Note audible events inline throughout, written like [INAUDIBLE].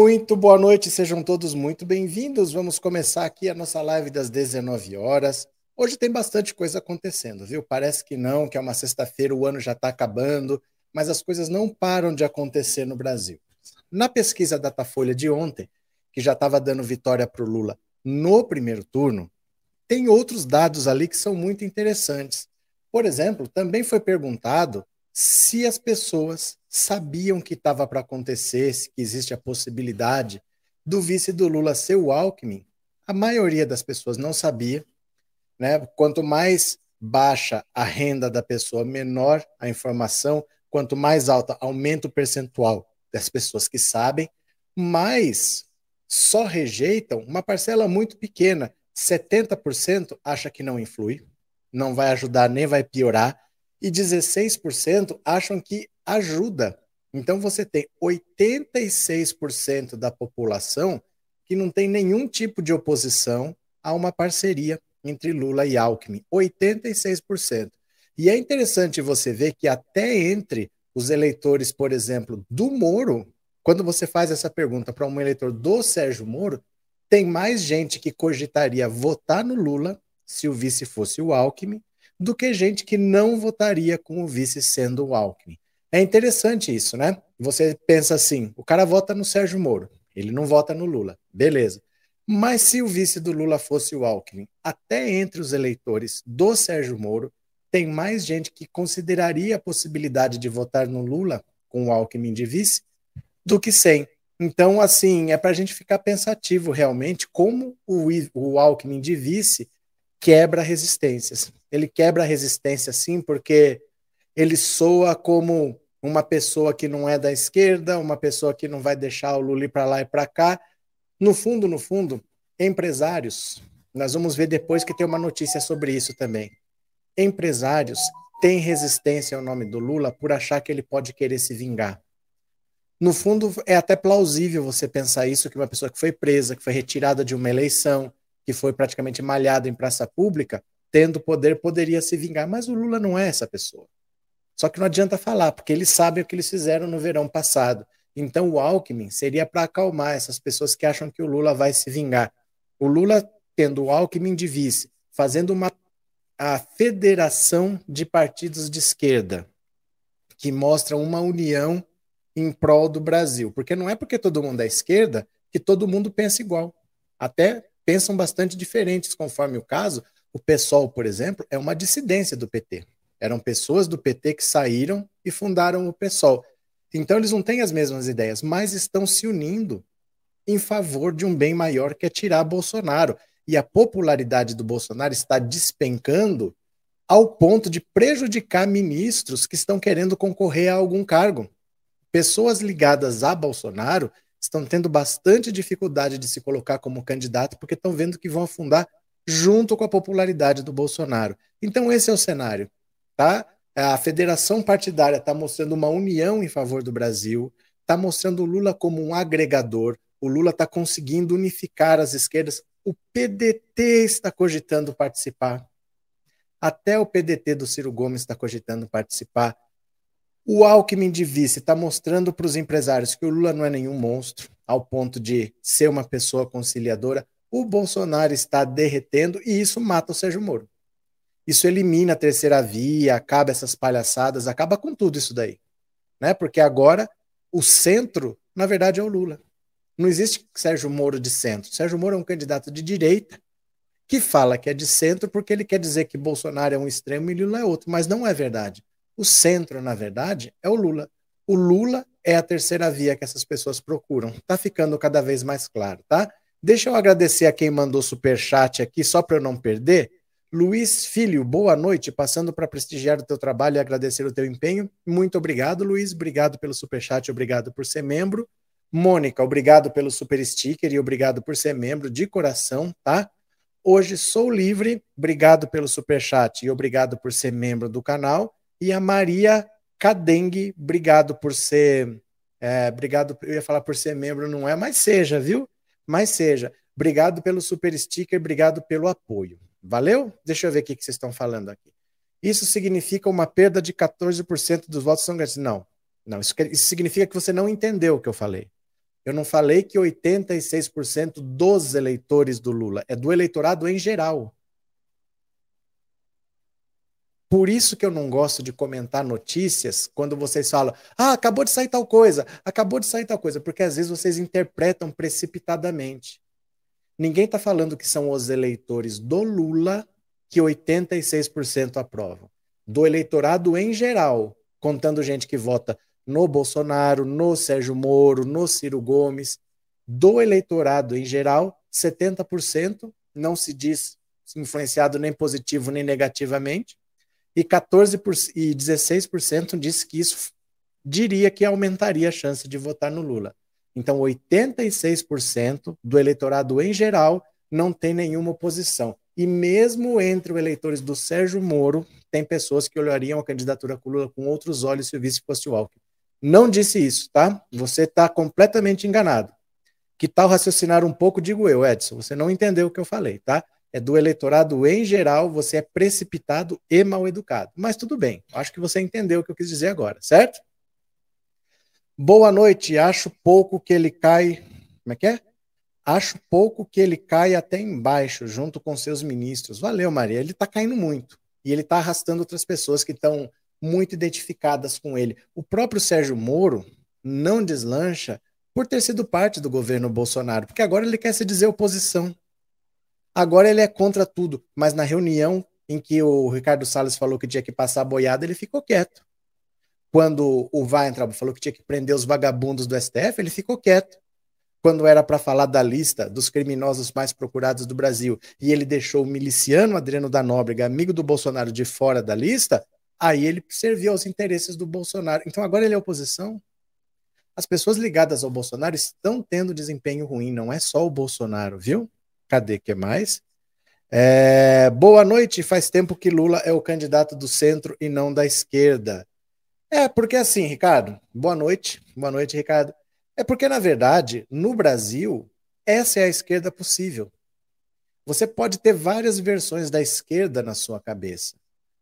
Muito boa noite, sejam todos muito bem-vindos. Vamos começar aqui a nossa live das 19 horas. Hoje tem bastante coisa acontecendo, viu? Parece que não, que é uma sexta-feira, o ano já está acabando, mas as coisas não param de acontecer no Brasil. Na pesquisa Datafolha de ontem, que já estava dando vitória para o Lula no primeiro turno, tem outros dados ali que são muito interessantes. Por exemplo, também foi perguntado se as pessoas sabiam que estava para acontecer, que existe a possibilidade do vice do Lula ser o Alckmin, a maioria das pessoas não sabia. Né? Quanto mais baixa a renda da pessoa, menor a informação, quanto mais alta aumenta o percentual das pessoas que sabem, mas só rejeitam uma parcela muito pequena. 70% acha que não influi, não vai ajudar nem vai piorar e 16% acham que ajuda. Então você tem 86% da população que não tem nenhum tipo de oposição a uma parceria entre Lula e Alckmin. 86%. E é interessante você ver que até entre os eleitores, por exemplo, do Moro, quando você faz essa pergunta para um eleitor do Sérgio Moro, tem mais gente que cogitaria votar no Lula se o vice fosse o Alckmin do que gente que não votaria com o vice sendo o Alckmin. É interessante isso, né? Você pensa assim: o cara vota no Sérgio Moro, ele não vota no Lula, beleza. Mas se o vice do Lula fosse o Alckmin, até entre os eleitores do Sérgio Moro, tem mais gente que consideraria a possibilidade de votar no Lula com o Alckmin de vice do que sem. Então, assim, é para a gente ficar pensativo realmente como o, o Alckmin de vice quebra resistências. Ele quebra resistência, sim, porque ele soa como uma pessoa que não é da esquerda, uma pessoa que não vai deixar o Lula para lá e para cá. No fundo, no fundo, empresários, nós vamos ver depois que tem uma notícia sobre isso também. Empresários têm resistência ao nome do Lula por achar que ele pode querer se vingar. No fundo, é até plausível você pensar isso, que uma pessoa que foi presa, que foi retirada de uma eleição, que foi praticamente malhada em praça pública, tendo poder, poderia se vingar. Mas o Lula não é essa pessoa. Só que não adianta falar, porque eles sabem o que eles fizeram no verão passado. Então o Alckmin seria para acalmar essas pessoas que acham que o Lula vai se vingar. O Lula tendo o Alckmin de vice, fazendo uma a federação de partidos de esquerda, que mostra uma união em prol do Brasil. Porque não é porque todo mundo é esquerda que todo mundo pensa igual. Até pensam bastante diferentes, conforme o caso. O PSOL, por exemplo, é uma dissidência do PT. Eram pessoas do PT que saíram e fundaram o PSOL. Então eles não têm as mesmas ideias, mas estão se unindo em favor de um bem maior que é tirar Bolsonaro. E a popularidade do Bolsonaro está despencando ao ponto de prejudicar ministros que estão querendo concorrer a algum cargo. Pessoas ligadas a Bolsonaro estão tendo bastante dificuldade de se colocar como candidato porque estão vendo que vão afundar junto com a popularidade do Bolsonaro. Então esse é o cenário, tá? A federação partidária está mostrando uma união em favor do Brasil, está mostrando o Lula como um agregador, o Lula está conseguindo unificar as esquerdas. O PDT está cogitando participar. Até o PDT do Ciro Gomes está cogitando participar. O Alckmin de vice está mostrando para os empresários que o Lula não é nenhum monstro, ao ponto de ser uma pessoa conciliadora. O Bolsonaro está derretendo e isso mata o Sérgio Moro. Isso elimina a terceira via, acaba essas palhaçadas, acaba com tudo isso daí. Né? Porque agora o centro, na verdade, é o Lula. Não existe Sérgio Moro de centro. Sérgio Moro é um candidato de direita que fala que é de centro porque ele quer dizer que Bolsonaro é um extremo e Lula é outro, mas não é verdade. O centro, na verdade, é o Lula. O Lula é a terceira via que essas pessoas procuram. Tá ficando cada vez mais claro, tá? Deixa eu agradecer a quem mandou super chat aqui, só para eu não perder. Luiz Filho, boa noite, passando para prestigiar o teu trabalho e agradecer o teu empenho. Muito obrigado, Luiz. Obrigado pelo super chat, obrigado por ser membro. Mônica, obrigado pelo super sticker e obrigado por ser membro de coração, tá? Hoje sou livre, obrigado pelo super chat e obrigado por ser membro do canal. E a Maria Cadengue, obrigado por ser. É, obrigado, eu ia falar por ser membro, não é, mas seja, viu? Mas seja. Obrigado pelo super sticker, obrigado pelo apoio. Valeu? Deixa eu ver o que vocês estão falando aqui. Isso significa uma perda de 14% dos votos são grandes. Não, não. Isso, isso significa que você não entendeu o que eu falei. Eu não falei que 86% dos eleitores do Lula, é do eleitorado em geral. Por isso que eu não gosto de comentar notícias quando vocês falam, ah, acabou de sair tal coisa, acabou de sair tal coisa, porque às vezes vocês interpretam precipitadamente. Ninguém está falando que são os eleitores do Lula que 86% aprovam. Do eleitorado em geral, contando gente que vota no Bolsonaro, no Sérgio Moro, no Ciro Gomes, do eleitorado em geral, 70% não se diz influenciado nem positivo nem negativamente, e 14% e 16% disse que isso diria que aumentaria a chance de votar no Lula. Então, 86% do eleitorado em geral não tem nenhuma oposição. E mesmo entre os eleitores do Sérgio Moro, tem pessoas que olhariam a candidatura com Lula com outros olhos se o vice fosse o Alckmin. Não disse isso, tá? Você está completamente enganado. Que tal raciocinar um pouco, digo eu, Edson? Você não entendeu o que eu falei, tá? É do eleitorado em geral, você é precipitado e mal educado. Mas tudo bem, acho que você entendeu o que eu quis dizer agora, certo? Boa noite, acho pouco que ele cai. Como é que é? Acho pouco que ele cai até embaixo, junto com seus ministros. Valeu, Maria. Ele está caindo muito. E ele está arrastando outras pessoas que estão muito identificadas com ele. O próprio Sérgio Moro não deslancha por ter sido parte do governo Bolsonaro, porque agora ele quer se dizer oposição. Agora ele é contra tudo, mas na reunião em que o Ricardo Salles falou que tinha que passar a boiada, ele ficou quieto. Quando o Weintraub falou que tinha que prender os vagabundos do STF, ele ficou quieto. Quando era para falar da lista dos criminosos mais procurados do Brasil e ele deixou o miliciano Adriano da Nóbrega, amigo do Bolsonaro, de fora da lista, aí ele serviu aos interesses do Bolsonaro. Então agora ele é oposição? As pessoas ligadas ao Bolsonaro estão tendo desempenho ruim, não é só o Bolsonaro, viu? Cadê que mais? É, boa noite. Faz tempo que Lula é o candidato do centro e não da esquerda. É, porque assim, Ricardo, boa noite. Boa noite, Ricardo. É porque, na verdade, no Brasil, essa é a esquerda possível. Você pode ter várias versões da esquerda na sua cabeça.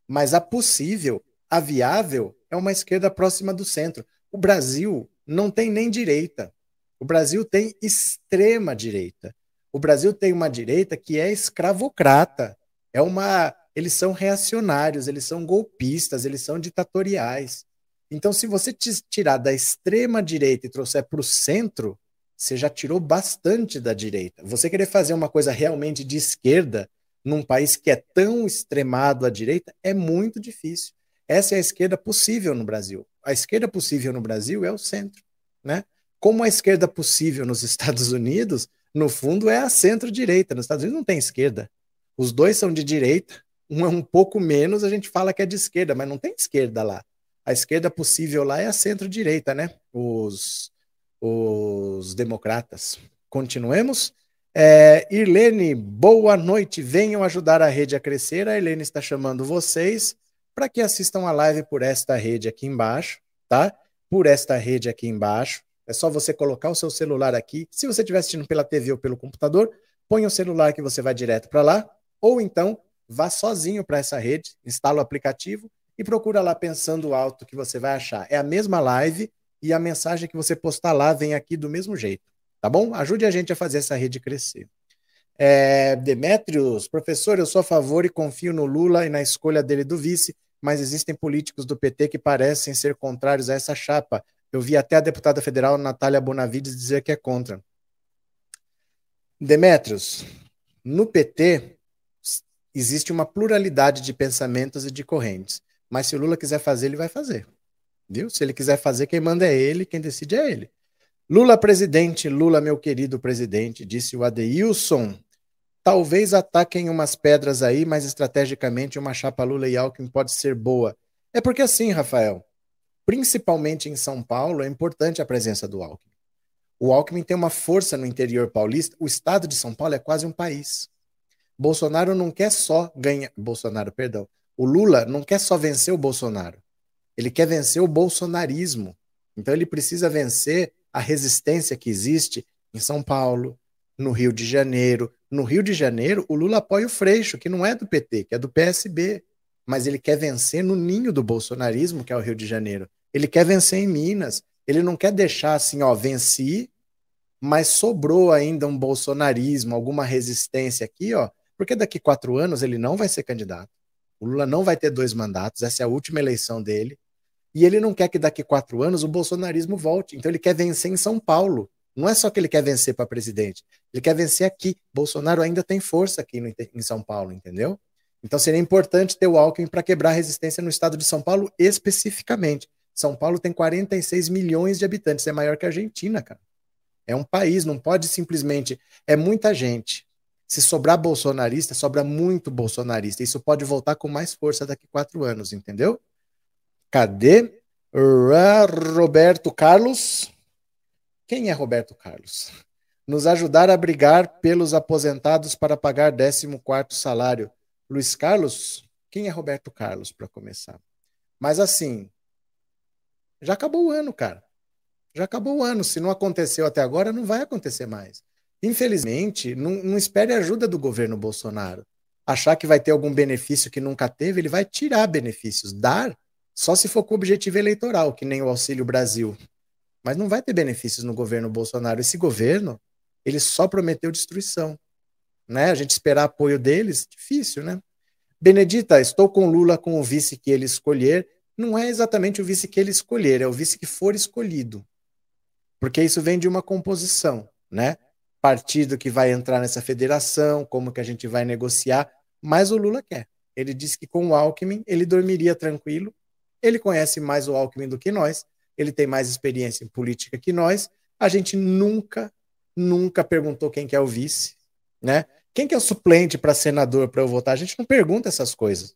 Mas a possível, a viável, é uma esquerda próxima do centro. O Brasil não tem nem direita. O Brasil tem extrema direita. O Brasil tem uma direita que é escravocrata. É uma, eles são reacionários, eles são golpistas, eles são ditatoriais. Então, se você tirar da extrema direita e trouxer para o centro, você já tirou bastante da direita. Você querer fazer uma coisa realmente de esquerda num país que é tão extremado à direita é muito difícil. Essa é a esquerda possível no Brasil. A esquerda possível no Brasil é o centro, né? Como a esquerda possível nos Estados Unidos, no fundo é a centro-direita. Nos Estados Unidos não tem esquerda. Os dois são de direita, um é um pouco menos, a gente fala que é de esquerda, mas não tem esquerda lá. A esquerda possível lá é a centro-direita, né? Os, os democratas. Continuemos. É, Irlene, boa noite. Venham ajudar a rede a crescer. A Irlene está chamando vocês para que assistam a live por esta rede aqui embaixo, tá? Por esta rede aqui embaixo. É só você colocar o seu celular aqui. Se você estiver assistindo pela TV ou pelo computador, põe o celular que você vai direto para lá. Ou então, vá sozinho para essa rede, instala o aplicativo e procura lá pensando alto que você vai achar. É a mesma live e a mensagem que você postar lá vem aqui do mesmo jeito. Tá bom? Ajude a gente a fazer essa rede crescer. É, Demetrios, professor, eu sou a favor e confio no Lula e na escolha dele do vice, mas existem políticos do PT que parecem ser contrários a essa chapa. Eu vi até a deputada federal Natália Bonavides dizer que é contra. Demetrios, no PT existe uma pluralidade de pensamentos e de correntes, mas se o Lula quiser fazer, ele vai fazer. Viu? Se ele quiser fazer, quem manda é ele, quem decide é ele. Lula presidente, Lula meu querido presidente, disse o Adeilson. Talvez ataquem umas pedras aí, mas estrategicamente uma chapa Lula e Alckmin pode ser boa. É porque assim, Rafael, principalmente em São Paulo, é importante a presença do Alckmin. O Alckmin tem uma força no interior paulista. O estado de São Paulo é quase um país. Bolsonaro não quer só ganhar. Bolsonaro, perdão. O Lula não quer só vencer o Bolsonaro. Ele quer vencer o bolsonarismo. Então ele precisa vencer a resistência que existe em São Paulo, no Rio de Janeiro. No Rio de Janeiro, o Lula apoia o Freixo, que não é do PT, que é do PSB. Mas ele quer vencer no ninho do bolsonarismo, que é o Rio de Janeiro. Ele quer vencer em Minas. Ele não quer deixar assim, ó, venci, mas sobrou ainda um bolsonarismo, alguma resistência aqui, ó, porque daqui quatro anos ele não vai ser candidato. O Lula não vai ter dois mandatos, essa é a última eleição dele. E ele não quer que daqui quatro anos o bolsonarismo volte. Então ele quer vencer em São Paulo. Não é só que ele quer vencer para presidente, ele quer vencer aqui. Bolsonaro ainda tem força aqui no, em São Paulo, entendeu? Então seria importante ter o Alckmin para quebrar a resistência no estado de São Paulo especificamente. São Paulo tem 46 milhões de habitantes, é maior que a Argentina, cara. É um país, não pode simplesmente. É muita gente. Se sobrar bolsonarista, sobra muito bolsonarista. Isso pode voltar com mais força daqui quatro anos, entendeu? Cadê? Roberto Carlos. Quem é Roberto Carlos? Nos ajudar a brigar pelos aposentados para pagar 14 salário. Luiz Carlos? Quem é Roberto Carlos, para começar? Mas assim, já acabou o ano, cara. Já acabou o ano. Se não aconteceu até agora, não vai acontecer mais. Infelizmente, não, não espere ajuda do governo Bolsonaro. Achar que vai ter algum benefício que nunca teve, ele vai tirar benefícios. Dar só se for com objetivo eleitoral, que nem o Auxílio Brasil. Mas não vai ter benefícios no governo Bolsonaro. Esse governo, ele só prometeu destruição. Né? A gente esperar apoio deles, difícil, né? Benedita, estou com Lula com o vice que ele escolher. Não é exatamente o vice que ele escolher, é o vice que for escolhido porque isso vem de uma composição, né? Partido que vai entrar nessa federação, como que a gente vai negociar, mas o Lula quer. Ele disse que com o Alckmin ele dormiria tranquilo. Ele conhece mais o Alckmin do que nós, ele tem mais experiência em política que nós. A gente nunca, nunca perguntou quem que é o vice, né? Quem que é o suplente para senador para eu votar? A gente não pergunta essas coisas.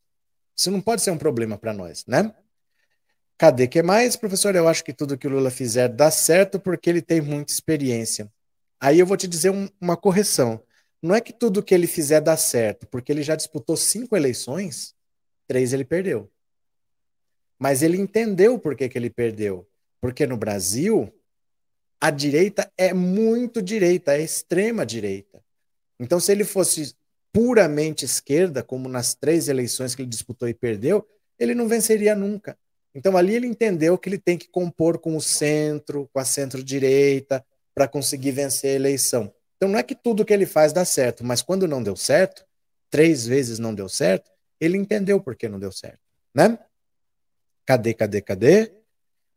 Isso não pode ser um problema para nós, né? Cadê que mais, professor? Eu acho que tudo que o Lula fizer dá certo porque ele tem muita experiência. Aí eu vou te dizer um, uma correção. Não é que tudo que ele fizer dá certo, porque ele já disputou cinco eleições, três ele perdeu. Mas ele entendeu por que, que ele perdeu. Porque no Brasil, a direita é muito direita, é extrema direita. Então, se ele fosse puramente esquerda, como nas três eleições que ele disputou e perdeu, ele não venceria nunca. Então ali ele entendeu que ele tem que compor com o centro, com a centro-direita, para conseguir vencer a eleição. Então não é que tudo que ele faz dá certo, mas quando não deu certo, três vezes não deu certo, ele entendeu por que não deu certo, né? Cadê, cadê, cadê?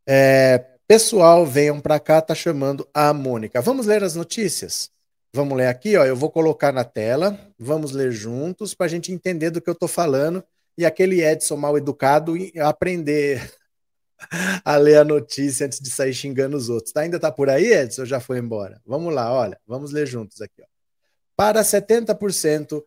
É, pessoal, venham para cá, tá chamando a Mônica. Vamos ler as notícias? Vamos ler aqui, ó. Eu vou colocar na tela. Vamos ler juntos para a gente entender do que eu estou falando e aquele Edson mal educado aprender [LAUGHS] a ler a notícia antes de sair xingando os outros. Tá? Ainda tá por aí, Edson? Já foi embora? Vamos lá, olha, vamos ler juntos aqui. Ó. Para 70%,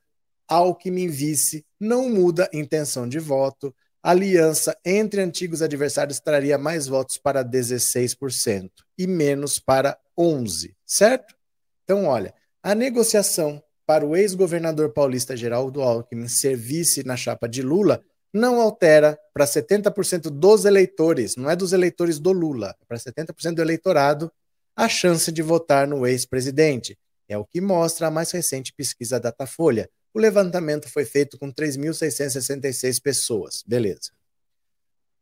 Alckmin vice não muda intenção de voto. Aliança entre antigos adversários traria mais votos para 16% e menos para 11%, certo? Então, olha, a negociação para o ex-governador paulista Geraldo Alckmin ser vice na chapa de Lula não altera para 70% dos eleitores, não é dos eleitores do Lula, é para 70% do eleitorado, a chance de votar no ex-presidente. É o que mostra a mais recente pesquisa Datafolha. O levantamento foi feito com 3.666 pessoas. Beleza.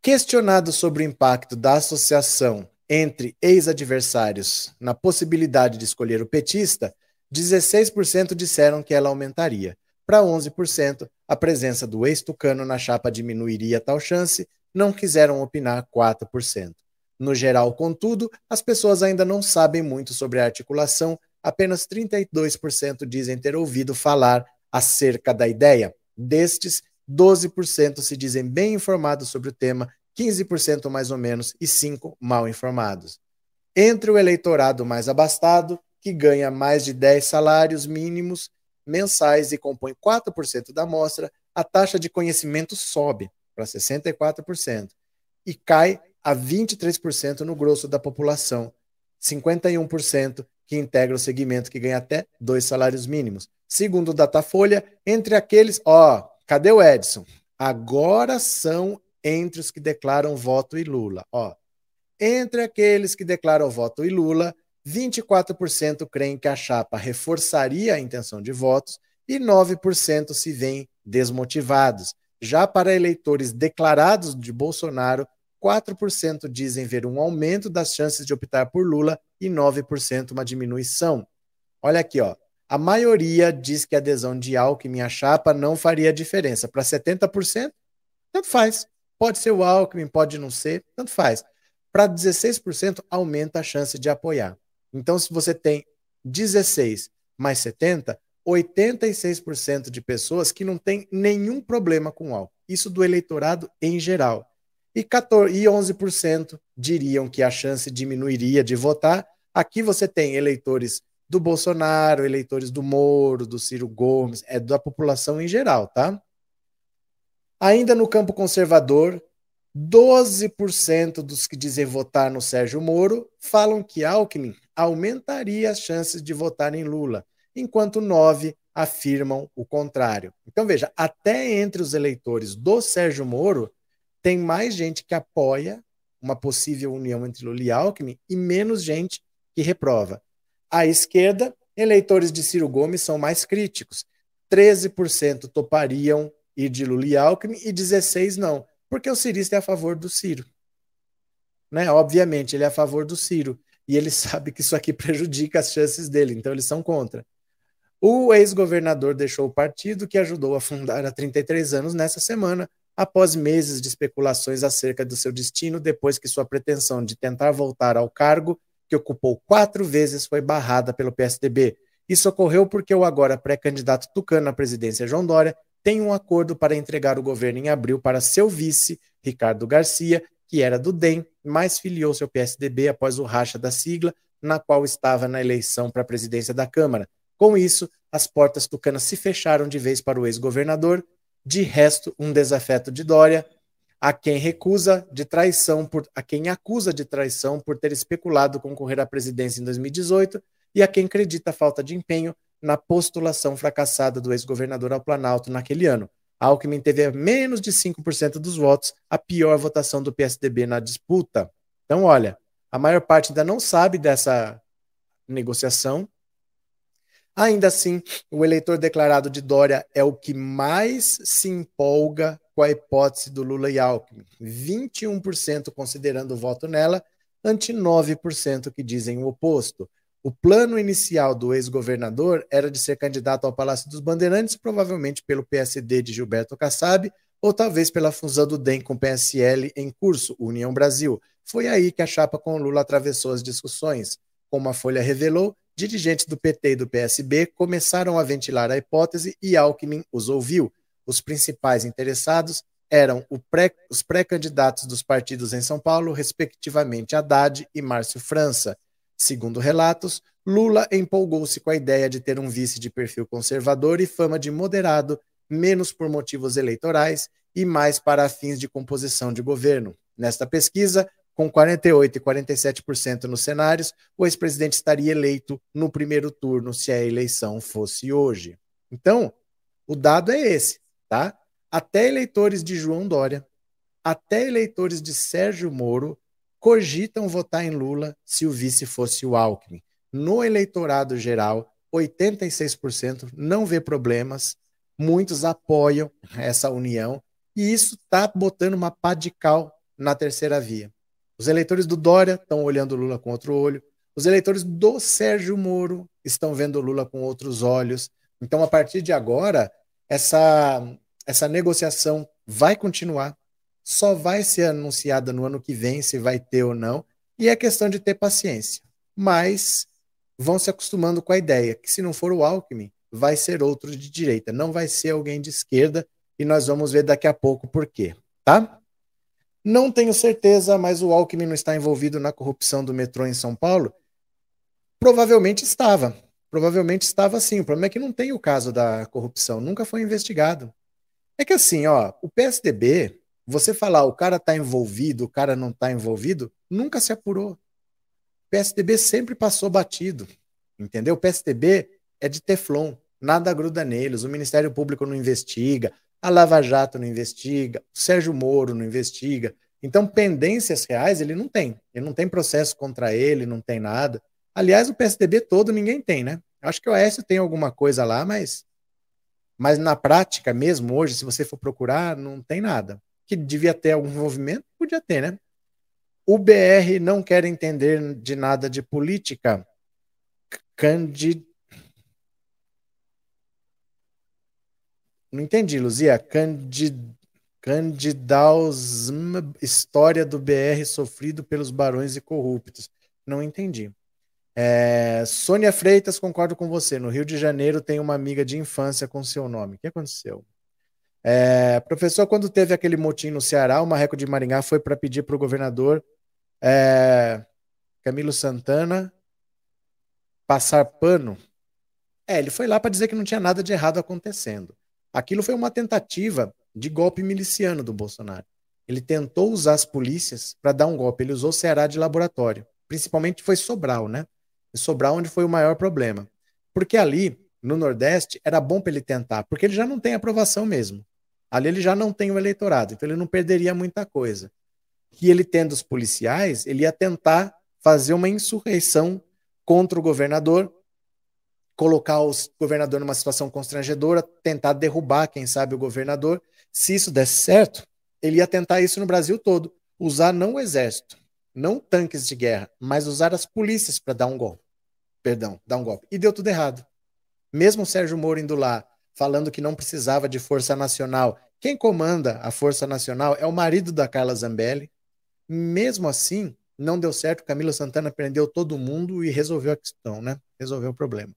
Questionado sobre o impacto da associação entre ex-adversários na possibilidade de escolher o petista, 16% disseram que ela aumentaria. Para 11%, a presença do ex-tucano na chapa diminuiria tal chance, não quiseram opinar 4%. No geral, contudo, as pessoas ainda não sabem muito sobre a articulação, apenas 32% dizem ter ouvido falar acerca da ideia. Destes, 12% se dizem bem informados sobre o tema, 15% mais ou menos e 5% mal informados. Entre o eleitorado mais abastado, que ganha mais de 10 salários mínimos mensais e compõe 4% da amostra, a taxa de conhecimento sobe para 64% e cai a 23% no grosso da população, 51% que integra o segmento que ganha até dois salários mínimos. Segundo o Datafolha, entre aqueles, ó, cadê o Edson? Agora são entre os que declaram voto e Lula, ó. Entre aqueles que declaram voto e Lula, 24% creem que a chapa reforçaria a intenção de votos e 9% se veem desmotivados. Já para eleitores declarados de Bolsonaro, 4% dizem ver um aumento das chances de optar por Lula e 9% uma diminuição. Olha aqui, ó. A maioria diz que a adesão de Alckmin à chapa não faria diferença. Para 70%, tanto faz. Pode ser o Alckmin, pode não ser, tanto faz. Para 16%, aumenta a chance de apoiar. Então, se você tem 16 mais 70, 86% de pessoas que não têm nenhum problema com álcool. Isso do eleitorado em geral. E, 14, e 11% diriam que a chance diminuiria de votar. Aqui você tem eleitores do Bolsonaro, eleitores do Moro, do Ciro Gomes, é da população em geral, tá? Ainda no campo conservador, 12% dos que dizem votar no Sérgio Moro falam que Alckmin aumentaria as chances de votar em Lula, enquanto 9 afirmam o contrário. Então veja, até entre os eleitores do Sérgio Moro tem mais gente que apoia uma possível união entre Lula e Alckmin e menos gente que reprova. À esquerda, eleitores de Ciro Gomes são mais críticos. 13% topariam ir de Lula e Alckmin e 16% não, porque o cirista é a favor do Ciro. Né? Obviamente, ele é a favor do Ciro e ele sabe que isso aqui [LAUGHS] prejudica as chances dele, então eles são contra. O ex-governador deixou o partido que ajudou a fundar há 33 anos nessa semana, após meses de especulações acerca do seu destino, depois que sua pretensão de tentar voltar ao cargo que ocupou quatro vezes, foi barrada pelo PSDB. Isso ocorreu porque o agora pré-candidato tucano à presidência, João Dória, tem um acordo para entregar o governo em abril para seu vice, Ricardo Garcia, que era do DEM, mas filiou-se ao PSDB após o racha da sigla, na qual estava na eleição para a presidência da Câmara. Com isso, as portas tucanas se fecharam de vez para o ex-governador. De resto, um desafeto de Dória a quem recusa de traição por a quem acusa de traição por ter especulado concorrer à presidência em 2018 e a quem acredita a falta de empenho na postulação fracassada do ex-governador ao Planalto naquele ano. Alckmin teve menos de 5% dos votos, a pior votação do PSDB na disputa. Então, olha, a maior parte ainda não sabe dessa negociação. Ainda assim, o eleitor declarado de Dória é o que mais se empolga com a hipótese do Lula e Alckmin. 21% considerando o voto nela, ante 9% que dizem o oposto. O plano inicial do ex-governador era de ser candidato ao Palácio dos Bandeirantes, provavelmente pelo PSD de Gilberto Kassab, ou talvez pela fusão do DEM com o PSL em curso, União Brasil. Foi aí que a chapa com Lula atravessou as discussões. Como a Folha revelou, dirigentes do PT e do PSB começaram a ventilar a hipótese e Alckmin os ouviu. Os principais interessados eram pré, os pré-candidatos dos partidos em São Paulo, respectivamente Haddad e Márcio França. Segundo relatos, Lula empolgou-se com a ideia de ter um vice de perfil conservador e fama de moderado, menos por motivos eleitorais e mais para fins de composição de governo. Nesta pesquisa, com 48% e 47% nos cenários, o ex-presidente estaria eleito no primeiro turno se a eleição fosse hoje. Então, o dado é esse tá? Até eleitores de João Dória, até eleitores de Sérgio Moro cogitam votar em Lula se o vice fosse o Alckmin. No eleitorado geral, 86% não vê problemas, muitos apoiam essa união, e isso está botando uma pá de cal na terceira via. Os eleitores do Dória estão olhando Lula com outro olho, os eleitores do Sérgio Moro estão vendo Lula com outros olhos. Então, a partir de agora, essa, essa negociação vai continuar, só vai ser anunciada no ano que vem se vai ter ou não, e é questão de ter paciência. Mas vão se acostumando com a ideia que se não for o Alckmin, vai ser outro de direita, não vai ser alguém de esquerda, e nós vamos ver daqui a pouco por quê, tá? Não tenho certeza, mas o Alckmin não está envolvido na corrupção do metrô em São Paulo? Provavelmente estava. Provavelmente estava assim. O problema é que não tem o caso da corrupção, nunca foi investigado. É que assim, ó, o PSDB, você falar o cara está envolvido, o cara não está envolvido, nunca se apurou. O PSDB sempre passou batido, entendeu? O PSDB é de teflon, nada gruda neles, o Ministério Público não investiga, a Lava Jato não investiga, o Sérgio Moro não investiga. Então, pendências reais ele não tem. Ele não tem processo contra ele, não tem nada. Aliás, o PSDB todo ninguém tem, né? Acho que o Oeste tem alguma coisa lá, mas, mas na prática mesmo, hoje, se você for procurar, não tem nada. Que devia ter algum envolvimento, podia ter, né? O BR não quer entender de nada de política. Candid... Não entendi, Luzia. Candid... Candidausm, história do BR sofrido pelos barões e corruptos. Não entendi. É, Sônia Freitas, concordo com você. No Rio de Janeiro tem uma amiga de infância com seu nome. O que aconteceu? É, professor, quando teve aquele motim no Ceará, o Marreco de Maringá foi para pedir para o governador é, Camilo Santana passar pano. É, ele foi lá para dizer que não tinha nada de errado acontecendo. Aquilo foi uma tentativa de golpe miliciano do Bolsonaro. Ele tentou usar as polícias para dar um golpe. Ele usou o Ceará de laboratório. Principalmente foi Sobral, né? Sobral onde foi o maior problema. Porque ali, no Nordeste, era bom para ele tentar, porque ele já não tem aprovação mesmo. Ali ele já não tem o eleitorado, então ele não perderia muita coisa. E ele tendo os policiais, ele ia tentar fazer uma insurreição contra o governador, colocar o governador numa situação constrangedora, tentar derrubar, quem sabe, o governador. Se isso desse certo, ele ia tentar isso no Brasil todo. Usar não o exército, não tanques de guerra, mas usar as polícias para dar um golpe. Perdão, dar um golpe. E deu tudo errado. Mesmo o Sérgio Moro indo lá, falando que não precisava de Força Nacional. Quem comanda a Força Nacional é o marido da Carla Zambelli. Mesmo assim, não deu certo. Camila Santana prendeu todo mundo e resolveu a questão, né? Resolveu o problema.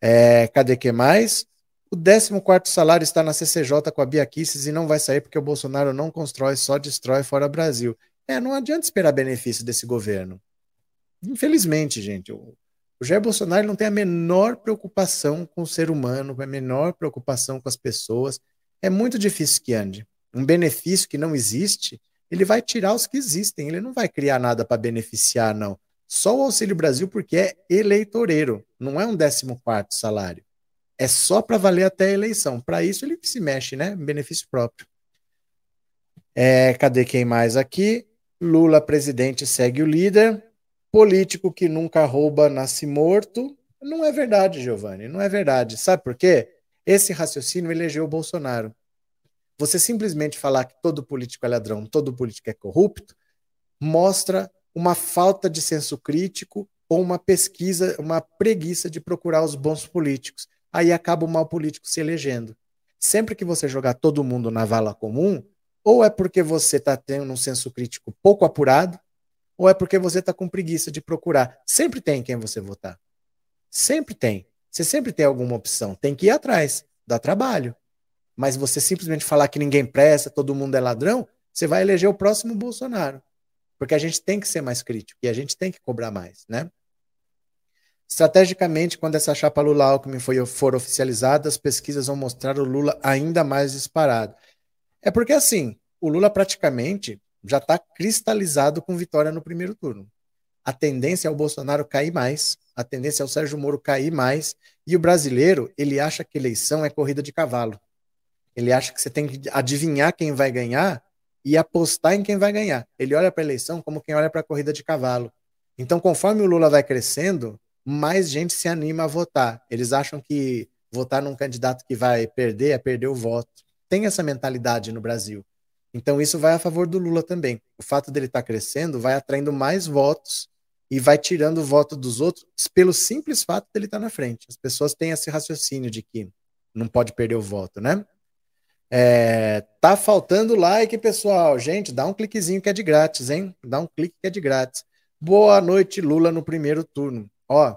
É, cadê que mais? O 14 salário está na CCJ com a Bia Kicis e não vai sair porque o Bolsonaro não constrói, só destrói fora Brasil. É, não adianta esperar benefício desse governo. Infelizmente, gente, o Jair Bolsonaro não tem a menor preocupação com o ser humano, a menor preocupação com as pessoas. É muito difícil que ande. Um benefício que não existe, ele vai tirar os que existem. Ele não vai criar nada para beneficiar, não. Só o Auxílio Brasil porque é eleitoreiro, não é um 14 salário. É só para valer até a eleição. Para isso ele se mexe, né? Benefício próprio. É, cadê quem mais aqui? Lula presidente segue o líder político que nunca rouba nasce morto. Não é verdade, Giovanni, não é verdade. Sabe por quê? Esse raciocínio elegeu o Bolsonaro. Você simplesmente falar que todo político é ladrão, todo político é corrupto, mostra uma falta de senso crítico ou uma pesquisa, uma preguiça de procurar os bons políticos. Aí acaba o mau político se elegendo. Sempre que você jogar todo mundo na vala comum, ou é porque você está tendo um senso crítico pouco apurado, ou é porque você está com preguiça de procurar? Sempre tem quem você votar. Sempre tem. Você sempre tem alguma opção. Tem que ir atrás. Dá trabalho. Mas você simplesmente falar que ninguém presta, todo mundo é ladrão, você vai eleger o próximo Bolsonaro. Porque a gente tem que ser mais crítico e a gente tem que cobrar mais, né? Estrategicamente, quando essa chapa Lula-Alckmin for oficializada, as pesquisas vão mostrar o Lula ainda mais disparado. É porque, assim, o Lula praticamente já está cristalizado com vitória no primeiro turno. A tendência é o Bolsonaro cair mais, a tendência é o Sérgio Moro cair mais, e o brasileiro, ele acha que eleição é corrida de cavalo. Ele acha que você tem que adivinhar quem vai ganhar e apostar em quem vai ganhar. Ele olha para a eleição como quem olha para a corrida de cavalo. Então, conforme o Lula vai crescendo, mais gente se anima a votar. Eles acham que votar num candidato que vai perder é perder o voto. Tem essa mentalidade no Brasil. Então isso vai a favor do Lula também. O fato dele estar tá crescendo vai atraindo mais votos e vai tirando o voto dos outros pelo simples fato dele estar tá na frente. As pessoas têm esse raciocínio de que não pode perder o voto, né? É, tá faltando like, pessoal. Gente, dá um cliquezinho que é de grátis, hein? Dá um clique que é de grátis. Boa noite, Lula, no primeiro turno. Ó,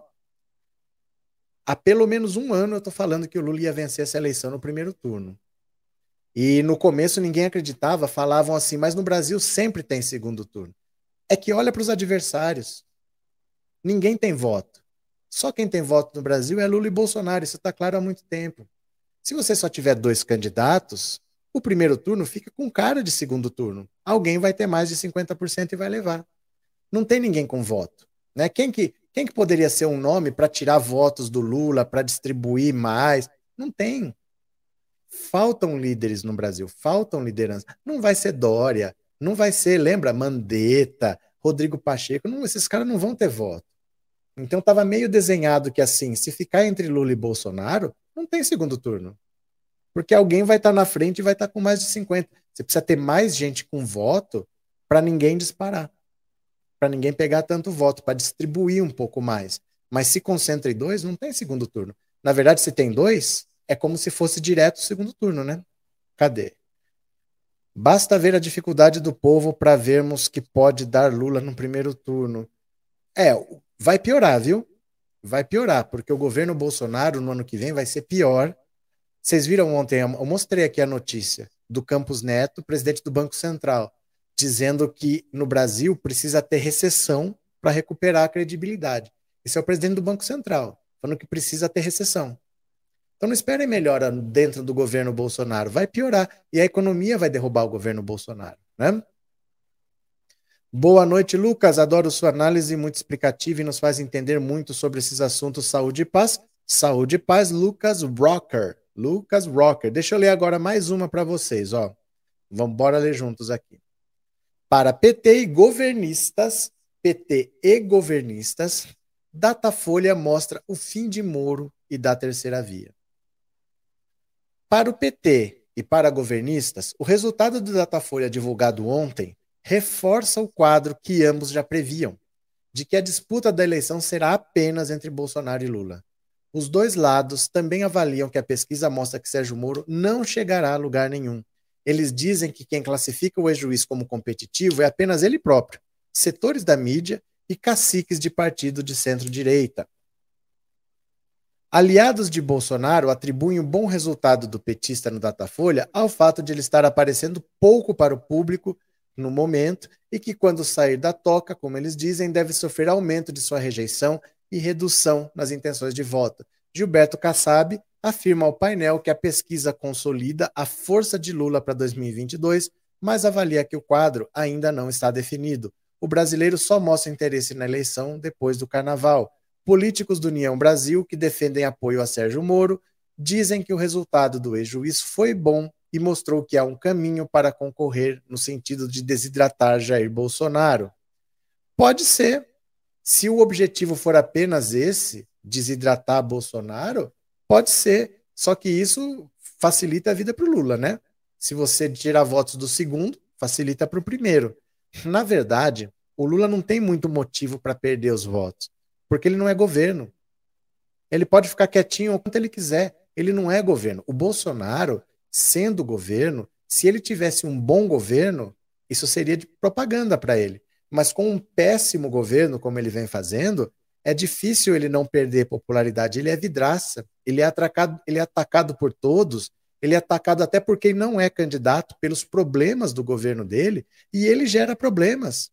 há pelo menos um ano eu tô falando que o Lula ia vencer essa eleição no primeiro turno. E no começo ninguém acreditava, falavam assim, mas no Brasil sempre tem segundo turno. É que olha para os adversários. Ninguém tem voto. Só quem tem voto no Brasil é Lula e Bolsonaro, isso está claro há muito tempo. Se você só tiver dois candidatos, o primeiro turno fica com cara de segundo turno. Alguém vai ter mais de 50% e vai levar. Não tem ninguém com voto. Né? Quem, que, quem que poderia ser um nome para tirar votos do Lula, para distribuir mais? Não tem. Faltam líderes no Brasil, faltam liderança. Não vai ser Dória, não vai ser, lembra, Mandetta, Rodrigo Pacheco, não, esses caras não vão ter voto. Então estava meio desenhado que assim, se ficar entre Lula e Bolsonaro, não tem segundo turno. Porque alguém vai estar tá na frente e vai estar tá com mais de 50. Você precisa ter mais gente com voto para ninguém disparar. para ninguém pegar tanto voto, para distribuir um pouco mais. Mas se concentra em dois, não tem segundo turno. Na verdade, se tem dois, é como se fosse direto o segundo turno, né? Cadê? Basta ver a dificuldade do povo para vermos que pode dar Lula no primeiro turno. É, vai piorar, viu? Vai piorar, porque o governo Bolsonaro no ano que vem vai ser pior. Vocês viram ontem, eu mostrei aqui a notícia do Campos Neto, presidente do Banco Central, dizendo que no Brasil precisa ter recessão para recuperar a credibilidade. Esse é o presidente do Banco Central, falando que precisa ter recessão. Então não esperem melhora dentro do governo Bolsonaro, vai piorar e a economia vai derrubar o governo Bolsonaro, né? Boa noite, Lucas. Adoro sua análise muito explicativa e nos faz entender muito sobre esses assuntos saúde e paz. Saúde e paz, Lucas Rocker. Lucas Rocker. Deixa eu ler agora mais uma para vocês, ó. Vamos bora ler juntos aqui. Para PT e governistas, PT e governistas, Datafolha mostra o fim de Moro e da terceira via. Para o PT e para governistas, o resultado do Datafolha divulgado ontem reforça o quadro que ambos já previam, de que a disputa da eleição será apenas entre Bolsonaro e Lula. Os dois lados também avaliam que a pesquisa mostra que Sérgio Moro não chegará a lugar nenhum. Eles dizem que quem classifica o ex-juiz como competitivo é apenas ele próprio, setores da mídia e caciques de partido de centro-direita. Aliados de Bolsonaro atribuem o bom resultado do petista no Datafolha ao fato de ele estar aparecendo pouco para o público no momento e que, quando sair da toca, como eles dizem, deve sofrer aumento de sua rejeição e redução nas intenções de voto. Gilberto Kassab afirma ao painel que a pesquisa consolida a força de Lula para 2022, mas avalia que o quadro ainda não está definido. O brasileiro só mostra interesse na eleição depois do carnaval. Políticos do União Brasil, que defendem apoio a Sérgio Moro, dizem que o resultado do ex-juiz foi bom e mostrou que há um caminho para concorrer no sentido de desidratar Jair Bolsonaro. Pode ser. Se o objetivo for apenas esse, desidratar Bolsonaro, pode ser. Só que isso facilita a vida para o Lula, né? Se você tirar votos do segundo, facilita para o primeiro. Na verdade, o Lula não tem muito motivo para perder os votos porque ele não é governo. Ele pode ficar quietinho o quanto ele quiser. Ele não é governo. O Bolsonaro, sendo governo, se ele tivesse um bom governo, isso seria de propaganda para ele. Mas com um péssimo governo, como ele vem fazendo, é difícil ele não perder popularidade. Ele é vidraça, ele é, atacado, ele é atacado por todos, ele é atacado até porque ele não é candidato pelos problemas do governo dele, e ele gera problemas.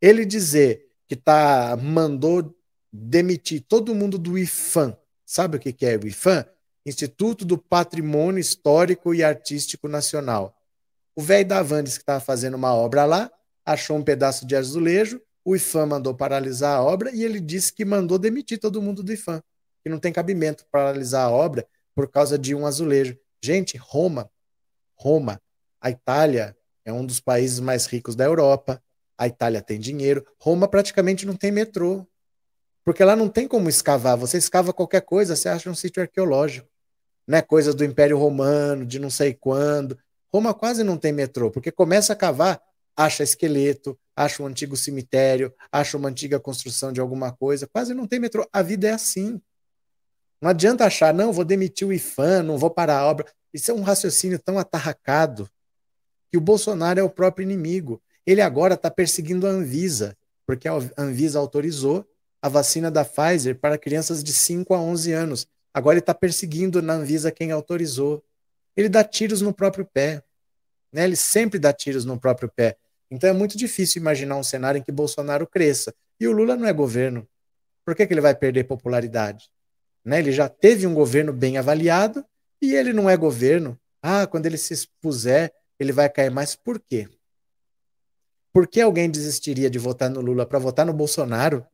Ele dizer que tá, mandou demitir todo mundo do IFAM. Sabe o que, é o IFAM? Instituto do Patrimônio Histórico e Artístico Nacional. O velho da Vandes que estava fazendo uma obra lá, achou um pedaço de azulejo, o IFAM mandou paralisar a obra e ele disse que mandou demitir todo mundo do IFAM, que não tem cabimento paralisar a obra por causa de um azulejo. Gente, Roma, Roma, a Itália é um dos países mais ricos da Europa, a Itália tem dinheiro, Roma praticamente não tem metrô. Porque lá não tem como escavar. Você escava qualquer coisa, você acha um sítio arqueológico. Né? Coisas do Império Romano, de não sei quando. Roma quase não tem metrô, porque começa a cavar, acha esqueleto, acha um antigo cemitério, acha uma antiga construção de alguma coisa. Quase não tem metrô. A vida é assim. Não adianta achar, não, vou demitir o IFAM, não vou parar a obra. Isso é um raciocínio tão atarracado que o Bolsonaro é o próprio inimigo. Ele agora está perseguindo a Anvisa, porque a Anvisa autorizou a vacina da Pfizer para crianças de 5 a 11 anos. Agora ele está perseguindo na Anvisa quem autorizou. Ele dá tiros no próprio pé. Né? Ele sempre dá tiros no próprio pé. Então é muito difícil imaginar um cenário em que Bolsonaro cresça. E o Lula não é governo. Por que, que ele vai perder popularidade? Né? Ele já teve um governo bem avaliado e ele não é governo. Ah, quando ele se expuser, ele vai cair mais. Por quê? Por que alguém desistiria de votar no Lula para votar no Bolsonaro?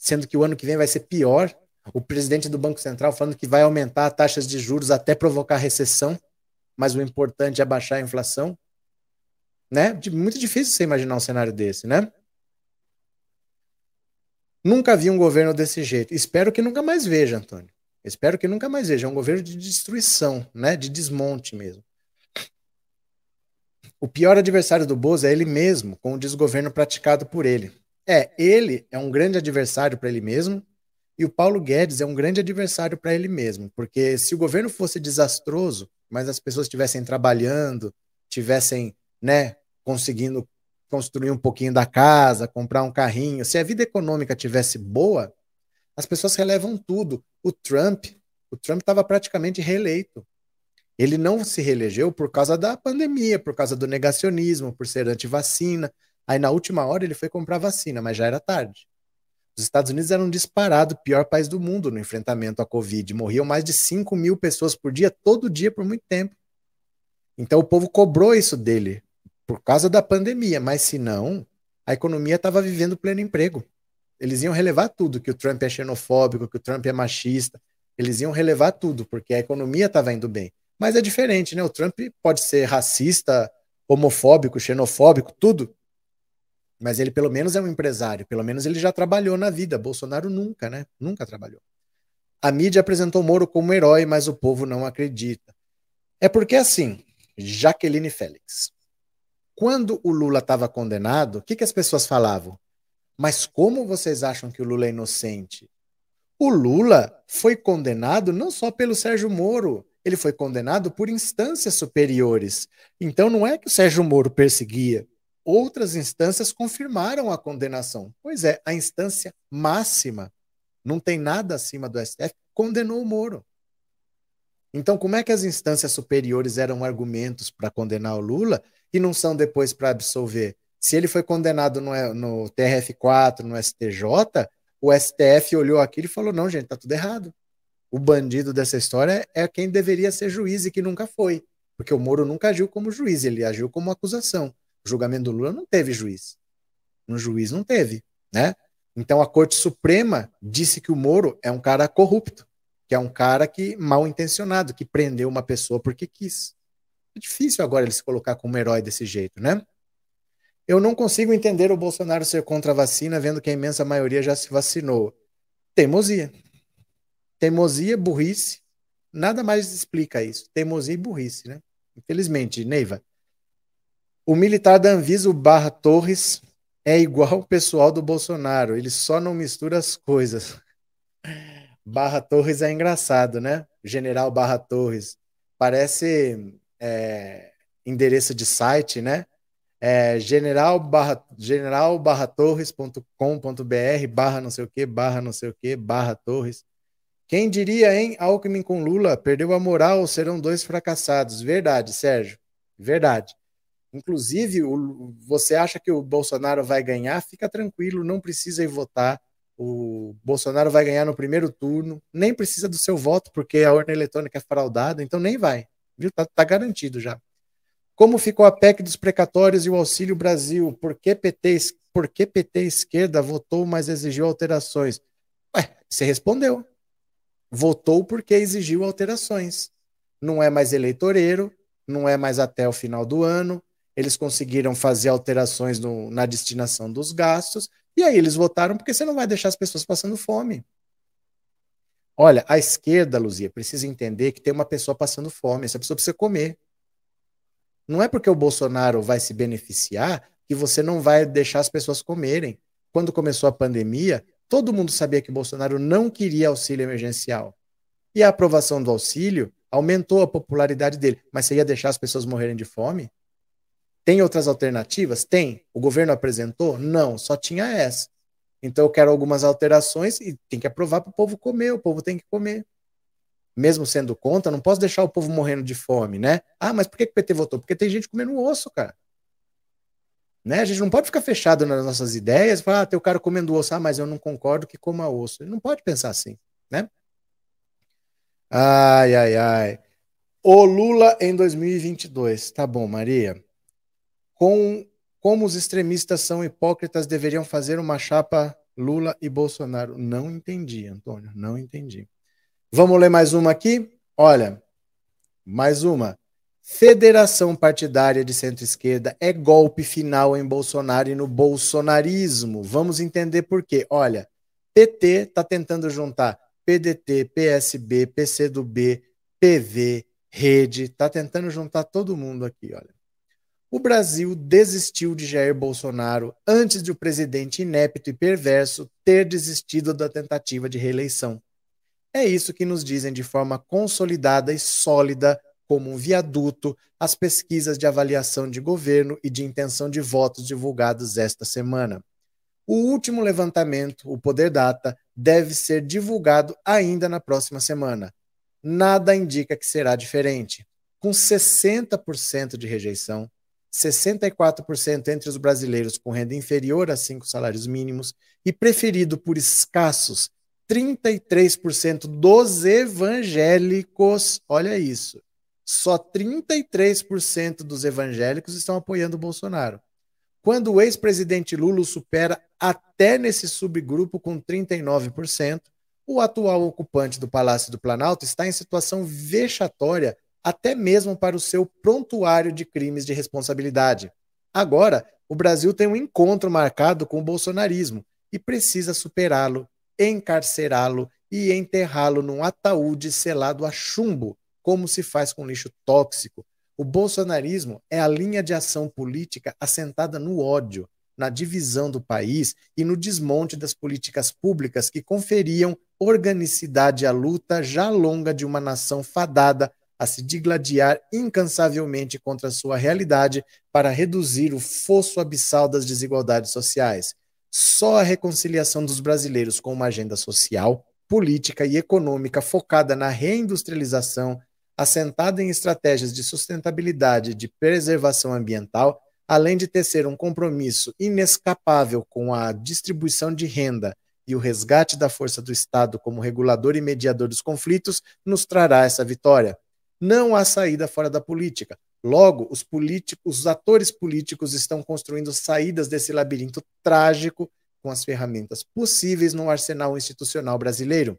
Sendo que o ano que vem vai ser pior. O presidente do Banco Central falando que vai aumentar taxas de juros até provocar recessão, mas o importante é baixar a inflação. Né? Muito difícil você imaginar um cenário desse, né? Nunca vi um governo desse jeito. Espero que nunca mais veja, Antônio. Espero que nunca mais veja. É um governo de destruição, né? de desmonte mesmo. O pior adversário do Bozo é ele mesmo, com o desgoverno praticado por ele. É, ele é um grande adversário para ele mesmo, e o Paulo Guedes é um grande adversário para ele mesmo, porque se o governo fosse desastroso, mas as pessoas estivessem trabalhando, tivessem, né, conseguindo construir um pouquinho da casa, comprar um carrinho, se a vida econômica tivesse boa, as pessoas relevam tudo. O Trump, o Trump estava praticamente reeleito. Ele não se reelegeu por causa da pandemia, por causa do negacionismo, por ser anti-vacina. Aí na última hora ele foi comprar vacina, mas já era tarde. Os Estados Unidos eram disparado o pior país do mundo no enfrentamento à Covid. Morriam mais de 5 mil pessoas por dia, todo dia, por muito tempo. Então o povo cobrou isso dele por causa da pandemia, mas se não, a economia estava vivendo pleno emprego. Eles iam relevar tudo, que o Trump é xenofóbico, que o Trump é machista. Eles iam relevar tudo, porque a economia estava indo bem. Mas é diferente, né? O Trump pode ser racista, homofóbico, xenofóbico, tudo, mas ele pelo menos é um empresário, pelo menos ele já trabalhou na vida. Bolsonaro nunca, né? Nunca trabalhou. A mídia apresentou Moro como herói, mas o povo não acredita. É porque assim, Jaqueline Félix. Quando o Lula estava condenado, o que, que as pessoas falavam? Mas como vocês acham que o Lula é inocente? O Lula foi condenado não só pelo Sérgio Moro, ele foi condenado por instâncias superiores. Então não é que o Sérgio Moro perseguia, outras instâncias confirmaram a condenação. Pois é, a instância máxima, não tem nada acima do STF, condenou o Moro. Então, como é que as instâncias superiores eram argumentos para condenar o Lula e não são depois para absolver? Se ele foi condenado no, no TRF4, no STJ, o STF olhou aquilo e falou: não, gente, tá tudo errado. O bandido dessa história é quem deveria ser juiz e que nunca foi. Porque o Moro nunca agiu como juiz, ele agiu como acusação. O julgamento do Lula não teve juiz. No juiz não teve, né? Então a Corte Suprema disse que o Moro é um cara corrupto, que é um cara que mal intencionado, que prendeu uma pessoa porque quis. É difícil agora ele se colocar como herói desse jeito, né? Eu não consigo entender o Bolsonaro ser contra a vacina, vendo que a imensa maioria já se vacinou. Teimosia. Teimosia, burrice. Nada mais explica isso. Teimosia e burrice, né? Infelizmente, Neiva, o militar da Anvisa, Barra Torres, é igual o pessoal do Bolsonaro, ele só não mistura as coisas. Barra Torres é engraçado, né? General Barra Torres. Parece é, endereço de site, né? É, general barra, general barra torres.com.br barra não sei o que, barra não sei o que, barra torres. Quem diria, hein? Alckmin com Lula perdeu a moral, serão dois fracassados. Verdade, Sérgio. Verdade. Inclusive, o, você acha que o Bolsonaro vai ganhar? Fica tranquilo, não precisa ir votar. O Bolsonaro vai ganhar no primeiro turno, nem precisa do seu voto, porque a urna eletrônica é fraudada, então nem vai. Viu? Tá, tá garantido já. Como ficou a PEC dos precatórios e o Auxílio Brasil? Por que PT, por que PT esquerda votou, mas exigiu alterações? Ué, você respondeu. Votou porque exigiu alterações. Não é mais eleitoreiro, não é mais até o final do ano, eles conseguiram fazer alterações no, na destinação dos gastos, e aí eles votaram porque você não vai deixar as pessoas passando fome. Olha, a esquerda, Luzia, precisa entender que tem uma pessoa passando fome, essa pessoa precisa comer. Não é porque o Bolsonaro vai se beneficiar que você não vai deixar as pessoas comerem. Quando começou a pandemia, todo mundo sabia que o Bolsonaro não queria auxílio emergencial. E a aprovação do auxílio aumentou a popularidade dele. Mas você ia deixar as pessoas morrerem de fome? Tem outras alternativas? Tem. O governo apresentou? Não, só tinha essa. Então eu quero algumas alterações e tem que aprovar para o povo comer, o povo tem que comer. Mesmo sendo contra, não posso deixar o povo morrendo de fome, né? Ah, mas por que, o PT votou? Porque tem gente comendo osso, cara. Né? A gente não pode ficar fechado nas nossas ideias falar, ah, tem o cara comendo osso, ah, mas eu não concordo que coma osso. Ele não pode pensar assim, né? Ai, ai, ai. O Lula em 2022. Tá bom, Maria com como os extremistas são hipócritas, deveriam fazer uma chapa Lula e Bolsonaro. Não entendi, Antônio, não entendi. Vamos ler mais uma aqui? Olha, mais uma. Federação partidária de centro-esquerda é golpe final em Bolsonaro e no bolsonarismo. Vamos entender por quê. Olha, PT está tentando juntar PDT, PSB, PCdoB, PV, Rede, está tentando juntar todo mundo aqui, olha. O Brasil desistiu de Jair Bolsonaro antes de o presidente inepto e perverso ter desistido da tentativa de reeleição. É isso que nos dizem de forma consolidada e sólida, como um viaduto, as pesquisas de avaliação de governo e de intenção de votos divulgadas esta semana. O último levantamento, o Poder Data, deve ser divulgado ainda na próxima semana. Nada indica que será diferente. Com 60% de rejeição, 64% entre os brasileiros com renda inferior a cinco salários mínimos e preferido por escassos 33% dos evangélicos. Olha isso. Só 33% dos evangélicos estão apoiando o Bolsonaro. Quando o ex-presidente Lula supera até nesse subgrupo com 39%, o atual ocupante do Palácio do Planalto está em situação vexatória até mesmo para o seu prontuário de crimes de responsabilidade. Agora, o Brasil tem um encontro marcado com o bolsonarismo e precisa superá-lo, encarcerá-lo e enterrá-lo num ataúde selado a chumbo, como se faz com lixo tóxico. O bolsonarismo é a linha de ação política assentada no ódio, na divisão do país e no desmonte das políticas públicas que conferiam organicidade à luta já longa de uma nação fadada a se digladiar incansavelmente contra a sua realidade para reduzir o fosso abissal das desigualdades sociais. Só a reconciliação dos brasileiros com uma agenda social, política e econômica focada na reindustrialização, assentada em estratégias de sustentabilidade e de preservação ambiental, além de tecer um compromisso inescapável com a distribuição de renda e o resgate da força do Estado como regulador e mediador dos conflitos, nos trará essa vitória. Não há saída fora da política. Logo, os políticos, os atores políticos estão construindo saídas desse labirinto trágico com as ferramentas possíveis no arsenal institucional brasileiro.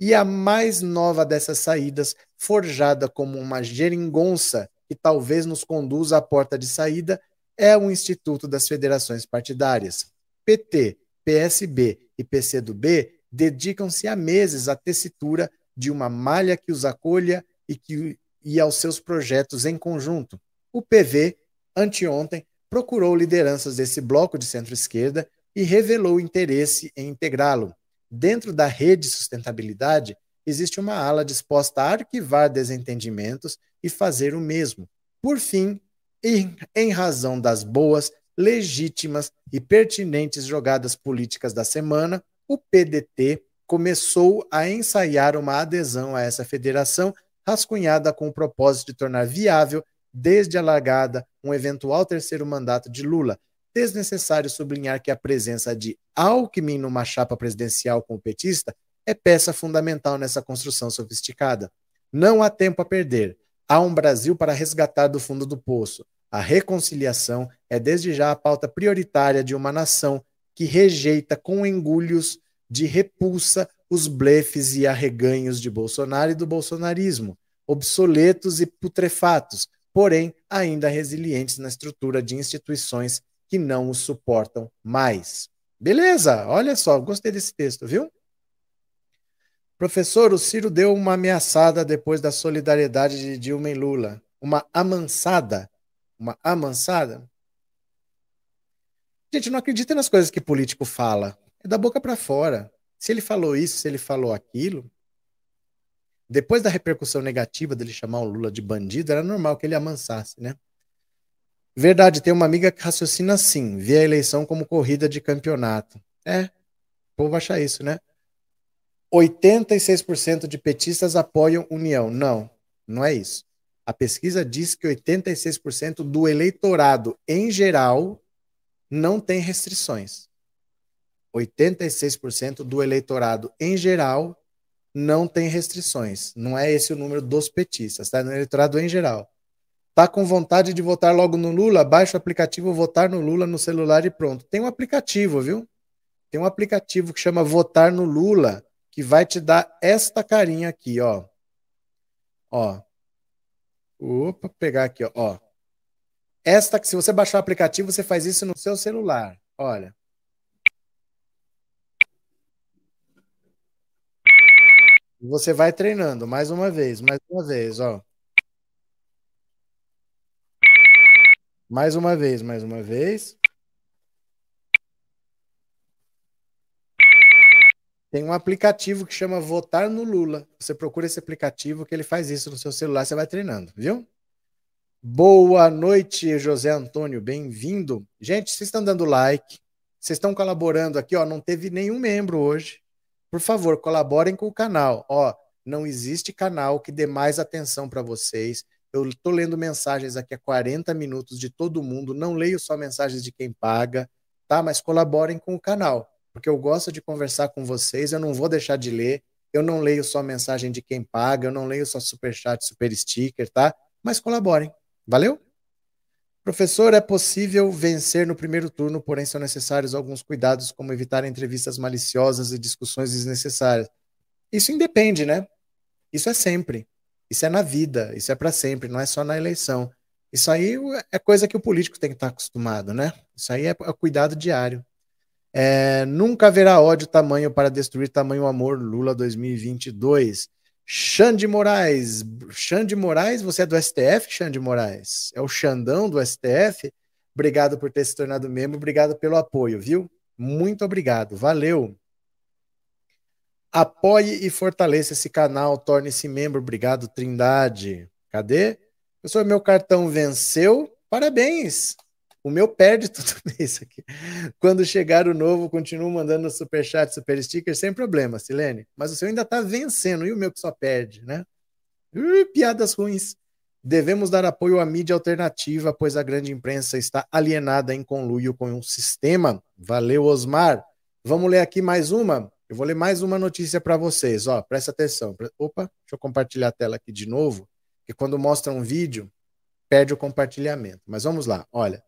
E a mais nova dessas saídas, forjada como uma geringonça que talvez nos conduza à porta de saída, é o Instituto das Federações Partidárias. PT, PSB e PCdoB dedicam-se há meses à tessitura de uma malha que os acolha e, que, e aos seus projetos em conjunto. O PV, anteontem, procurou lideranças desse bloco de centro-esquerda e revelou interesse em integrá-lo. Dentro da rede sustentabilidade, existe uma ala disposta a arquivar desentendimentos e fazer o mesmo. Por fim, em, em razão das boas, legítimas e pertinentes jogadas políticas da semana, o PDT começou a ensaiar uma adesão a essa federação rascunhada com o propósito de tornar viável, desde a largada, um eventual terceiro mandato de Lula. Desnecessário sublinhar que a presença de Alckmin numa chapa presidencial com o petista é peça fundamental nessa construção sofisticada. Não há tempo a perder. Há um Brasil para resgatar do fundo do poço. A reconciliação é desde já a pauta prioritária de uma nação que rejeita com engulhos de repulsa os blefes e arreganhos de Bolsonaro e do bolsonarismo, obsoletos e putrefatos, porém ainda resilientes na estrutura de instituições que não os suportam mais. Beleza, olha só, gostei desse texto, viu? Professor, o Ciro deu uma ameaçada depois da solidariedade de Dilma e Lula. Uma amansada? Uma amansada? Gente, não acredita nas coisas que político fala. É da boca para fora. Se ele falou isso, se ele falou aquilo, depois da repercussão negativa dele chamar o Lula de bandido, era normal que ele amansasse, né? Verdade, tem uma amiga que raciocina assim, vê a eleição como corrida de campeonato. É, o povo acha isso, né? 86% de petistas apoiam União. Não, não é isso. A pesquisa diz que 86% do eleitorado em geral não tem restrições. 86% do eleitorado em geral não tem restrições. Não é esse o número dos petistas, tá? No eleitorado em geral. Tá com vontade de votar logo no Lula? Baixa o aplicativo Votar no Lula no celular e pronto. Tem um aplicativo, viu? Tem um aplicativo que chama Votar no Lula, que vai te dar esta carinha aqui, ó. Ó. Opa, pegar aqui, ó. Esta se você baixar o aplicativo, você faz isso no seu celular. Olha. Você vai treinando mais uma vez, mais uma vez, ó. Mais uma vez, mais uma vez. Tem um aplicativo que chama Votar no Lula. Você procura esse aplicativo que ele faz isso no seu celular, você vai treinando, viu? Boa noite, José Antônio, bem-vindo. Gente, vocês estão dando like, vocês estão colaborando aqui, ó, não teve nenhum membro hoje. Por favor, colaborem com o canal. Ó, não existe canal que dê mais atenção para vocês. Eu estou lendo mensagens aqui há 40 minutos de todo mundo, não leio só mensagens de quem paga, tá? Mas colaborem com o canal porque eu gosto de conversar com vocês, eu não vou deixar de ler, eu não leio só mensagem de quem paga, eu não leio só super chat, super sticker, tá? Mas colaborem. Valeu? Professor, é possível vencer no primeiro turno, porém são necessários alguns cuidados, como evitar entrevistas maliciosas e discussões desnecessárias. Isso independe, né? Isso é sempre. Isso é na vida, isso é para sempre, não é só na eleição. Isso aí é coisa que o político tem que estar acostumado, né? Isso aí é, é cuidado diário. É, nunca haverá ódio tamanho para destruir tamanho amor, Lula 2022. Xande Moraes. Xande Moraes, você é do STF, Xande Moraes? É o Xandão do STF? Obrigado por ter se tornado membro, obrigado pelo apoio, viu? Muito obrigado, valeu. Apoie e fortaleça esse canal, torne-se membro. Obrigado, Trindade. Cadê? Pessoal, meu cartão venceu. Parabéns. O meu perde [LAUGHS] tudo isso aqui. Quando chegar o novo, continuo mandando super chat, super sticker, sem problema, Silene. Mas o seu ainda está vencendo, e o meu que só perde, né? Uh, piadas ruins. Devemos dar apoio à mídia alternativa, pois a grande imprensa está alienada em conluio com um sistema. Valeu, Osmar. Vamos ler aqui mais uma. Eu vou ler mais uma notícia para vocês. Ó, presta atenção. Opa, deixa eu compartilhar a tela aqui de novo, que quando mostra um vídeo, perde o compartilhamento. Mas vamos lá. Olha,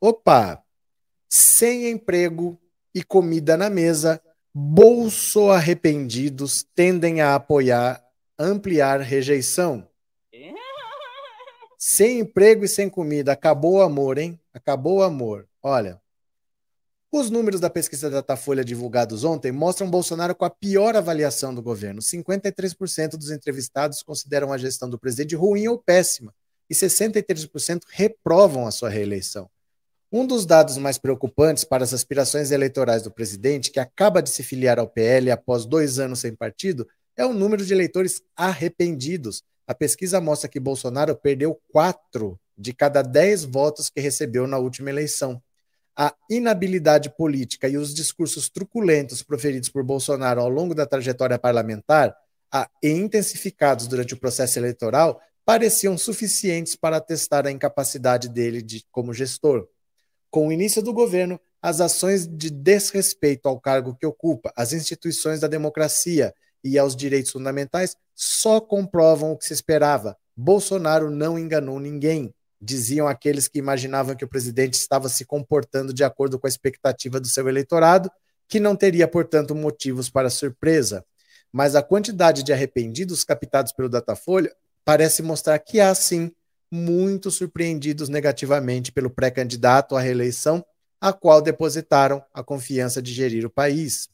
Opa! Sem emprego e comida na mesa, bolso arrependidos tendem a apoiar ampliar rejeição. [LAUGHS] Sem emprego e sem comida, acabou o amor, hein? Acabou o amor. Olha, os números da pesquisa Datafolha divulgados ontem mostram Bolsonaro com a pior avaliação do governo. 53% dos entrevistados consideram a gestão do presidente ruim ou péssima e 63% reprovam a sua reeleição. Um dos dados mais preocupantes para as aspirações eleitorais do presidente, que acaba de se filiar ao PL após dois anos sem partido, é o número de eleitores arrependidos. A pesquisa mostra que Bolsonaro perdeu quatro de cada dez votos que recebeu na última eleição. A inabilidade política e os discursos truculentos proferidos por Bolsonaro ao longo da trajetória parlamentar, a, e intensificados durante o processo eleitoral, pareciam suficientes para atestar a incapacidade dele de, como gestor. Com o início do governo, as ações de desrespeito ao cargo que ocupa, às instituições da democracia e aos direitos fundamentais só comprovam o que se esperava. Bolsonaro não enganou ninguém, diziam aqueles que imaginavam que o presidente estava se comportando de acordo com a expectativa do seu eleitorado, que não teria, portanto, motivos para surpresa. Mas a quantidade de arrependidos captados pelo Datafolha parece mostrar que há sim muito surpreendidos negativamente pelo pré-candidato à reeleição, a qual depositaram a confiança de gerir o país.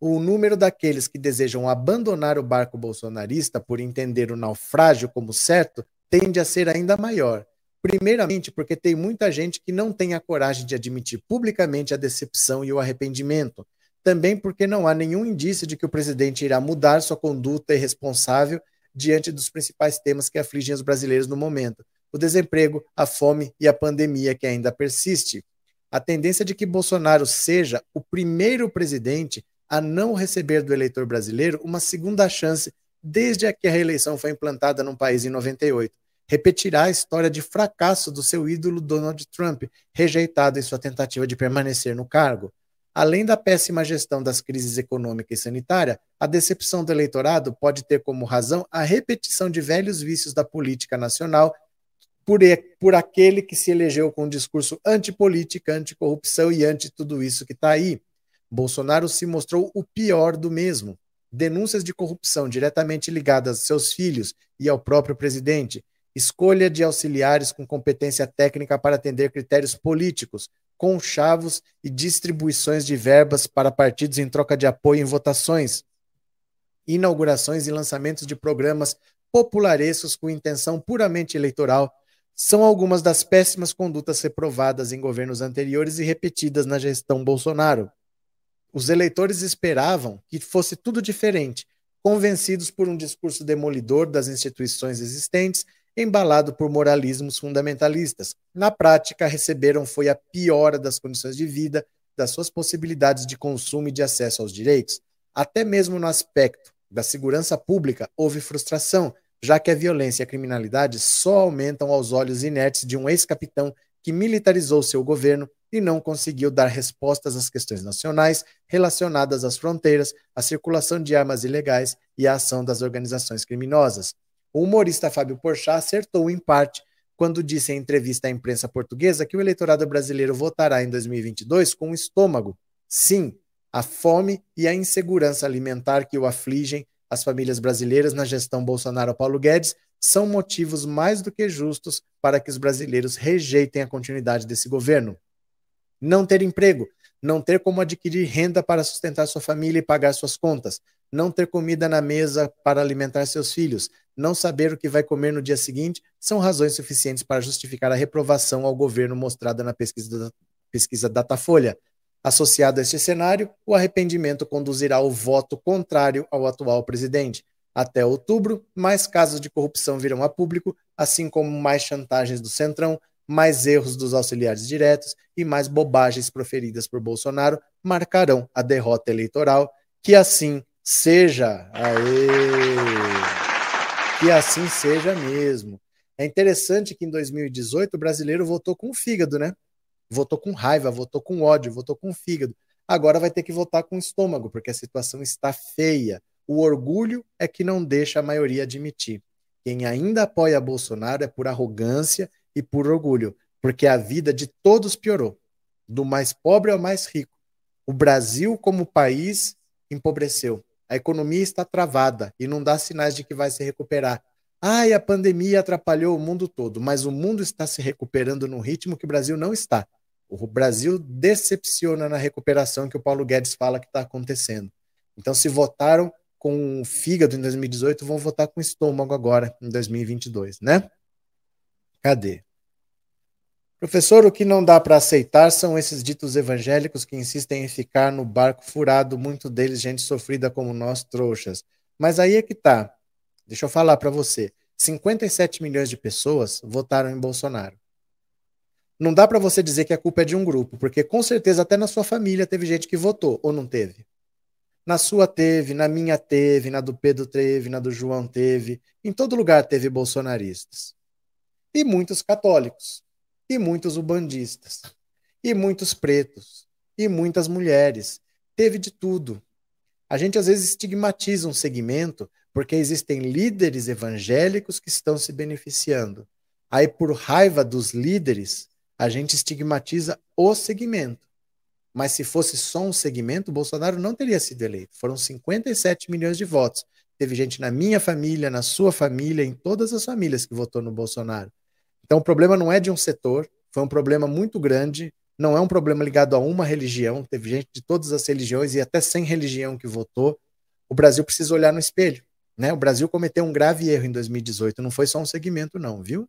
O número daqueles que desejam abandonar o barco bolsonarista por entender o naufrágio como certo tende a ser ainda maior. Primeiramente, porque tem muita gente que não tem a coragem de admitir publicamente a decepção e o arrependimento. Também porque não há nenhum indício de que o presidente irá mudar sua conduta irresponsável diante dos principais temas que afligem os brasileiros no momento: o desemprego, a fome e a pandemia que ainda persiste. A tendência de que Bolsonaro seja o primeiro presidente a não receber do eleitor brasileiro uma segunda chance desde que a reeleição foi implantada no país em 98. Repetirá a história de fracasso do seu ídolo Donald Trump, rejeitado em sua tentativa de permanecer no cargo. Além da péssima gestão das crises econômica e sanitária, a decepção do eleitorado pode ter como razão a repetição de velhos vícios da política nacional por, por aquele que se elegeu com um discurso antipolítica, anticorrupção e anti tudo isso que está aí. Bolsonaro se mostrou o pior do mesmo. Denúncias de corrupção diretamente ligadas a seus filhos e ao próprio presidente, escolha de auxiliares com competência técnica para atender critérios políticos, conchavos e distribuições de verbas para partidos em troca de apoio em votações, inaugurações e lançamentos de programas popularescos com intenção puramente eleitoral, são algumas das péssimas condutas reprovadas em governos anteriores e repetidas na gestão Bolsonaro. Os eleitores esperavam que fosse tudo diferente, convencidos por um discurso demolidor das instituições existentes, embalado por moralismos fundamentalistas. Na prática, receberam foi a piora das condições de vida, das suas possibilidades de consumo e de acesso aos direitos. Até mesmo no aspecto da segurança pública, houve frustração, já que a violência e a criminalidade só aumentam aos olhos inertes de um ex-capitão que militarizou seu governo e não conseguiu dar respostas às questões nacionais relacionadas às fronteiras, à circulação de armas ilegais e à ação das organizações criminosas. O humorista Fábio Porchat acertou em parte quando disse em entrevista à imprensa portuguesa que o eleitorado brasileiro votará em 2022 com o estômago. Sim, a fome e a insegurança alimentar que o afligem as famílias brasileiras na gestão Bolsonaro-Paulo Guedes são motivos mais do que justos para que os brasileiros rejeitem a continuidade desse governo. Não ter emprego, não ter como adquirir renda para sustentar sua família e pagar suas contas, não ter comida na mesa para alimentar seus filhos, não saber o que vai comer no dia seguinte, são razões suficientes para justificar a reprovação ao governo mostrada na pesquisa, pesquisa Datafolha. Associado a este cenário, o arrependimento conduzirá ao voto contrário ao atual presidente. Até outubro, mais casos de corrupção virão a público, assim como mais chantagens do Centrão, mais erros dos auxiliares diretos e mais bobagens proferidas por Bolsonaro marcarão a derrota eleitoral. Que assim seja. Aê! Que assim seja mesmo. É interessante que em 2018 o brasileiro votou com o fígado, né? votou com raiva, votou com ódio, votou com fígado. Agora vai ter que votar com estômago, porque a situação está feia. O orgulho é que não deixa a maioria admitir. Quem ainda apoia Bolsonaro é por arrogância e por orgulho, porque a vida de todos piorou, do mais pobre ao mais rico. O Brasil, como país, empobreceu. A economia está travada e não dá sinais de que vai se recuperar. Ai, a pandemia atrapalhou o mundo todo, mas o mundo está se recuperando num ritmo que o Brasil não está. O Brasil decepciona na recuperação que o Paulo Guedes fala que está acontecendo. Então, se votaram com o fígado em 2018, vão votar com o estômago agora, em 2022, né? Cadê? Professor, o que não dá para aceitar são esses ditos evangélicos que insistem em ficar no barco furado, muito deles gente sofrida como nós, trouxas. Mas aí é que tá. Deixa eu falar para você. 57 milhões de pessoas votaram em Bolsonaro não dá para você dizer que a culpa é de um grupo, porque com certeza até na sua família teve gente que votou, ou não teve? Na sua teve, na minha teve, na do Pedro teve, na do João teve, em todo lugar teve bolsonaristas. E muitos católicos, e muitos ubandistas, e muitos pretos, e muitas mulheres. Teve de tudo. A gente às vezes estigmatiza um segmento porque existem líderes evangélicos que estão se beneficiando. Aí, por raiva dos líderes, a gente estigmatiza o segmento. Mas se fosse só um segmento, Bolsonaro não teria sido eleito. Foram 57 milhões de votos. Teve gente na minha família, na sua família, em todas as famílias que votou no Bolsonaro. Então o problema não é de um setor, foi um problema muito grande, não é um problema ligado a uma religião, teve gente de todas as religiões e até sem religião que votou. O Brasil precisa olhar no espelho. Né? O Brasil cometeu um grave erro em 2018, não foi só um segmento, não, viu?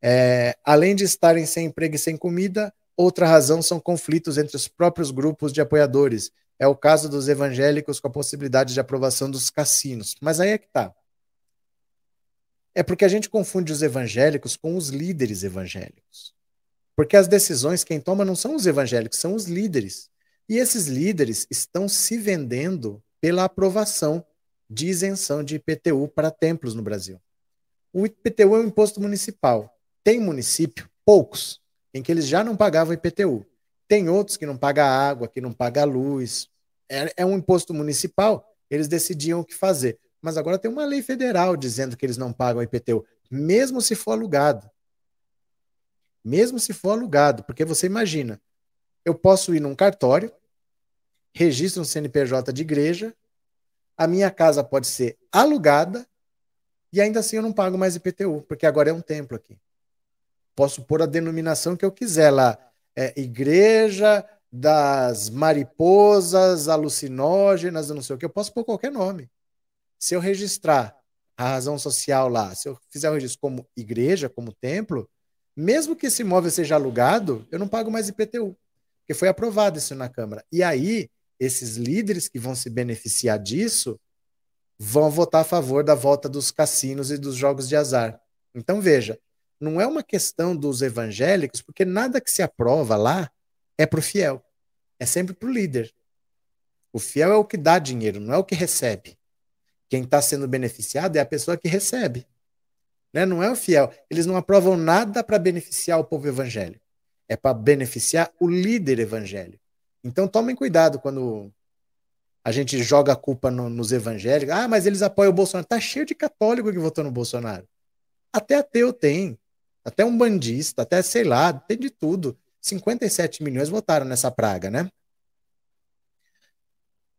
É, além de estarem sem emprego e sem comida, outra razão são conflitos entre os próprios grupos de apoiadores. É o caso dos evangélicos com a possibilidade de aprovação dos cassinos. Mas aí é que tá. É porque a gente confunde os evangélicos com os líderes evangélicos. Porque as decisões quem toma não são os evangélicos, são os líderes. E esses líderes estão se vendendo pela aprovação de isenção de IPTU para templos no Brasil. O IPTU é um imposto municipal. Tem município, poucos, em que eles já não pagavam IPTU. Tem outros que não pagam água, que não pagam luz. É, é um imposto municipal, eles decidiam o que fazer. Mas agora tem uma lei federal dizendo que eles não pagam IPTU, mesmo se for alugado. Mesmo se for alugado, porque você imagina, eu posso ir num cartório, registro um CNPJ de igreja, a minha casa pode ser alugada e ainda assim eu não pago mais IPTU, porque agora é um templo aqui. Posso pôr a denominação que eu quiser lá. É, igreja das mariposas alucinógenas, não sei o que. Eu posso pôr qualquer nome. Se eu registrar a razão social lá, se eu fizer o registro como igreja, como templo, mesmo que esse imóvel seja alugado, eu não pago mais IPTU, porque foi aprovado isso na Câmara. E aí, esses líderes que vão se beneficiar disso vão votar a favor da volta dos cassinos e dos jogos de azar. Então, veja, não é uma questão dos evangélicos, porque nada que se aprova lá é para o fiel. É sempre para o líder. O fiel é o que dá dinheiro, não é o que recebe. Quem está sendo beneficiado é a pessoa que recebe. Né? Não é o fiel. Eles não aprovam nada para beneficiar o povo evangélico. É para beneficiar o líder evangélico. Então tomem cuidado quando a gente joga a culpa no, nos evangélicos. Ah, mas eles apoiam o Bolsonaro. Tá cheio de católico que votou no Bolsonaro. Até ateu tem. Até um bandista, até sei lá, tem de tudo. 57 milhões votaram nessa praga, né?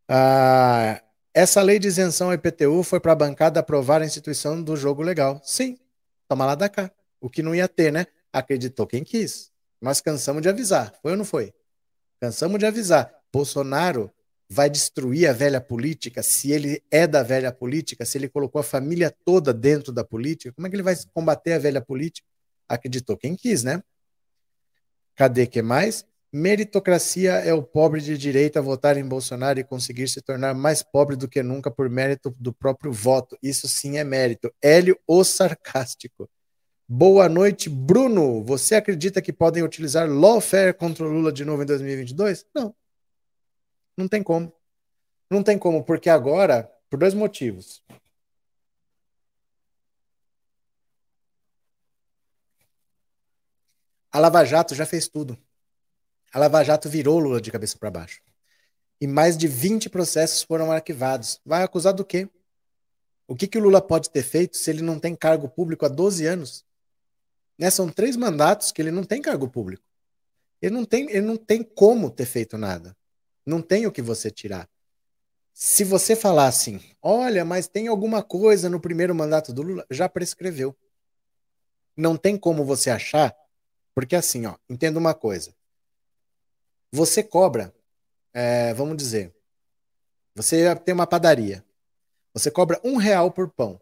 Ah, essa lei de isenção IPTU foi para a bancada aprovar a instituição do jogo legal. Sim, toma lá da cá. O que não ia ter, né? Acreditou quem quis. Nós cansamos de avisar. Foi ou não foi? Cansamos de avisar. Bolsonaro vai destruir a velha política se ele é da velha política, se ele colocou a família toda dentro da política. Como é que ele vai combater a velha política? Acreditou quem quis, né? Cadê que mais? Meritocracia é o pobre de direita votar em Bolsonaro e conseguir se tornar mais pobre do que nunca por mérito do próprio voto. Isso sim é mérito. Hélio, o sarcástico. Boa noite, Bruno. Você acredita que podem utilizar lawfare contra o Lula de novo em 2022? Não. Não tem como. Não tem como, porque agora, por dois motivos. A Lava Jato já fez tudo. A Lava Jato virou Lula de cabeça para baixo. E mais de 20 processos foram arquivados. Vai acusar do quê? O que, que o Lula pode ter feito se ele não tem cargo público há 12 anos? Né? São três mandatos que ele não tem cargo público. Ele não tem, ele não tem como ter feito nada. Não tem o que você tirar. Se você falar assim, olha, mas tem alguma coisa no primeiro mandato do Lula, já prescreveu. Não tem como você achar, porque assim, ó, entenda uma coisa. Você cobra, é, vamos dizer, você tem uma padaria, você cobra um real por pão,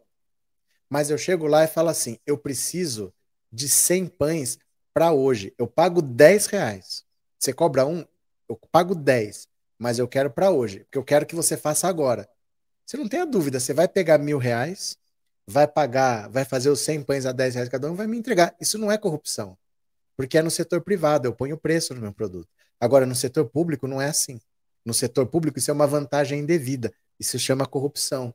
mas eu chego lá e falo assim, eu preciso de 100 pães para hoje, eu pago 10 reais. Você cobra um, eu pago 10, mas eu quero para hoje, porque eu quero que você faça agora. Você não tenha dúvida, você vai pegar mil reais, vai pagar, vai fazer os 100 pães a 10 reais cada um, vai me entregar. Isso não é corrupção, porque é no setor privado, eu ponho preço no meu produto. Agora, no setor público, não é assim. No setor público, isso é uma vantagem indevida. Isso se chama corrupção.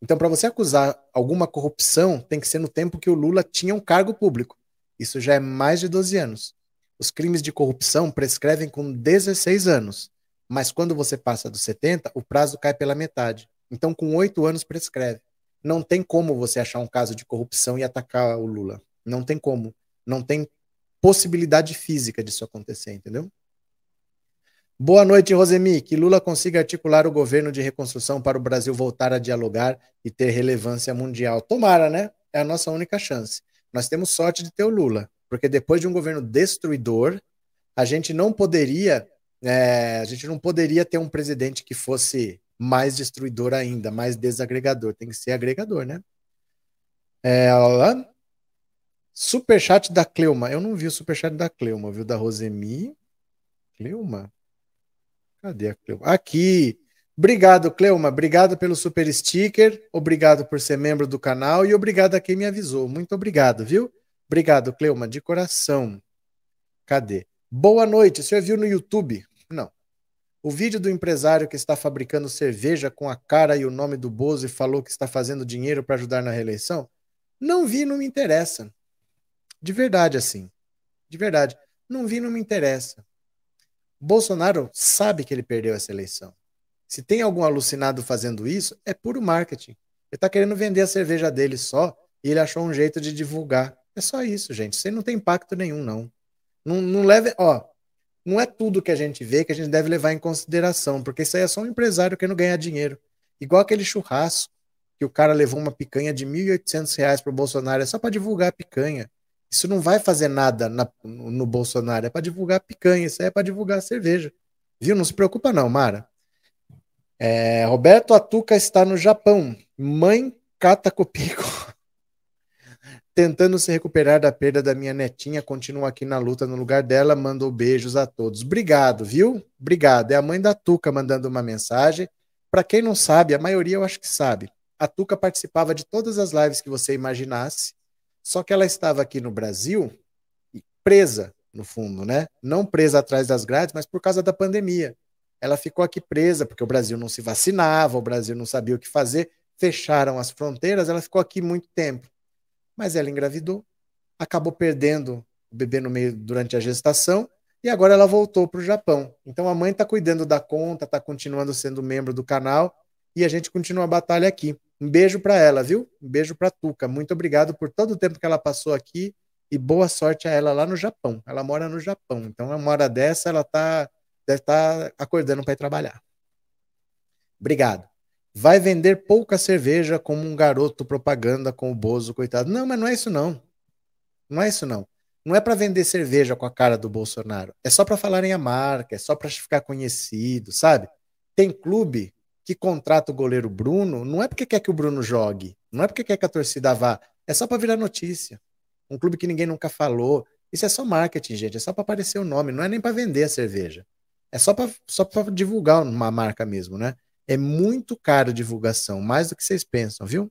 Então, para você acusar alguma corrupção, tem que ser no tempo que o Lula tinha um cargo público. Isso já é mais de 12 anos. Os crimes de corrupção prescrevem com 16 anos. Mas quando você passa dos 70, o prazo cai pela metade. Então, com oito anos, prescreve. Não tem como você achar um caso de corrupção e atacar o Lula. Não tem como. Não tem possibilidade física disso acontecer, entendeu? Boa noite, Rosemi. Que Lula consiga articular o governo de reconstrução para o Brasil voltar a dialogar e ter relevância mundial. Tomara, né? É a nossa única chance. Nós temos sorte de ter o Lula, porque depois de um governo destruidor, a gente não poderia, é, a gente não poderia ter um presidente que fosse mais destruidor ainda, mais desagregador. Tem que ser agregador, né? É, superchat da Cleuma. Eu não vi o superchat da Cleuma, viu? Da Rosemi. Cleuma? Cadê a Cleuma? Aqui. Obrigado, Cleuma. Obrigado pelo super sticker. Obrigado por ser membro do canal e obrigado a quem me avisou. Muito obrigado, viu? Obrigado, Cleuma, de coração. Cadê? Boa noite. Você viu no YouTube? Não. O vídeo do empresário que está fabricando cerveja com a cara e o nome do Bozo e falou que está fazendo dinheiro para ajudar na reeleição? Não vi, não me interessa. De verdade, assim. De verdade. Não vi, não me interessa. Bolsonaro sabe que ele perdeu essa eleição. Se tem algum alucinado fazendo isso, é puro marketing. Ele está querendo vender a cerveja dele só e ele achou um jeito de divulgar. É só isso, gente. Isso aí não tem impacto nenhum, não. Não, não leve. Ó, não é tudo que a gente vê que a gente deve levar em consideração, porque isso aí é só um empresário querendo ganhar dinheiro. Igual aquele churrasco que o cara levou uma picanha de R$ 1.800 para o Bolsonaro, é só para divulgar a picanha. Isso não vai fazer nada na, no Bolsonaro, é para divulgar picanha, isso aí é para divulgar cerveja. Viu? Não se preocupa não, Mara. É, Roberto Atuca está no Japão. Mãe Catacopico. [LAUGHS] Tentando se recuperar da perda da minha netinha, continua aqui na luta no lugar dela, mandou beijos a todos. Obrigado, viu? Obrigado. É a mãe da Tuca mandando uma mensagem. Para quem não sabe, a maioria eu acho que sabe. A Tuca participava de todas as lives que você imaginasse, só que ela estava aqui no Brasil presa, no fundo, né? Não presa atrás das grades, mas por causa da pandemia. Ela ficou aqui presa porque o Brasil não se vacinava, o Brasil não sabia o que fazer, fecharam as fronteiras, ela ficou aqui muito tempo. Mas ela engravidou, acabou perdendo o bebê no meio durante a gestação e agora ela voltou para o Japão. Então a mãe está cuidando da conta, está continuando sendo membro do canal e a gente continua a batalha aqui. Um beijo para ela, viu? Um beijo para Tuca. Muito obrigado por todo o tempo que ela passou aqui e boa sorte a ela lá no Japão. Ela mora no Japão, então uma hora dessa ela tá deve estar tá acordando para ir trabalhar. Obrigado. Vai vender pouca cerveja como um garoto propaganda com o Bozo, coitado. Não, mas não é isso não. Não é isso não. Não é para vender cerveja com a cara do Bolsonaro. É só para falarem a marca, é só para ficar conhecido, sabe? Tem clube que contrata o goleiro Bruno, não é porque quer que o Bruno jogue, não é porque quer que a torcida vá, é só para virar notícia um clube que ninguém nunca falou. Isso é só marketing, gente. É só para aparecer o nome. Não é nem para vender a cerveja. É só para só divulgar uma marca mesmo, né? É muito caro divulgação, mais do que vocês pensam, viu?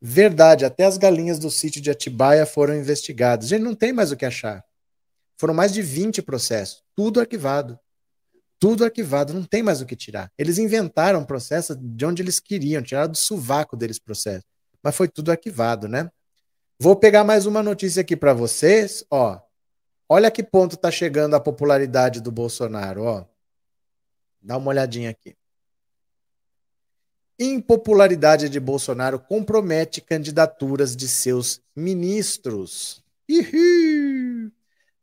Verdade, até as galinhas do sítio de Atibaia foram investigadas. Gente, não tem mais o que achar. Foram mais de 20 processos, tudo arquivado. Tudo arquivado, não tem mais o que tirar. Eles inventaram o processo de onde eles queriam, tiraram do sovaco deles processo. Mas foi tudo arquivado, né? Vou pegar mais uma notícia aqui para vocês, ó. Olha que ponto está chegando a popularidade do Bolsonaro, ó. Dá uma olhadinha aqui. Impopularidade de Bolsonaro compromete candidaturas de seus ministros. Ihi!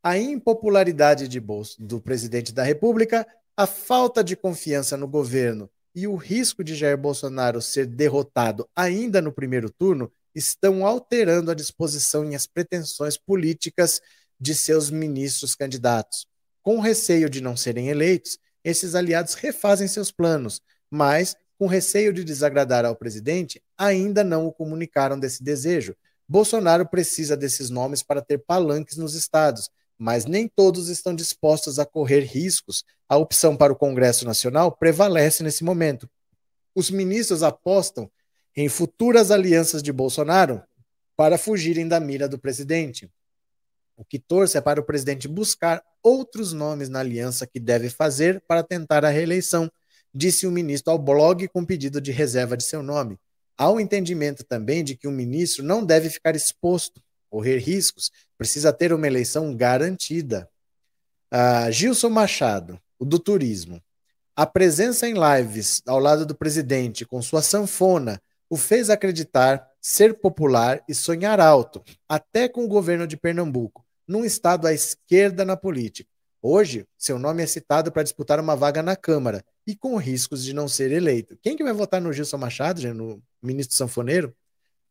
A impopularidade de Bolso, do presidente da República, a falta de confiança no governo e o risco de Jair Bolsonaro ser derrotado ainda no primeiro turno estão alterando a disposição e as pretensões políticas de seus ministros candidatos. Com receio de não serem eleitos, esses aliados refazem seus planos, mas, com receio de desagradar ao presidente, ainda não o comunicaram desse desejo. Bolsonaro precisa desses nomes para ter palanques nos estados, mas nem todos estão dispostos a correr riscos. A opção para o Congresso Nacional prevalece nesse momento. Os ministros apostam em futuras alianças de Bolsonaro para fugirem da mira do presidente. O que torce é para o presidente buscar outros nomes na aliança que deve fazer para tentar a reeleição, disse o ministro ao blog com pedido de reserva de seu nome. Há um entendimento também de que um ministro não deve ficar exposto, correr riscos, precisa ter uma eleição garantida. Ah, Gilson Machado, o do turismo. A presença em lives ao lado do presidente com sua sanfona o fez acreditar, ser popular e sonhar alto, até com o governo de Pernambuco, num estado à esquerda na política. Hoje, seu nome é citado para disputar uma vaga na Câmara e com riscos de não ser eleito. Quem que vai votar no Gilson Machado, no ministro sanfoneiro?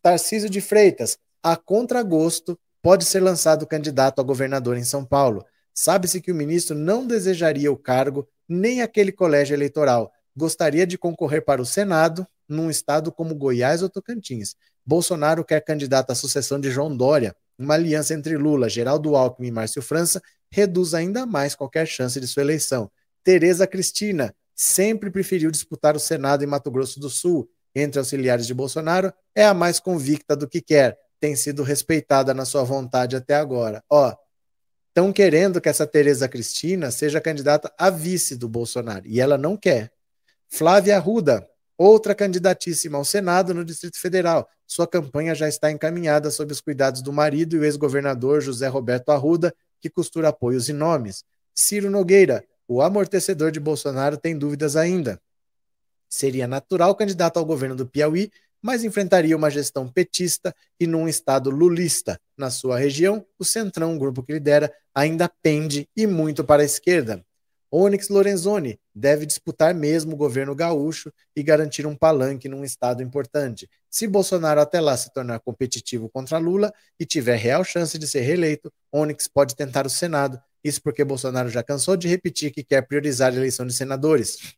Tarcísio de Freitas, a contragosto, pode ser lançado candidato a governador em São Paulo. Sabe-se que o ministro não desejaria o cargo nem aquele colégio eleitoral. Gostaria de concorrer para o Senado num estado como Goiás ou Tocantins. Bolsonaro quer candidato à sucessão de João Dória. Uma aliança entre Lula, Geraldo Alckmin e Márcio França reduz ainda mais qualquer chance de sua eleição. Tereza Cristina sempre preferiu disputar o Senado em Mato Grosso do Sul. Entre auxiliares de Bolsonaro, é a mais convicta do que quer. Tem sido respeitada na sua vontade até agora. Ó, estão querendo que essa Tereza Cristina seja candidata a vice do Bolsonaro. E ela não quer. Flávia Arruda, outra candidatíssima ao Senado no Distrito Federal. Sua campanha já está encaminhada sob os cuidados do marido e o ex-governador José Roberto Arruda, que costura apoios e nomes. Ciro Nogueira, o amortecedor de Bolsonaro, tem dúvidas ainda. Seria natural candidato ao governo do Piauí, mas enfrentaria uma gestão petista e num estado lulista. Na sua região, o Centrão, grupo que lidera, ainda pende e muito para a esquerda. Onyx Lorenzoni deve disputar mesmo o governo gaúcho e garantir um palanque num estado importante. Se Bolsonaro até lá se tornar competitivo contra Lula e tiver real chance de ser reeleito, Onyx pode tentar o Senado. Isso porque Bolsonaro já cansou de repetir que quer priorizar a eleição de senadores.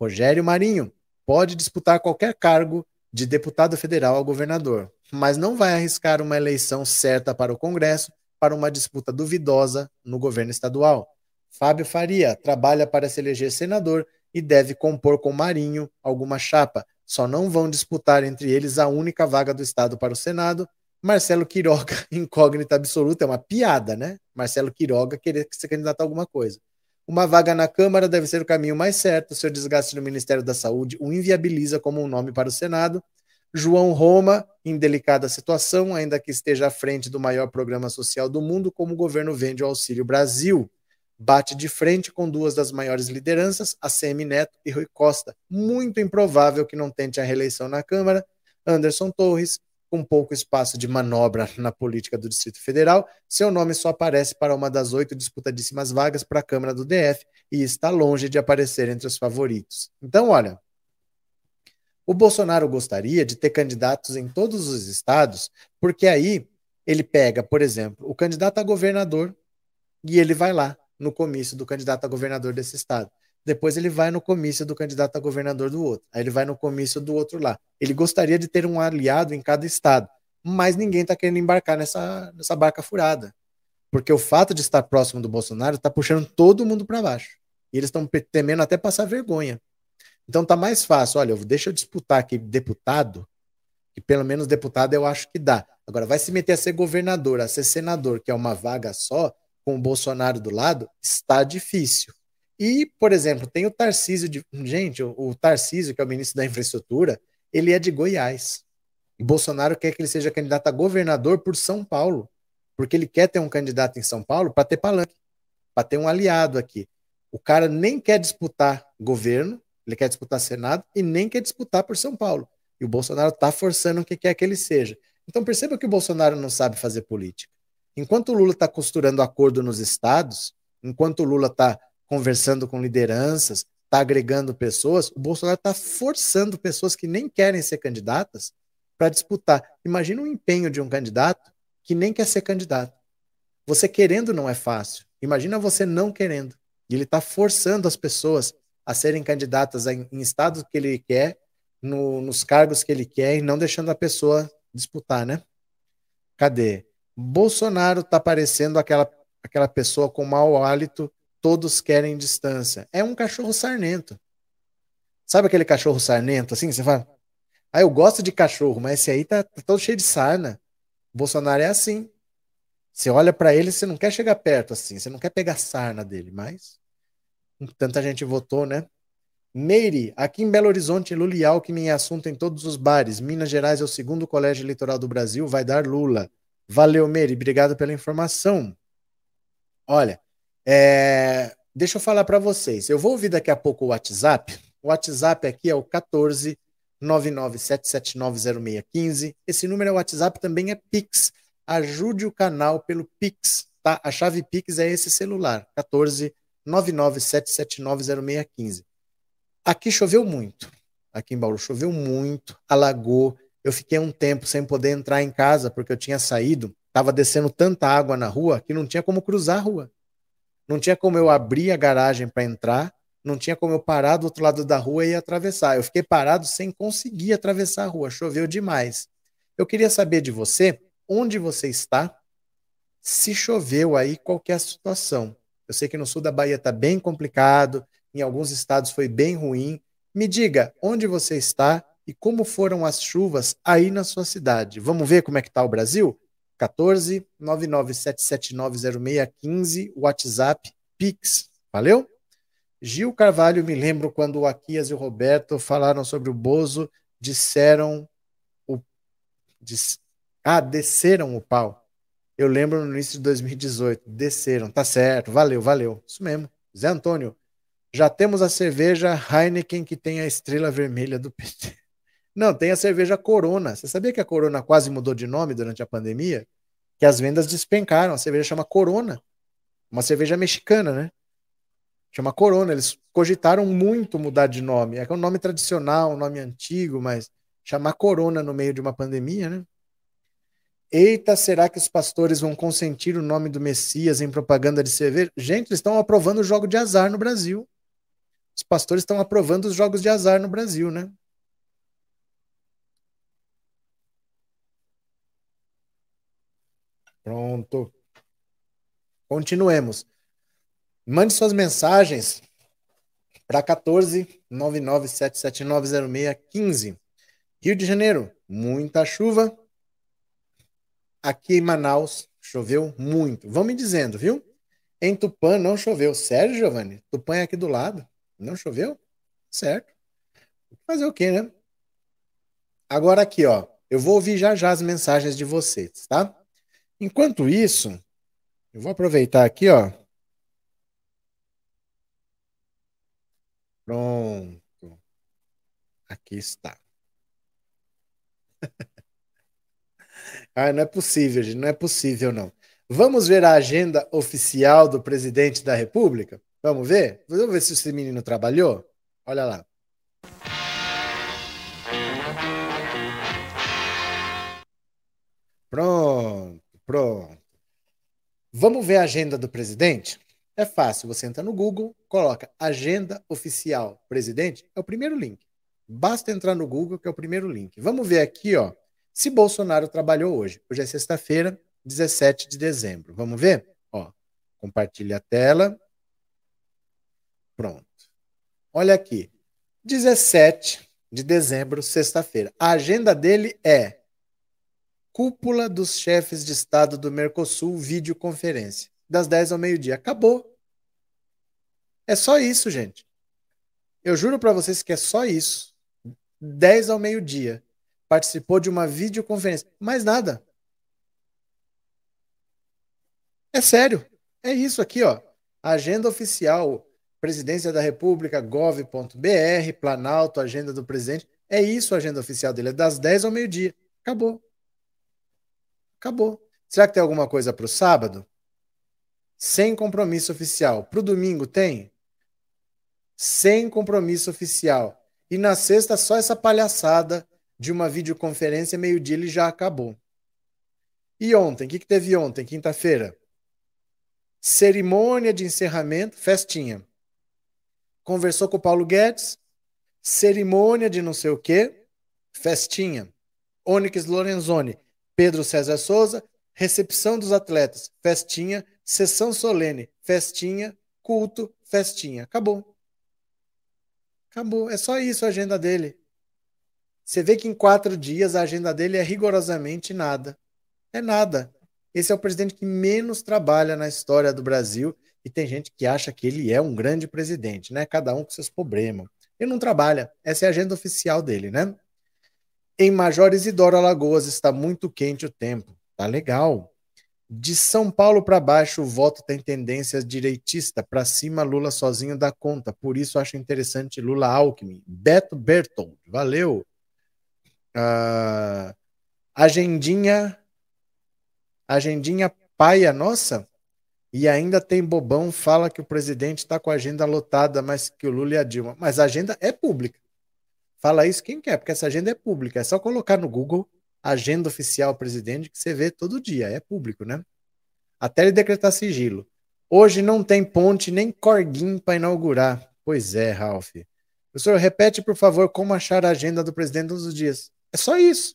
Rogério Marinho pode disputar qualquer cargo de deputado federal a governador, mas não vai arriscar uma eleição certa para o Congresso para uma disputa duvidosa no governo estadual. Fábio Faria trabalha para se eleger senador e deve compor com Marinho alguma chapa. Só não vão disputar entre eles a única vaga do Estado para o Senado. Marcelo Quiroga, [LAUGHS] incógnita absoluta, é uma piada, né? Marcelo Quiroga querer ser candidato a alguma coisa. Uma vaga na Câmara deve ser o caminho mais certo. Seu desgaste no Ministério da Saúde o inviabiliza como um nome para o Senado. João Roma, em delicada situação, ainda que esteja à frente do maior programa social do mundo, como o governo vende o Auxílio Brasil. Bate de frente com duas das maiores lideranças, ACM Neto e Rui Costa. Muito improvável que não tente a reeleição na Câmara. Anderson Torres, com pouco espaço de manobra na política do Distrito Federal, seu nome só aparece para uma das oito disputadíssimas vagas para a Câmara do DF e está longe de aparecer entre os favoritos. Então, olha, o Bolsonaro gostaria de ter candidatos em todos os estados, porque aí ele pega, por exemplo, o candidato a governador e ele vai lá no comício do candidato a governador desse estado. Depois ele vai no comício do candidato a governador do outro. Aí ele vai no comício do outro lá. Ele gostaria de ter um aliado em cada estado, mas ninguém está querendo embarcar nessa, nessa barca furada. Porque o fato de estar próximo do Bolsonaro está puxando todo mundo para baixo. E eles estão temendo até passar vergonha. Então tá mais fácil. Olha, deixa eu disputar aqui deputado, que pelo menos deputado eu acho que dá. Agora, vai se meter a ser governador, a ser senador, que é uma vaga só, com o Bolsonaro do lado, está difícil. E, por exemplo, tem o Tarcísio de. Gente, o, Tarcísio, que é o ministro da Infraestrutura, ele é de Goiás. E Bolsonaro quer que ele seja candidato a governador por São Paulo, porque ele quer ter um candidato em São Paulo para ter palanque, para ter um aliado aqui. O cara nem quer disputar governo, ele quer disputar Senado e nem quer disputar por São Paulo. E o Bolsonaro está forçando o que quer que ele seja. Então perceba que o Bolsonaro não sabe fazer política. Enquanto o Lula está costurando acordo nos estados, enquanto o Lula está conversando com lideranças, está agregando pessoas, o Bolsonaro está forçando pessoas que nem querem ser candidatas para disputar. Imagina o empenho de um candidato que nem quer ser candidato. Você querendo não é fácil. Imagina você não querendo. E ele está forçando as pessoas a serem candidatas em, em estados que ele quer, no, nos cargos que ele quer, e não deixando a pessoa disputar, né? Cadê? Bolsonaro está parecendo aquela, aquela pessoa com mau hálito todos querem distância. É um cachorro sarnento. Sabe aquele cachorro sarnento assim? Você fala, ah, eu gosto de cachorro, mas esse aí tá, tá todo cheio de sarna. O Bolsonaro é assim. Você olha para ele, você não quer chegar perto assim, você não quer pegar sarna dele, mas tanta gente votou, né? Meire, aqui em Belo Horizonte, Lula Alckmin é assunto em todos os bares. Minas Gerais é o segundo colégio eleitoral do Brasil, vai dar Lula. Valeu, Meire, obrigado pela informação. Olha, é, deixa eu falar para vocês. Eu vou ouvir daqui a pouco o WhatsApp. O WhatsApp aqui é o 14 997790615. Esse número é WhatsApp, também é Pix. Ajude o canal pelo Pix, tá? A chave Pix é esse celular, 14 997790615. Aqui choveu muito. Aqui em Bauru choveu muito, alagou. Eu fiquei um tempo sem poder entrar em casa porque eu tinha saído, estava descendo tanta água na rua que não tinha como cruzar a rua. Não tinha como eu abrir a garagem para entrar, não tinha como eu parar do outro lado da rua e atravessar. Eu fiquei parado sem conseguir atravessar a rua, choveu demais. Eu queria saber de você, onde você está, se choveu aí, qual é a situação. Eu sei que no sul da Bahia está bem complicado, em alguns estados foi bem ruim. Me diga onde você está e como foram as chuvas aí na sua cidade. Vamos ver como é que está o Brasil? 14 997790615, WhatsApp, Pix. Valeu? Gil Carvalho, me lembro quando o Aquias e o Roberto falaram sobre o Bozo, disseram o. Dis, ah, desceram o pau. Eu lembro no início de 2018. Desceram, tá certo, valeu, valeu. Isso mesmo. Zé Antônio, já temos a cerveja Heineken que tem a estrela vermelha do PT. Não, tem a cerveja Corona. Você sabia que a Corona quase mudou de nome durante a pandemia? Que as vendas despencaram. A cerveja chama Corona. Uma cerveja mexicana, né? Chama Corona. Eles cogitaram muito mudar de nome. É, é um nome tradicional, um nome antigo, mas chamar Corona no meio de uma pandemia, né? Eita, será que os pastores vão consentir o nome do Messias em propaganda de cerveja? Gente, eles estão aprovando o jogo de azar no Brasil. Os pastores estão aprovando os jogos de azar no Brasil, né? Pronto. Continuemos. Mande suas mensagens para 14 997790615. Rio de Janeiro, muita chuva. Aqui em Manaus, choveu muito. Vão me dizendo, viu? Em Tupã não choveu. Sério, Giovanni? Tupã é aqui do lado. Não choveu? Certo. Fazer o quê, né? Agora aqui, ó. Eu vou ouvir já já as mensagens de vocês, tá? Enquanto isso, eu vou aproveitar aqui, ó. Pronto. Aqui está. [LAUGHS] ah, não é possível, gente. Não é possível, não. Vamos ver a agenda oficial do presidente da República? Vamos ver? Vamos ver se esse menino trabalhou? Olha lá. Pronto, pronto. Vamos ver a agenda do presidente? É fácil, você entra no Google, coloca Agenda Oficial Presidente, é o primeiro link. Basta entrar no Google, que é o primeiro link. Vamos ver aqui, ó, se Bolsonaro trabalhou hoje. Hoje é sexta-feira, 17 de dezembro. Vamos ver? Ó, compartilha a tela. Pronto. Olha aqui. 17 de dezembro, sexta-feira. A agenda dele é Cúpula dos chefes de Estado do Mercosul, videoconferência. Das 10 ao meio-dia. Acabou. É só isso, gente. Eu juro para vocês que é só isso. 10 ao meio-dia. Participou de uma videoconferência. Mais nada. É sério. É isso aqui, ó. Agenda oficial. Presidência da República, gov.br, Planalto, agenda do presidente. É isso a agenda oficial dele. É das 10 ao meio-dia. Acabou. Acabou. Será que tem alguma coisa para o sábado? Sem compromisso oficial. Para o domingo tem? Sem compromisso oficial. E na sexta, só essa palhaçada de uma videoconferência, meio-dia ele já acabou. E ontem? O que, que teve ontem, quinta-feira? Cerimônia de encerramento, festinha. Conversou com o Paulo Guedes, cerimônia de não sei o quê, festinha. Onyx Lorenzoni Pedro César Souza, recepção dos atletas, festinha, sessão solene, festinha, culto, festinha. Acabou. Acabou. É só isso a agenda dele. Você vê que em quatro dias a agenda dele é rigorosamente nada. É nada. Esse é o presidente que menos trabalha na história do Brasil e tem gente que acha que ele é um grande presidente, né? Cada um com seus problemas. Ele não trabalha. Essa é a agenda oficial dele, né? Em Major Isidoro Alagoas está muito quente o tempo. Tá legal. De São Paulo para baixo, o voto tem tendência direitista. Para cima, Lula sozinho dá conta. Por isso, acho interessante Lula Alckmin. Beto Bertold, valeu. Uh, agendinha. Agendinha paia, nossa. E ainda tem bobão, fala que o presidente está com a agenda lotada, mas que o Lula e a Dilma. Mas a agenda é pública. Fala isso quem quer, porque essa agenda é pública. É só colocar no Google agenda oficial presidente que você vê todo dia. É público, né? Até ele decretar sigilo. Hoje não tem ponte nem corguinho para inaugurar. Pois é, Ralph. Professor, repete, por favor, como achar a agenda do presidente todos os dias. É só isso.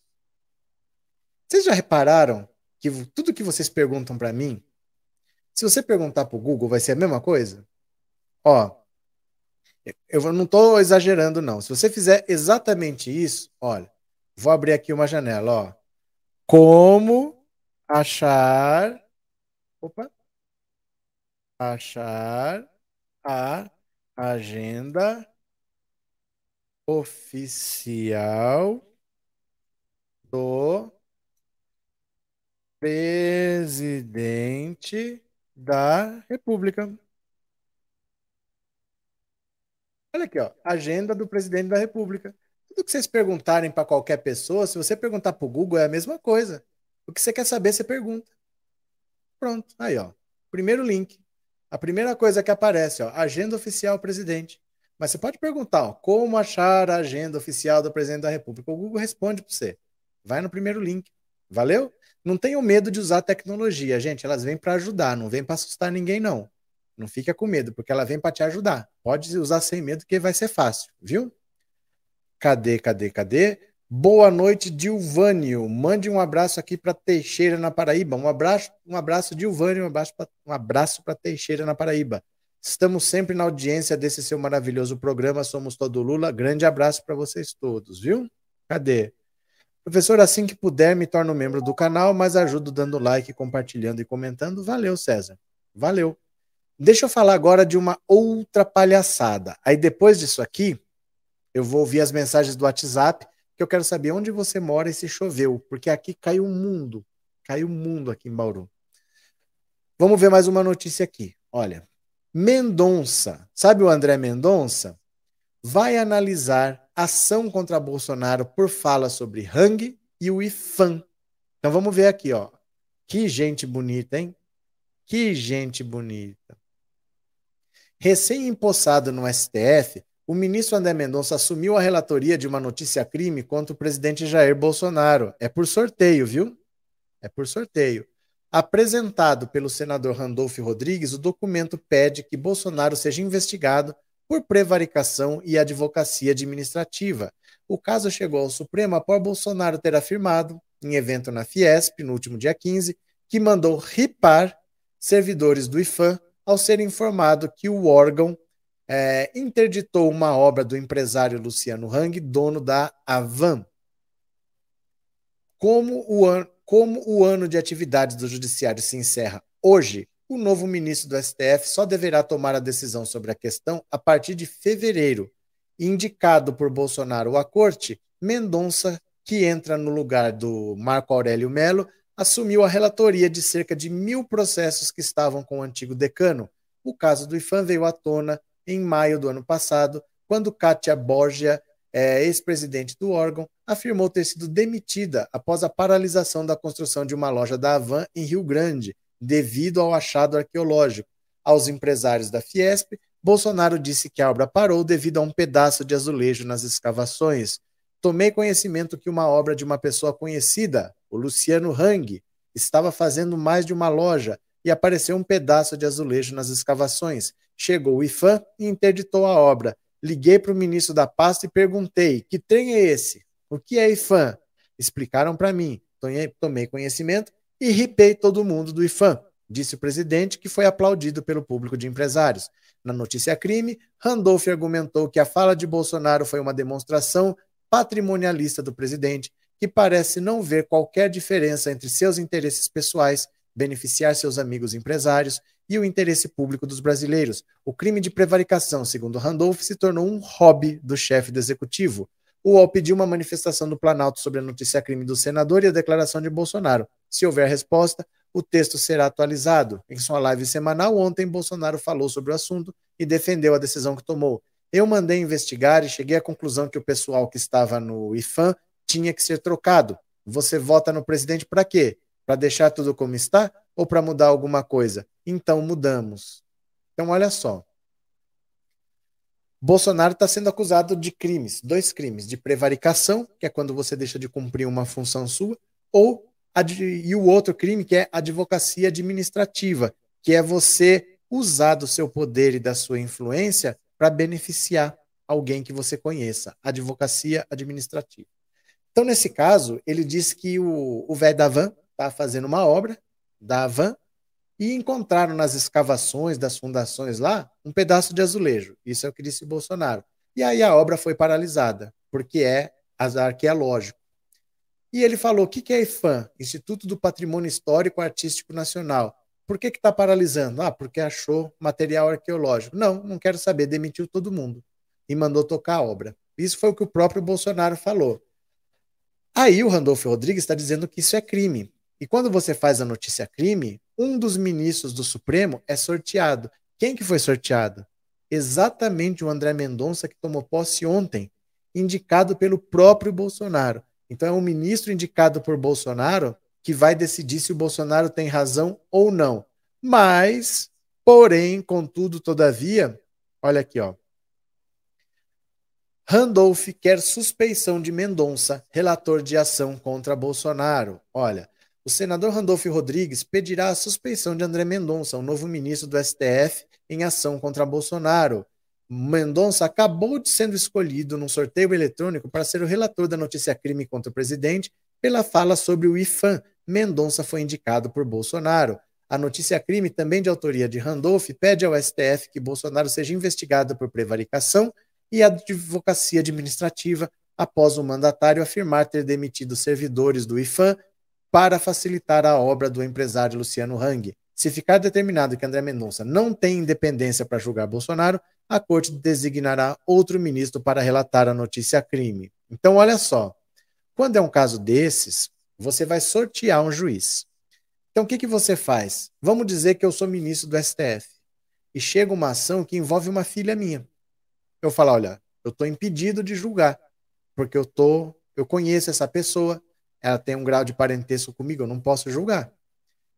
Vocês já repararam que tudo que vocês perguntam para mim, se você perguntar para o Google, vai ser a mesma coisa? Ó, eu não estou exagerando, não. Se você fizer exatamente isso, olha, vou abrir aqui uma janela, ó. Como achar. Opa! Achar a agenda oficial do presidente da República. Olha aqui, ó, agenda do presidente da República. Tudo que vocês perguntarem para qualquer pessoa, se você perguntar para o Google, é a mesma coisa. O que você quer saber, você pergunta. Pronto, aí, ó. Primeiro link. A primeira coisa que aparece, ó, agenda oficial presidente. Mas você pode perguntar, ó, como achar a agenda oficial do presidente da República? O Google responde para você. Vai no primeiro link. Valeu? Não tenham medo de usar tecnologia, gente. Elas vêm para ajudar, não vêm para assustar ninguém, não. Não fica com medo, porque ela vem para te ajudar. Pode usar sem medo, que vai ser fácil, viu? Cadê, cadê, cadê? Boa noite, Dilvânio. Mande um abraço aqui para Teixeira, na Paraíba. Um abraço, um abraço, Dilvânio. Um abraço, um abraço para Teixeira, na Paraíba. Estamos sempre na audiência desse seu maravilhoso programa. Somos todo Lula. Grande abraço para vocês todos, viu? Cadê? Professor, assim que puder, me torno membro do canal, mas ajudo dando like, compartilhando e comentando. Valeu, César. Valeu. Deixa eu falar agora de uma outra palhaçada. Aí depois disso aqui, eu vou ouvir as mensagens do WhatsApp, que eu quero saber onde você mora e se choveu, porque aqui caiu um mundo. Caiu um mundo aqui em Bauru. Vamos ver mais uma notícia aqui. Olha, Mendonça, sabe o André Mendonça? Vai analisar ação contra Bolsonaro por fala sobre Hang e o IFAM. Então vamos ver aqui, ó. Que gente bonita, hein? Que gente bonita. Recém-empossado no STF, o ministro André Mendonça assumiu a relatoria de uma notícia crime contra o presidente Jair Bolsonaro. É por sorteio, viu? É por sorteio. Apresentado pelo senador Randolph Rodrigues, o documento pede que Bolsonaro seja investigado por prevaricação e advocacia administrativa. O caso chegou ao Supremo após Bolsonaro ter afirmado, em evento na Fiesp, no último dia 15, que mandou ripar servidores do IFAM ao ser informado que o órgão é, interditou uma obra do empresário Luciano Hang, dono da Avan. Como o ano como o ano de atividades do Judiciário se encerra hoje, o novo ministro do STF só deverá tomar a decisão sobre a questão a partir de fevereiro. Indicado por Bolsonaro à corte, Mendonça, que entra no lugar do Marco Aurélio Melo, assumiu a relatoria de cerca de mil processos que estavam com o antigo decano. O caso do IFAM veio à tona em maio do ano passado, quando Kátia Borgia é, ex-presidente do órgão, afirmou ter sido demitida após a paralisação da construção de uma loja da Avan em Rio Grande, devido ao achado arqueológico. Aos empresários da Fiesp, Bolsonaro disse que a obra parou devido a um pedaço de azulejo nas escavações. Tomei conhecimento que uma obra de uma pessoa conhecida, o Luciano Hang, estava fazendo mais de uma loja e apareceu um pedaço de azulejo nas escavações. Chegou o IFAM e interditou a obra. Liguei para o ministro da pasta e perguntei: que trem é esse? O que é IFAM? Explicaram para mim. Tomei conhecimento e ripei todo mundo do IFAM, disse o presidente, que foi aplaudido pelo público de empresários. Na notícia crime, Randolph argumentou que a fala de Bolsonaro foi uma demonstração patrimonialista do presidente, que parece não ver qualquer diferença entre seus interesses pessoais, beneficiar seus amigos empresários e o interesse público dos brasileiros. O crime de prevaricação, segundo Randolph, se tornou um hobby do chefe do executivo. O UOL pediu uma manifestação do Planalto sobre a notícia crime do senador e a declaração de Bolsonaro. Se houver resposta, o texto será atualizado. Em sua live semanal, ontem, Bolsonaro falou sobre o assunto e defendeu a decisão que tomou. Eu mandei investigar e cheguei à conclusão que o pessoal que estava no IFAM tinha que ser trocado. Você vota no presidente para quê? Para deixar tudo como está ou para mudar alguma coisa? Então mudamos. Então, olha só. Bolsonaro está sendo acusado de crimes, dois crimes, de prevaricação, que é quando você deixa de cumprir uma função sua, ou e o outro crime que é advocacia administrativa, que é você usar do seu poder e da sua influência para beneficiar alguém que você conheça, advocacia administrativa. Então, nesse caso, ele diz que o velho da van está fazendo uma obra da van e encontraram nas escavações das fundações lá um pedaço de azulejo. Isso é o que disse Bolsonaro. E aí a obra foi paralisada, porque é arqueológico. E ele falou: o que, que é IFAM? Instituto do Patrimônio Histórico Artístico Nacional. Por que está paralisando? Ah, porque achou material arqueológico. Não, não quero saber, demitiu todo mundo e mandou tocar a obra. Isso foi o que o próprio Bolsonaro falou. Aí o Randolfo Rodrigues está dizendo que isso é crime. E quando você faz a notícia crime, um dos ministros do Supremo é sorteado. Quem que foi sorteado? Exatamente o André Mendonça, que tomou posse ontem, indicado pelo próprio Bolsonaro. Então é um ministro indicado por Bolsonaro que vai decidir se o Bolsonaro tem razão ou não. Mas, porém, contudo, todavia, olha aqui, ó. Randolph quer suspeição de Mendonça, relator de ação contra Bolsonaro. Olha, o senador Randolph Rodrigues pedirá a suspeição de André Mendonça, o novo ministro do STF, em ação contra Bolsonaro. Mendonça acabou de sendo escolhido num sorteio eletrônico para ser o relator da notícia crime contra o presidente pela fala sobre o IFAM. Mendonça foi indicado por Bolsonaro. A notícia crime, também de autoria de Randolph, pede ao STF que Bolsonaro seja investigado por prevaricação e advocacia administrativa após o mandatário afirmar ter demitido servidores do IFAM para facilitar a obra do empresário Luciano Hang. Se ficar determinado que André Mendonça não tem independência para julgar Bolsonaro, a corte designará outro ministro para relatar a notícia crime. Então, olha só. Quando é um caso desses, você vai sortear um juiz. Então, o que, que você faz? Vamos dizer que eu sou ministro do STF e chega uma ação que envolve uma filha minha. Eu falo, olha, eu estou impedido de julgar, porque eu tô, eu conheço essa pessoa, ela tem um grau de parentesco comigo, eu não posso julgar.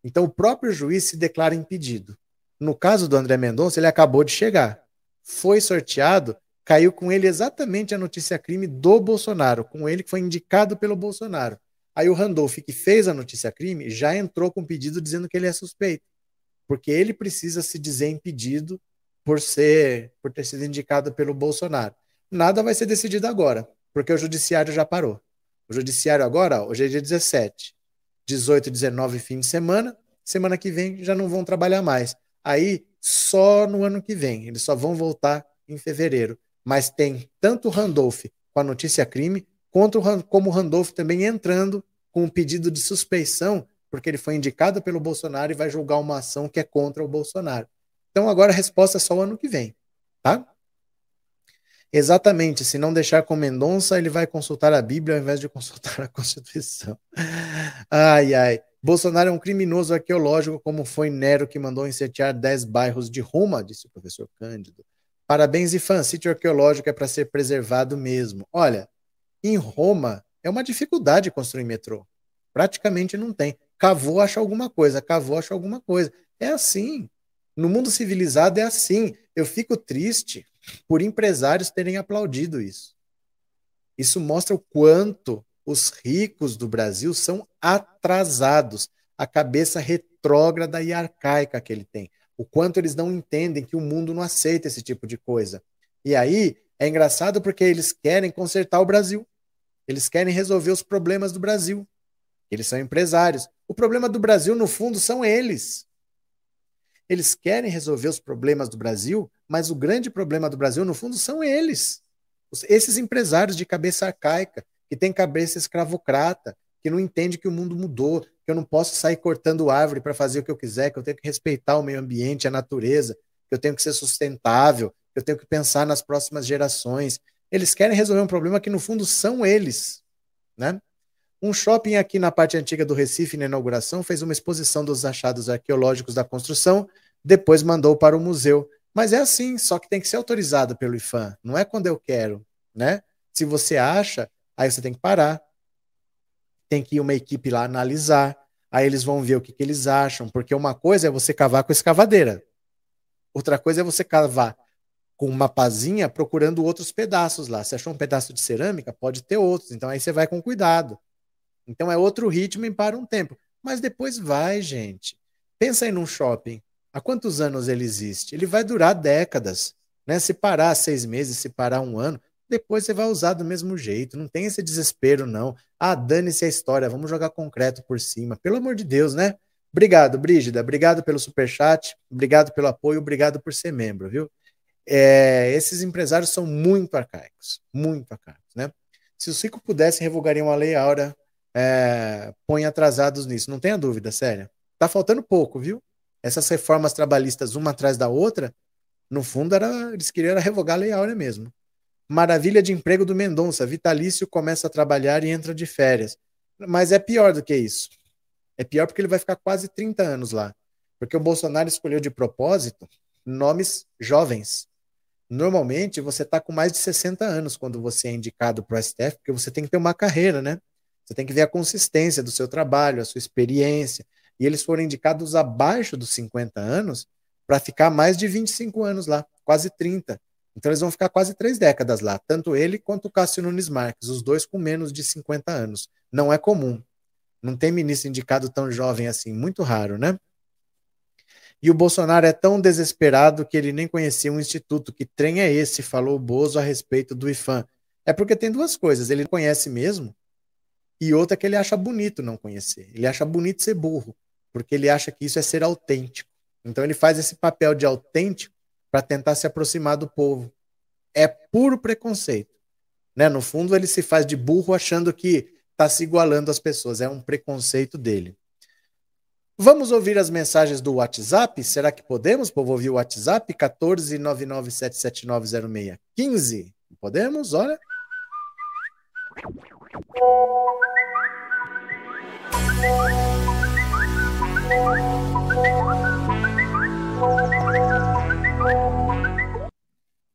Então, o próprio juiz se declara impedido. No caso do André Mendonça, ele acabou de chegar. Foi sorteado, caiu com ele exatamente a notícia crime do Bolsonaro, com ele que foi indicado pelo Bolsonaro. Aí o Randolph, que fez a notícia crime, já entrou com pedido dizendo que ele é suspeito, porque ele precisa se dizer impedido por ser, por ter sido indicado pelo Bolsonaro. Nada vai ser decidido agora, porque o judiciário já parou. O judiciário agora, hoje é dia 17. 18 e 19 fim de semana, semana que vem já não vão trabalhar mais. Aí só no ano que vem, eles só vão voltar em fevereiro. Mas tem tanto o Randolph com a notícia crime, quanto como o Randolph também entrando com um pedido de suspeição, porque ele foi indicado pelo Bolsonaro e vai julgar uma ação que é contra o Bolsonaro. Então agora a resposta é só o ano que vem, tá? Exatamente, se não deixar com Mendonça, ele vai consultar a Bíblia ao invés de consultar a [LAUGHS] Constituição. Ai, ai. Bolsonaro é um criminoso arqueológico, como foi Nero que mandou incendiar 10 bairros de Roma, disse o professor Cândido. Parabéns, Ifan. Sítio arqueológico é para ser preservado mesmo. Olha, em Roma é uma dificuldade construir metrô. Praticamente não tem. Cavou, acha alguma coisa. Cavou, acha alguma coisa. É assim. No mundo civilizado é assim. Eu fico triste por empresários terem aplaudido isso. Isso mostra o quanto os ricos do Brasil são atrasados, a cabeça retrógrada e arcaica que ele tem. O quanto eles não entendem que o mundo não aceita esse tipo de coisa. E aí é engraçado porque eles querem consertar o Brasil. Eles querem resolver os problemas do Brasil. Eles são empresários. O problema do Brasil, no fundo, são eles. Eles querem resolver os problemas do Brasil, mas o grande problema do Brasil, no fundo, são eles. Esses empresários de cabeça arcaica, que têm cabeça escravocrata, que não entende que o mundo mudou, que eu não posso sair cortando árvore para fazer o que eu quiser, que eu tenho que respeitar o meio ambiente, a natureza, que eu tenho que ser sustentável, que eu tenho que pensar nas próximas gerações. Eles querem resolver um problema que, no fundo, são eles. Né? Um shopping aqui na parte antiga do Recife, na inauguração, fez uma exposição dos achados arqueológicos da construção, depois mandou para o museu. Mas é assim, só que tem que ser autorizado pelo IFAM, não é quando eu quero, né? Se você acha, aí você tem que parar, tem que ir uma equipe lá analisar, aí eles vão ver o que, que eles acham, porque uma coisa é você cavar com escavadeira, outra coisa é você cavar com uma pazinha procurando outros pedaços lá. Você achou um pedaço de cerâmica? Pode ter outros, então aí você vai com cuidado. Então é outro ritmo e para um tempo. Mas depois vai, gente. Pensa aí num shopping. Há quantos anos ele existe? Ele vai durar décadas. Né? Se parar seis meses, se parar um ano, depois você vai usar do mesmo jeito. Não tem esse desespero, não. Ah, dane-se a história, vamos jogar concreto por cima. Pelo amor de Deus, né? Obrigado, Brígida. Obrigado pelo superchat. Obrigado pelo apoio. Obrigado por ser membro, viu? É, esses empresários são muito arcaicos. Muito arcaicos, né? Se o Cico pudesse, revogaria uma lei áurea é, põe atrasados nisso. Não tenha dúvida, sério. Tá faltando pouco, viu? Essas reformas trabalhistas, uma atrás da outra, no fundo, era, eles queriam revogar a Lei Áurea mesmo. Maravilha de emprego do Mendonça. Vitalício começa a trabalhar e entra de férias. Mas é pior do que isso. É pior porque ele vai ficar quase 30 anos lá. Porque o Bolsonaro escolheu de propósito nomes jovens. Normalmente, você está com mais de 60 anos quando você é indicado para o STF, porque você tem que ter uma carreira, né? Você tem que ver a consistência do seu trabalho, a sua experiência. E eles foram indicados abaixo dos 50 anos para ficar mais de 25 anos lá, quase 30. Então eles vão ficar quase três décadas lá, tanto ele quanto o Cássio Nunes Marques, os dois com menos de 50 anos. Não é comum. Não tem ministro indicado tão jovem assim, muito raro, né? E o Bolsonaro é tão desesperado que ele nem conhecia um instituto. Que trem é esse? Falou o Bozo a respeito do IFAM. É porque tem duas coisas. Ele conhece mesmo, e outra é que ele acha bonito não conhecer. Ele acha bonito ser burro, porque ele acha que isso é ser autêntico. Então ele faz esse papel de autêntico para tentar se aproximar do povo. É puro preconceito. Né? No fundo, ele se faz de burro achando que está se igualando às pessoas. É um preconceito dele. Vamos ouvir as mensagens do WhatsApp? Será que podemos? Povo ouvir o WhatsApp? 14997790615. Podemos? Olha.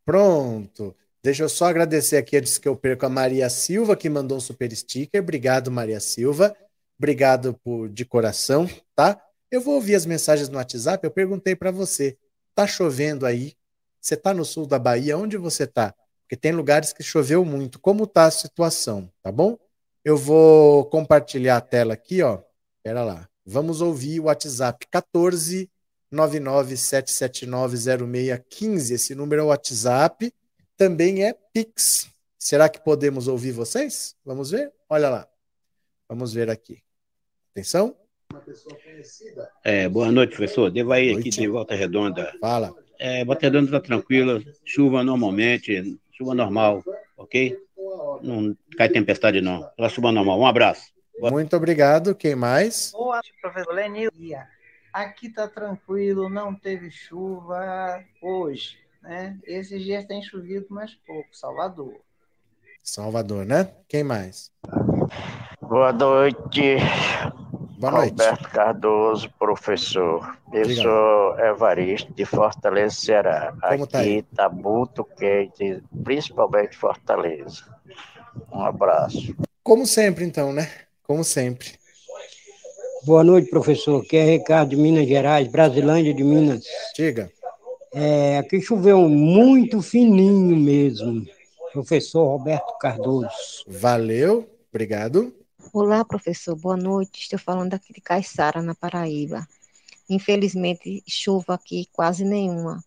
Pronto. Deixa eu só agradecer aqui antes que eu perco a Maria Silva, que mandou um super sticker. Obrigado, Maria Silva. Obrigado por de coração, tá? Eu vou ouvir as mensagens no WhatsApp. Eu perguntei para você: tá chovendo aí? Você tá no sul da Bahia? Onde você tá? Porque tem lugares que choveu muito. Como tá a situação, tá bom? Eu vou compartilhar a tela aqui, ó. Espera lá. Vamos ouvir o WhatsApp 14 997790615. Esse número é o WhatsApp, também é Pix. Será que podemos ouvir vocês? Vamos ver? Olha lá. Vamos ver aqui. Atenção. É, boa noite, professor. Devo aí aqui de Volta Redonda. Fala. É, Volta Redonda está tranquila, chuva normalmente, chuva normal, ok? Não cai tempestade, não. Ela chuva normal. Um abraço. Boa... Muito obrigado. Quem mais? Boa noite, professor Lenil. Aqui está tranquilo, não teve chuva hoje. Né? Esses dias tem chovido mais pouco. Salvador. Salvador, né? Quem mais? Boa noite. Boa noite. Roberto Cardoso, professor. Eu Diga. sou Evaristo, de Fortaleza, Ceará. Como Aqui está tá muito quente, principalmente Fortaleza. Um abraço. Como sempre, então, né? Como sempre. Boa noite, professor. Aqui é Ricardo de Minas Gerais, Brasilândia de Minas. Diga. É, aqui choveu muito fininho mesmo. Professor Roberto Cardoso. Valeu, obrigado. Olá, professor. Boa noite. Estou falando aqui de Caiçara, na Paraíba. Infelizmente, chuva aqui quase nenhuma.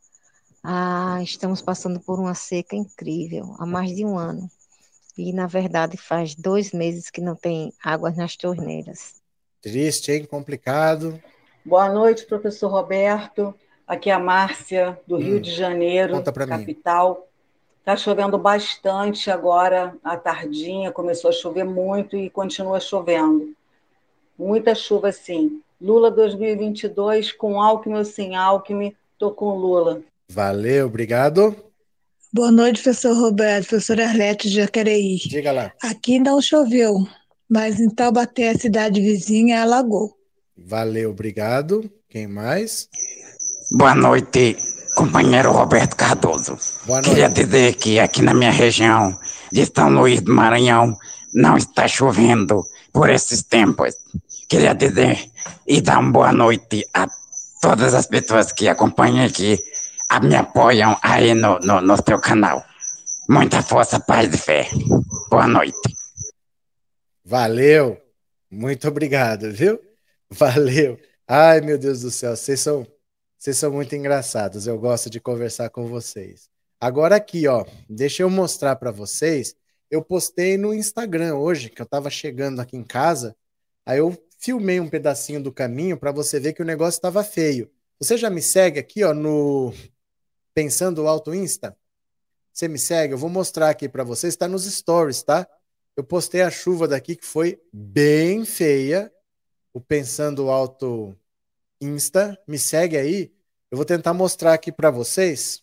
Ah, estamos passando por uma seca incrível há mais de um ano. E, na verdade, faz dois meses que não tem águas nas torneiras. Triste, hein? Complicado. Boa noite, professor Roberto. Aqui é a Márcia, do hum, Rio de Janeiro, capital. Está chovendo bastante agora, à tardinha, começou a chover muito e continua chovendo. Muita chuva, sim. Lula 2022, com Alckmin ou sem Alckmin, estou com Lula. Valeu, obrigado. Boa noite, professor Roberto, professor Arlete de Jacareí. Diga lá. Aqui não choveu, mas em Taubaté, a cidade vizinha, alagou. Valeu, obrigado. Quem mais? Boa noite, companheiro Roberto Cardoso. Queria dizer que aqui na minha região de São Luís do Maranhão não está chovendo por esses tempos. Queria dizer e dar uma boa noite a todas as pessoas que acompanham aqui, me apoiam aí no, no, no seu canal. Muita força, paz e fé. Boa noite. Valeu. Muito obrigado, viu? Valeu. Ai, meu Deus do céu, vocês são, vocês são muito engraçados. Eu gosto de conversar com vocês. Agora aqui, ó, deixa eu mostrar para vocês. Eu postei no Instagram hoje, que eu estava chegando aqui em casa. Aí eu filmei um pedacinho do caminho para você ver que o negócio estava feio. Você já me segue aqui, ó, no Pensando Alto Insta? Você me segue? Eu vou mostrar aqui para vocês. Está nos stories, tá? Eu postei a chuva daqui que foi bem feia. O Pensando Alto Insta, me segue aí. Eu vou tentar mostrar aqui para vocês.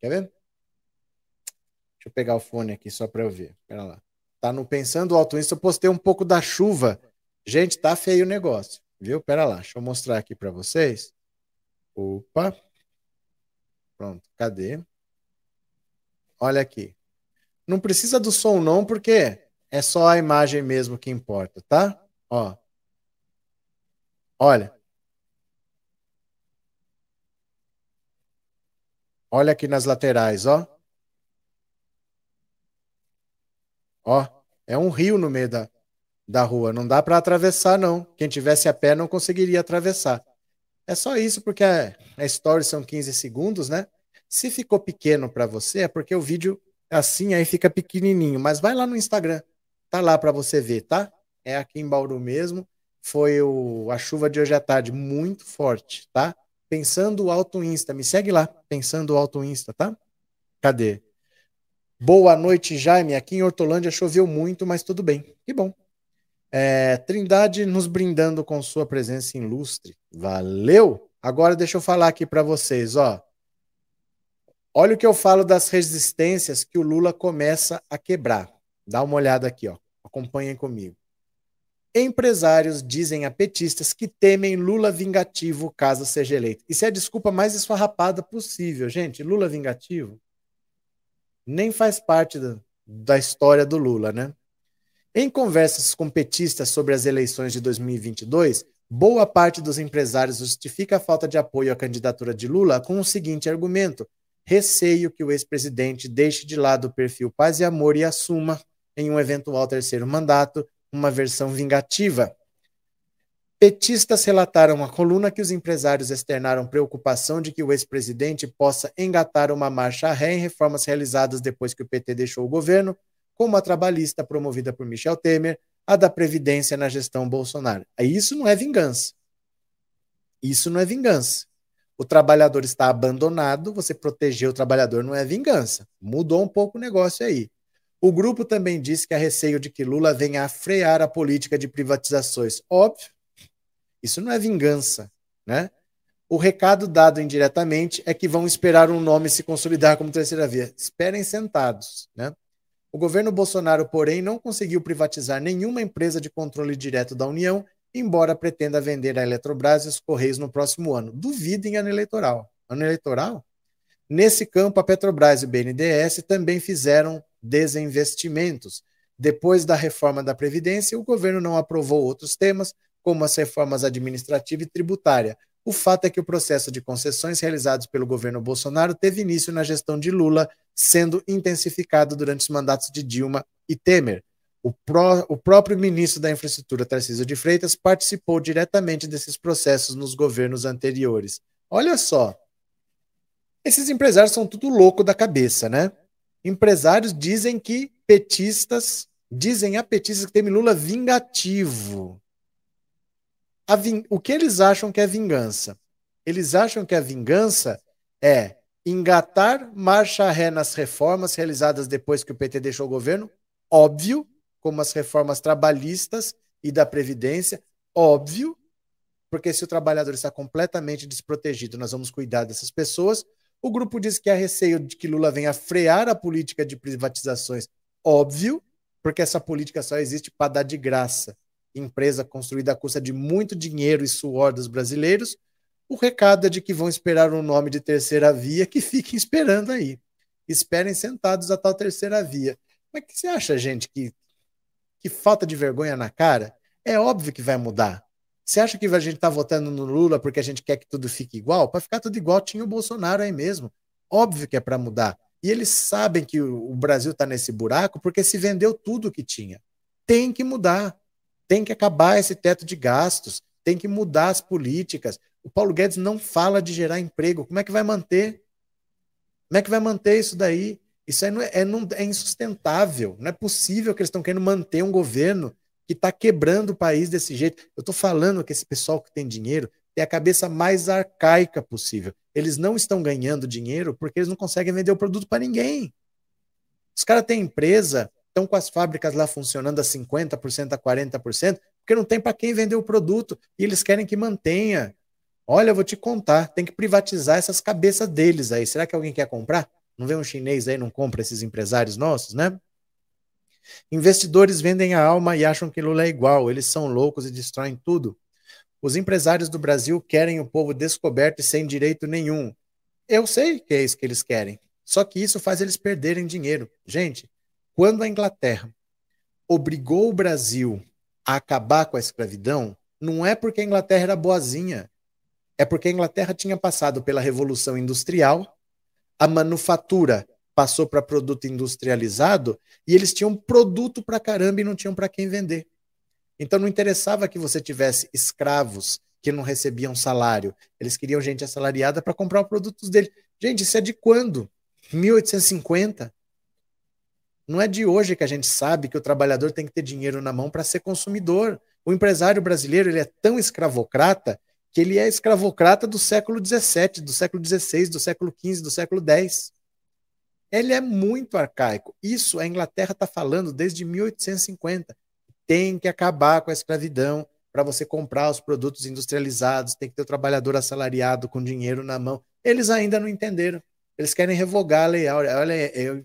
Quer ver? Deixa eu pegar o fone aqui só para eu ver. Espera lá. Tá no Pensando Alto Insta, eu postei um pouco da chuva. Gente, tá feio o negócio, viu? Pera lá, deixa eu mostrar aqui para vocês. Opa. Pronto, cadê? Olha aqui. Não precisa do som não, porque é só a imagem mesmo que importa, tá? Ó. Olha. Olha aqui nas laterais, ó. Ó, é um rio no meio da, da rua. Não dá para atravessar, não. Quem tivesse a pé não conseguiria atravessar. É só isso, porque a, a story são 15 segundos, né? Se ficou pequeno para você, é porque o vídeo assim aí fica pequenininho. Mas vai lá no Instagram, tá lá para você ver, tá? É aqui em Bauru mesmo. Foi o, a chuva de hoje à tarde, muito forte, tá? Pensando Alto Insta, me segue lá, Pensando Alto Insta, tá? Cadê? Boa noite, Jaime. Aqui em Hortolândia choveu muito, mas tudo bem. Que bom. É, Trindade nos brindando com sua presença ilustre. Valeu! Agora deixa eu falar aqui para vocês, ó. Olha o que eu falo das resistências que o Lula começa a quebrar. Dá uma olhada aqui, ó. Acompanhem comigo. Empresários dizem a petistas que temem Lula vingativo caso seja eleito. Isso é a desculpa mais esfarrapada possível, gente. Lula vingativo nem faz parte da, da história do Lula, né? Em conversas com petistas sobre as eleições de 2022, boa parte dos empresários justifica a falta de apoio à candidatura de Lula com o seguinte argumento: receio que o ex-presidente deixe de lado o perfil paz e amor e assuma, em um eventual terceiro mandato, uma versão vingativa. Petistas relataram à coluna que os empresários externaram preocupação de que o ex-presidente possa engatar uma marcha ré em reformas realizadas depois que o PT deixou o governo, como a trabalhista promovida por Michel Temer, a da Previdência na gestão Bolsonaro. Isso não é vingança. Isso não é vingança. O trabalhador está abandonado, você proteger o trabalhador não é vingança. Mudou um pouco o negócio aí. O grupo também disse que há receio de que Lula venha a frear a política de privatizações. Óbvio, isso não é vingança, né? O recado dado indiretamente é que vão esperar um nome se consolidar como terceira via. Esperem sentados, né? O governo Bolsonaro, porém, não conseguiu privatizar nenhuma empresa de controle direto da União, embora pretenda vender a Eletrobras e os Correios no próximo ano. Duvidem ano eleitoral. Ano eleitoral? Nesse campo, a Petrobras e o BNDES também fizeram desinvestimentos. Depois da reforma da Previdência, o governo não aprovou outros temas, como as reformas administrativa e tributária. O fato é que o processo de concessões realizados pelo governo Bolsonaro teve início na gestão de Lula sendo intensificado durante os mandatos de Dilma e Temer. O, pró o próprio ministro da Infraestrutura, Tarcísio de Freitas, participou diretamente desses processos nos governos anteriores. Olha só, esses empresários são tudo louco da cabeça, né? Empresários dizem que petistas, dizem a petistas que tem Lula vingativo. O que eles acham que é vingança? Eles acham que a vingança é engatar marcha ré nas reformas realizadas depois que o PT deixou o governo, óbvio, como as reformas trabalhistas e da Previdência, óbvio, porque se o trabalhador está completamente desprotegido, nós vamos cuidar dessas pessoas. O grupo diz que há receio de que Lula venha frear a política de privatizações, óbvio, porque essa política só existe para dar de graça. Empresa construída à custa de muito dinheiro e suor dos brasileiros, o recado é de que vão esperar um nome de terceira via, que fiquem esperando aí. Esperem sentados a tal terceira via. Mas que você acha, gente, que, que falta de vergonha na cara? É óbvio que vai mudar. Você acha que a gente está votando no Lula porque a gente quer que tudo fique igual? Para ficar tudo igual, tinha o Bolsonaro aí mesmo. Óbvio que é para mudar. E eles sabem que o Brasil está nesse buraco porque se vendeu tudo que tinha. Tem que mudar. Tem que acabar esse teto de gastos. Tem que mudar as políticas. O Paulo Guedes não fala de gerar emprego. Como é que vai manter? Como é que vai manter isso daí? Isso aí não é, é, não, é insustentável. Não é possível que eles estão querendo manter um governo que está quebrando o país desse jeito. Eu estou falando que esse pessoal que tem dinheiro tem a cabeça mais arcaica possível. Eles não estão ganhando dinheiro porque eles não conseguem vender o produto para ninguém. Os caras têm empresa, estão com as fábricas lá funcionando a 50%, a 40%, porque não tem para quem vender o produto e eles querem que mantenha. Olha, eu vou te contar, tem que privatizar essas cabeças deles aí. Será que alguém quer comprar? Não vê um chinês aí, não compra esses empresários nossos, né? Investidores vendem a alma e acham que Lula é igual, eles são loucos e destroem tudo. Os empresários do Brasil querem o povo descoberto e sem direito nenhum. Eu sei que é isso que eles querem. Só que isso faz eles perderem dinheiro. Gente, quando a Inglaterra obrigou o Brasil a acabar com a escravidão, não é porque a Inglaterra era boazinha, é porque a Inglaterra tinha passado pela Revolução Industrial, a manufatura passou para produto industrializado e eles tinham produto para caramba e não tinham para quem vender. Então não interessava que você tivesse escravos que não recebiam salário. Eles queriam gente assalariada para comprar os produtos dele. Gente, isso é de quando? 1850? Não é de hoje que a gente sabe que o trabalhador tem que ter dinheiro na mão para ser consumidor. O empresário brasileiro ele é tão escravocrata que ele é escravocrata do século XVII, do século XVI, do século XV, do século X. Ele é muito arcaico. Isso a Inglaterra está falando desde 1850. Tem que acabar com a escravidão para você comprar os produtos industrializados, tem que ter o trabalhador assalariado com dinheiro na mão. Eles ainda não entenderam. Eles querem revogar a lei. Olha, eu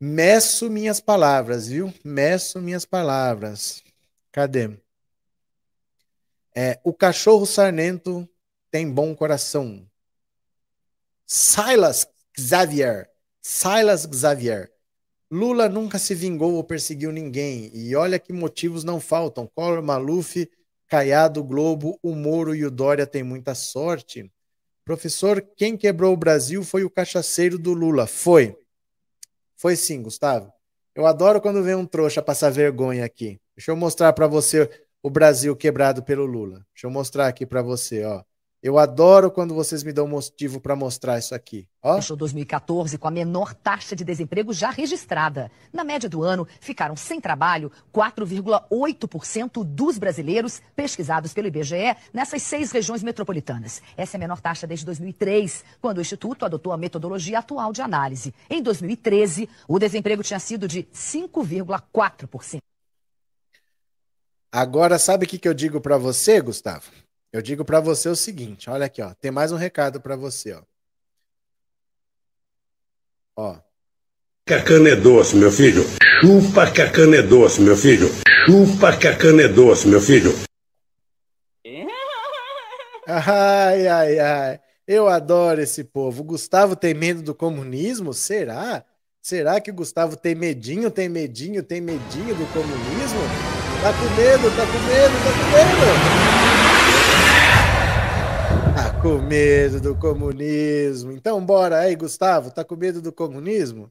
meço minhas palavras, viu? Meço minhas palavras. Cadê? É, o cachorro sarnento tem bom coração. Silas Xavier. Silas Xavier. Lula nunca se vingou ou perseguiu ninguém. E olha que motivos não faltam. Collor, Maluf, Caiado, Globo, o Moro e o Dória têm muita sorte. Professor, quem quebrou o Brasil foi o cachaceiro do Lula. Foi. Foi sim, Gustavo. Eu adoro quando vem um trouxa passar vergonha aqui. Deixa eu mostrar para você o Brasil quebrado pelo Lula. Deixa eu mostrar aqui para você, ó. Eu adoro quando vocês me dão motivo para mostrar isso aqui. Ó. Fechou 2014 com a menor taxa de desemprego já registrada. Na média do ano, ficaram sem trabalho 4,8% dos brasileiros pesquisados pelo IBGE nessas seis regiões metropolitanas. Essa é a menor taxa desde 2003, quando o Instituto adotou a metodologia atual de análise. Em 2013, o desemprego tinha sido de 5,4%. Agora, sabe o que, que eu digo para você, Gustavo? Eu digo para você o seguinte, olha aqui, ó, tem mais um recado para você, ó. Ó. Que a cana é doce, meu filho. Chupa que a cana é doce, meu filho. Chupa que a cana é doce, meu filho. Ai, ai, ai. Eu adoro esse povo. O Gustavo tem medo do comunismo? Será? Será que o Gustavo tem medinho, tem medinho, tem medinho do comunismo? Tá com medo, tá com medo, tá com medo. Com medo do comunismo. Então bora aí, Gustavo. Tá com medo do comunismo?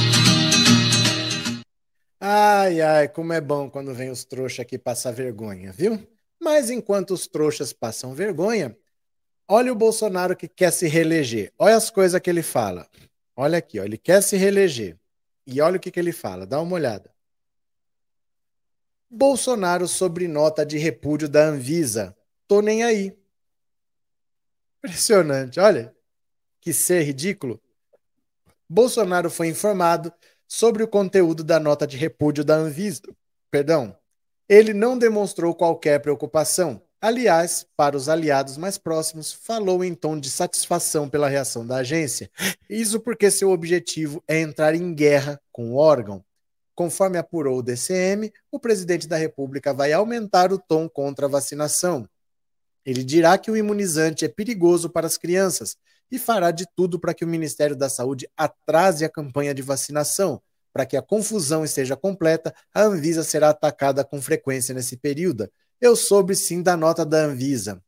Ai, ai, como é bom quando vem os trouxas aqui passar vergonha, viu? Mas enquanto os trouxas passam vergonha, olha o Bolsonaro que quer se reeleger. Olha as coisas que ele fala. Olha aqui, ó, ele quer se reeleger. E olha o que, que ele fala, dá uma olhada. Bolsonaro sobre nota de repúdio da Anvisa. Tô nem aí. Impressionante, olha. Que ser ridículo. Bolsonaro foi informado sobre o conteúdo da nota de repúdio da Anvisa. Perdão. Ele não demonstrou qualquer preocupação. Aliás, para os aliados mais próximos, falou em tom de satisfação pela reação da agência. Isso porque seu objetivo é entrar em guerra com o órgão. Conforme apurou o DCM, o presidente da República vai aumentar o tom contra a vacinação. Ele dirá que o imunizante é perigoso para as crianças e fará de tudo para que o Ministério da Saúde atrase a campanha de vacinação. Para que a confusão esteja completa, a Anvisa será atacada com frequência nesse período. Eu soube sim da nota da Anvisa.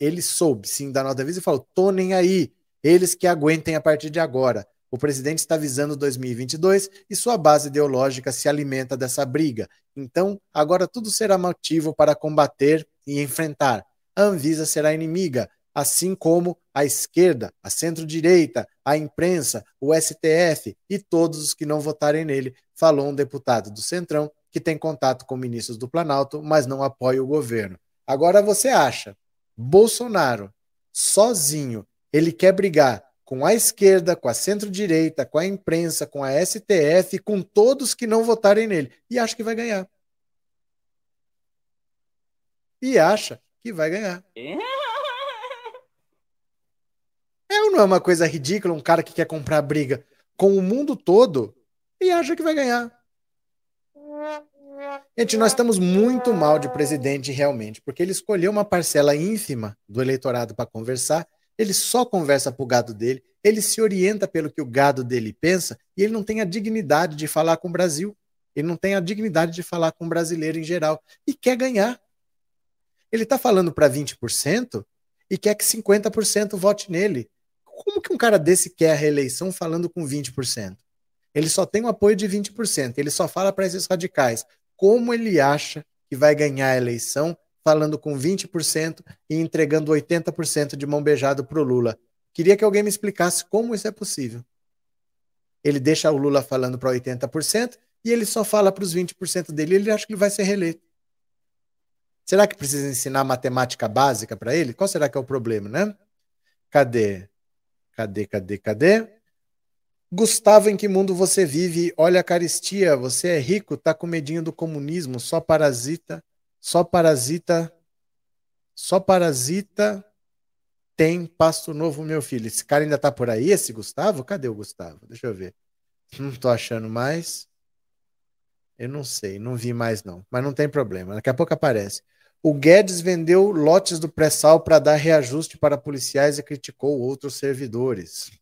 Ele soube sim da nota da Anvisa e falou: tô nem aí. Eles que aguentem a partir de agora. O presidente está visando 2022 e sua base ideológica se alimenta dessa briga. Então, agora tudo será motivo para combater e enfrentar. A Anvisa será inimiga assim como a esquerda, a centro-direita, a imprensa, o STF e todos os que não votarem nele, falou um deputado do Centrão que tem contato com ministros do Planalto, mas não apoia o governo. Agora você acha, Bolsonaro, sozinho, ele quer brigar com a esquerda, com a centro-direita, com a imprensa, com a STF, com todos que não votarem nele, e acha que vai ganhar. E acha que vai ganhar. É não é uma coisa ridícula um cara que quer comprar briga com o mundo todo e acha que vai ganhar? Gente, nós estamos muito mal de presidente realmente, porque ele escolheu uma parcela ínfima do eleitorado para conversar, ele só conversa para o gado dele, ele se orienta pelo que o gado dele pensa e ele não tem a dignidade de falar com o Brasil, ele não tem a dignidade de falar com o brasileiro em geral e quer ganhar. Ele está falando para 20% e quer que 50% vote nele. Como que um cara desse quer a reeleição falando com 20%? Ele só tem o apoio de 20%. Ele só fala para esses radicais como ele acha que vai ganhar a eleição falando com 20% e entregando 80% de mão beijada para o Lula. Queria que alguém me explicasse como isso é possível. Ele deixa o Lula falando para 80% e ele só fala para os 20% dele ele acha que ele vai ser reeleito. Será que precisa ensinar matemática básica para ele? Qual será que é o problema, né? Cadê? Cadê, cadê, cadê? Gustavo, em que mundo você vive? Olha a caristia, você é rico, tá com medinho do comunismo, só parasita, só parasita, só parasita tem pasto novo, meu filho. Esse cara ainda tá por aí, esse Gustavo? Cadê o Gustavo? Deixa eu ver. Não tô achando mais. Eu não sei, não vi mais não, mas não tem problema, daqui a pouco aparece. O Guedes vendeu lotes do pré-sal para dar reajuste para policiais e criticou outros servidores.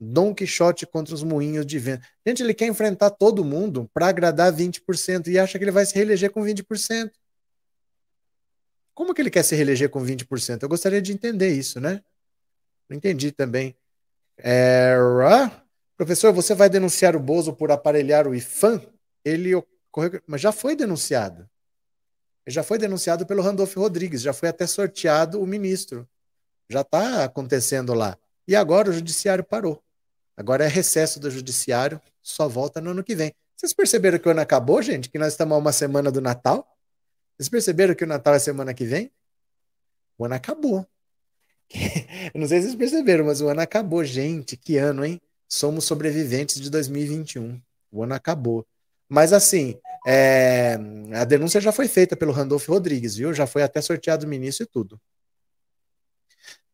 Dom Quixote contra os moinhos de vento. Gente, ele quer enfrentar todo mundo para agradar 20% e acha que ele vai se reeleger com 20%. Como que ele quer se reeleger com 20%? Eu gostaria de entender isso, né? Não entendi também. É... Professor, você vai denunciar o Bozo por aparelhar o IFAM? Ele ocorreu, mas já foi denunciado. Já foi denunciado pelo Randolph Rodrigues, já foi até sorteado o ministro. Já está acontecendo lá. E agora o judiciário parou. Agora é recesso do judiciário, só volta no ano que vem. Vocês perceberam que o ano acabou, gente? Que nós estamos a uma semana do Natal? Vocês perceberam que o Natal é semana que vem? O ano acabou. [LAUGHS] Eu não sei se vocês perceberam, mas o ano acabou, gente. Que ano, hein? Somos sobreviventes de 2021. O ano acabou. Mas assim, é, a denúncia já foi feita pelo Randolph Rodrigues, viu? Já foi até sorteado ministro e tudo.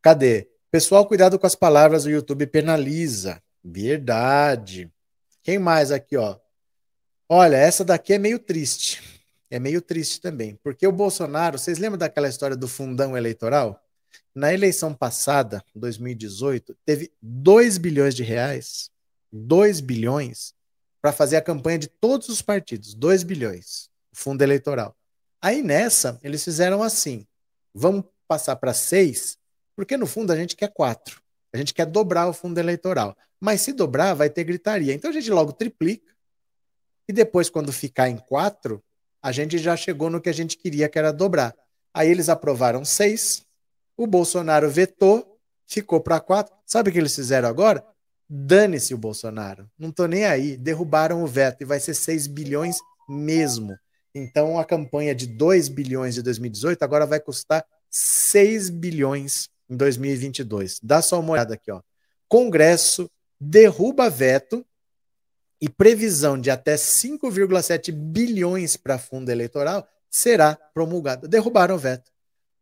Cadê? Pessoal, cuidado com as palavras, o YouTube penaliza. Verdade. Quem mais aqui, ó? Olha, essa daqui é meio triste. É meio triste também, porque o Bolsonaro, vocês lembram daquela história do fundão eleitoral? Na eleição passada, 2018, teve 2 bilhões de reais, 2 bilhões para fazer a campanha de todos os partidos, 2 bilhões, fundo eleitoral. Aí nessa, eles fizeram assim: vamos passar para 6, porque no fundo a gente quer 4. A gente quer dobrar o fundo eleitoral. Mas se dobrar, vai ter gritaria. Então a gente logo triplica. E depois, quando ficar em 4, a gente já chegou no que a gente queria, que era dobrar. Aí eles aprovaram 6, o Bolsonaro vetou, ficou para 4. Sabe o que eles fizeram agora? Dane-se o Bolsonaro. Não tô nem aí. Derrubaram o veto e vai ser 6 bilhões mesmo. Então a campanha de 2 bilhões de 2018 agora vai custar 6 bilhões em 2022. Dá só uma olhada aqui, ó. Congresso derruba veto e previsão de até 5,7 bilhões para fundo eleitoral será promulgada. Derrubaram o veto.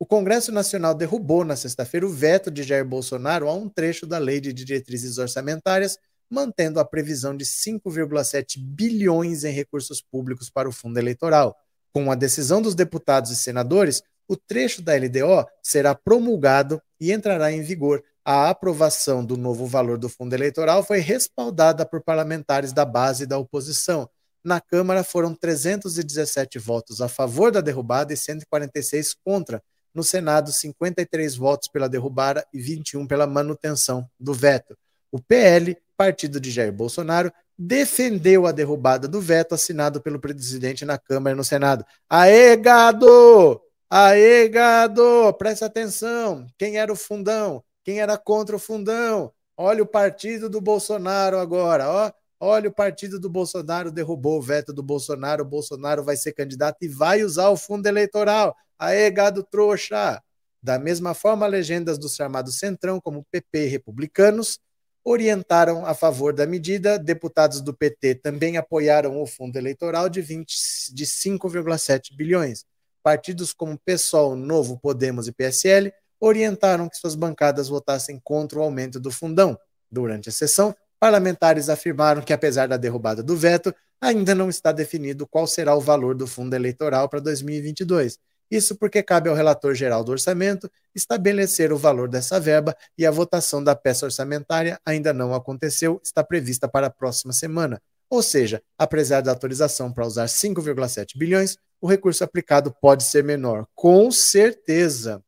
O Congresso Nacional derrubou na sexta-feira o veto de Jair Bolsonaro a um trecho da Lei de Diretrizes Orçamentárias, mantendo a previsão de 5,7 bilhões em recursos públicos para o fundo eleitoral. Com a decisão dos deputados e senadores, o trecho da LDO será promulgado e entrará em vigor. A aprovação do novo valor do fundo eleitoral foi respaldada por parlamentares da base da oposição. Na Câmara foram 317 votos a favor da derrubada e 146 contra, no Senado, 53 votos pela derrubada e 21 pela manutenção do veto. O PL, partido de Jair Bolsonaro, defendeu a derrubada do veto assinado pelo presidente na Câmara e no Senado. Aê, gado! Aê, gado! Presta atenção. Quem era o fundão? Quem era contra o fundão? Olha o partido do Bolsonaro agora, ó. Olha, o partido do Bolsonaro derrubou o veto do Bolsonaro. O Bolsonaro vai ser candidato e vai usar o fundo eleitoral. Aê, gado trouxa! Da mesma forma, legendas do chamado Centrão, como PP e republicanos, orientaram a favor da medida. Deputados do PT também apoiaram o fundo eleitoral de, 20, de 5,7 bilhões. Partidos como PSOL, Novo, Podemos e PSL orientaram que suas bancadas votassem contra o aumento do fundão. Durante a sessão, parlamentares afirmaram que, apesar da derrubada do veto, ainda não está definido qual será o valor do fundo eleitoral para 2022. Isso porque cabe ao relator geral do orçamento estabelecer o valor dessa verba e a votação da peça orçamentária ainda não aconteceu, está prevista para a próxima semana. Ou seja, apesar da autorização para usar 5,7 bilhões, o recurso aplicado pode ser menor. Com certeza.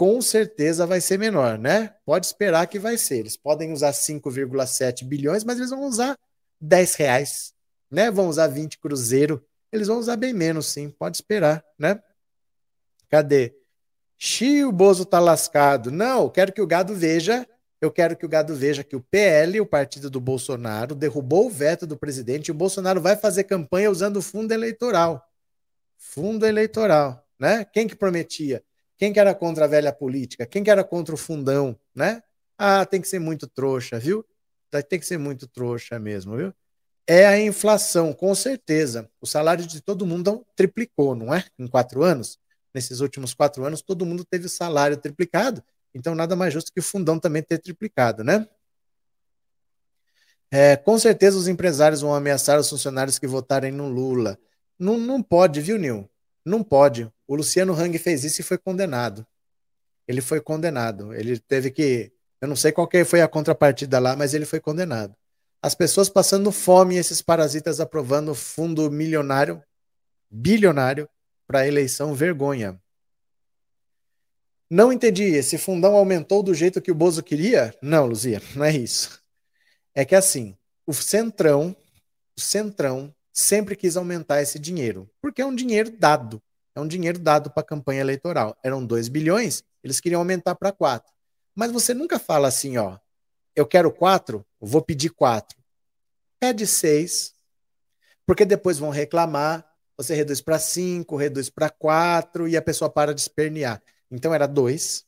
Com certeza vai ser menor, né? Pode esperar que vai ser. Eles podem usar 5,7 bilhões, mas eles vão usar 10 reais, né? Vão usar 20 cruzeiro. Eles vão usar bem menos, sim. Pode esperar, né? Cadê? Xi, o Bozo tá lascado. Não, eu quero que o gado veja. Eu quero que o gado veja que o PL, o partido do Bolsonaro, derrubou o veto do presidente e o Bolsonaro vai fazer campanha usando o fundo eleitoral. Fundo eleitoral, né? Quem que prometia? Quem que era contra a velha política? Quem que era contra o fundão, né? Ah, tem que ser muito trouxa, viu? Tem que ser muito trouxa mesmo, viu? É a inflação, com certeza. O salário de todo mundo triplicou, não é? Em quatro anos nesses últimos quatro anos, todo mundo teve o salário triplicado, então nada mais justo que o fundão também ter triplicado, né? É, com certeza os empresários vão ameaçar os funcionários que votarem no Lula. Não, não pode, viu, Nil? Não pode. O Luciano Hang fez isso e foi condenado. Ele foi condenado. Ele teve que. Eu não sei qual que foi a contrapartida lá, mas ele foi condenado. As pessoas passando fome esses parasitas aprovando fundo milionário, bilionário, para eleição vergonha. Não entendi. Esse fundão aumentou do jeito que o Bozo queria? Não, Luzia, não é isso. É que assim, o Centrão, o Centrão sempre quis aumentar esse dinheiro, porque é um dinheiro dado. É um dinheiro dado para a campanha eleitoral. Eram 2 bilhões, eles queriam aumentar para 4. Mas você nunca fala assim, ó, eu quero 4, vou pedir 4. Pede 6, porque depois vão reclamar você reduz para 5, reduz para 4 e a pessoa para de espernear. Então era 2,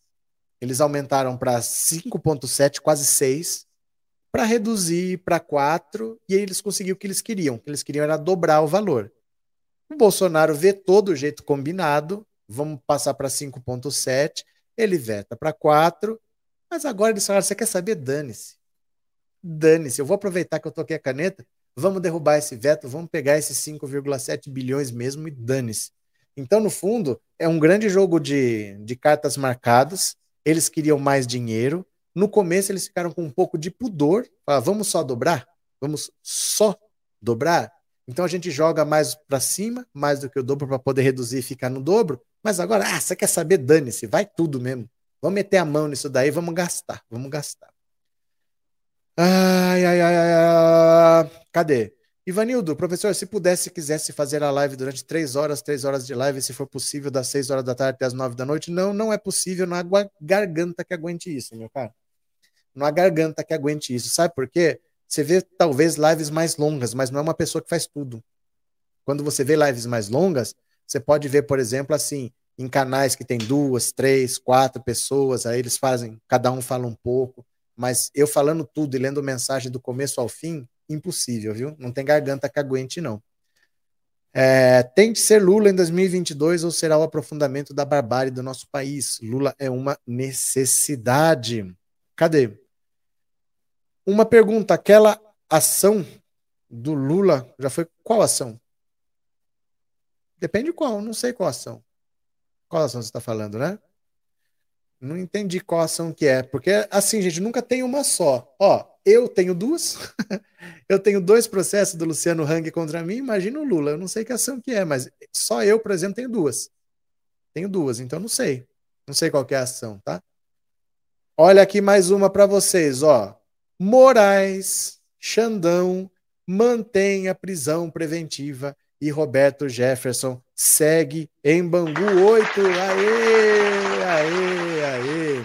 eles aumentaram para 5,7, quase 6, para reduzir para 4 e eles conseguiram o que eles queriam. O que eles queriam era dobrar o valor. O Bolsonaro vetou do jeito combinado, vamos passar para 5,7, ele veta para 4, mas agora eles falaram: você quer saber? Dane-se. Dane-se, eu vou aproveitar que eu toquei a caneta Vamos derrubar esse veto, vamos pegar esses 5,7 bilhões mesmo e dane-se. Então, no fundo, é um grande jogo de, de cartas marcadas. Eles queriam mais dinheiro. No começo, eles ficaram com um pouco de pudor. Falaram, vamos só dobrar? Vamos só dobrar? Então a gente joga mais para cima, mais do que o dobro para poder reduzir e ficar no dobro. Mas agora, ah, você quer saber? Dane-se, vai tudo mesmo. Vamos meter a mão nisso daí, vamos gastar, vamos gastar. Ai, ai, ai, ai. Cadê? Ivanildo, professor, se pudesse, quisesse fazer a live durante três horas, três horas de live, se for possível, das seis horas da tarde até as nove da noite, não, não é possível, não há garganta que aguente isso, meu cara. Não há garganta que aguente isso. Sabe por quê? Você vê talvez lives mais longas, mas não é uma pessoa que faz tudo. Quando você vê lives mais longas, você pode ver, por exemplo, assim, em canais que tem duas, três, quatro pessoas, aí eles fazem, cada um fala um pouco. Mas eu falando tudo e lendo mensagem do começo ao fim, impossível, viu? Não tem garganta que aguente, não. É, tem de ser Lula em 2022 ou será o aprofundamento da barbárie do nosso país? Lula é uma necessidade. Cadê? Uma pergunta: aquela ação do Lula já foi qual ação? Depende qual, não sei qual ação. Qual ação você está falando, né? Não entendi qual ação que é, porque assim, gente, nunca tem uma só. Ó, eu tenho duas. [LAUGHS] eu tenho dois processos do Luciano Hang contra mim, imagina o Lula. Eu não sei que ação que é, mas só eu, por exemplo, tenho duas. Tenho duas, então não sei. Não sei qual é a ação, tá? Olha aqui mais uma para vocês, ó. Moraes, Xandão mantém a prisão preventiva e Roberto Jefferson segue em Bangu 8. Aê, aê, aê.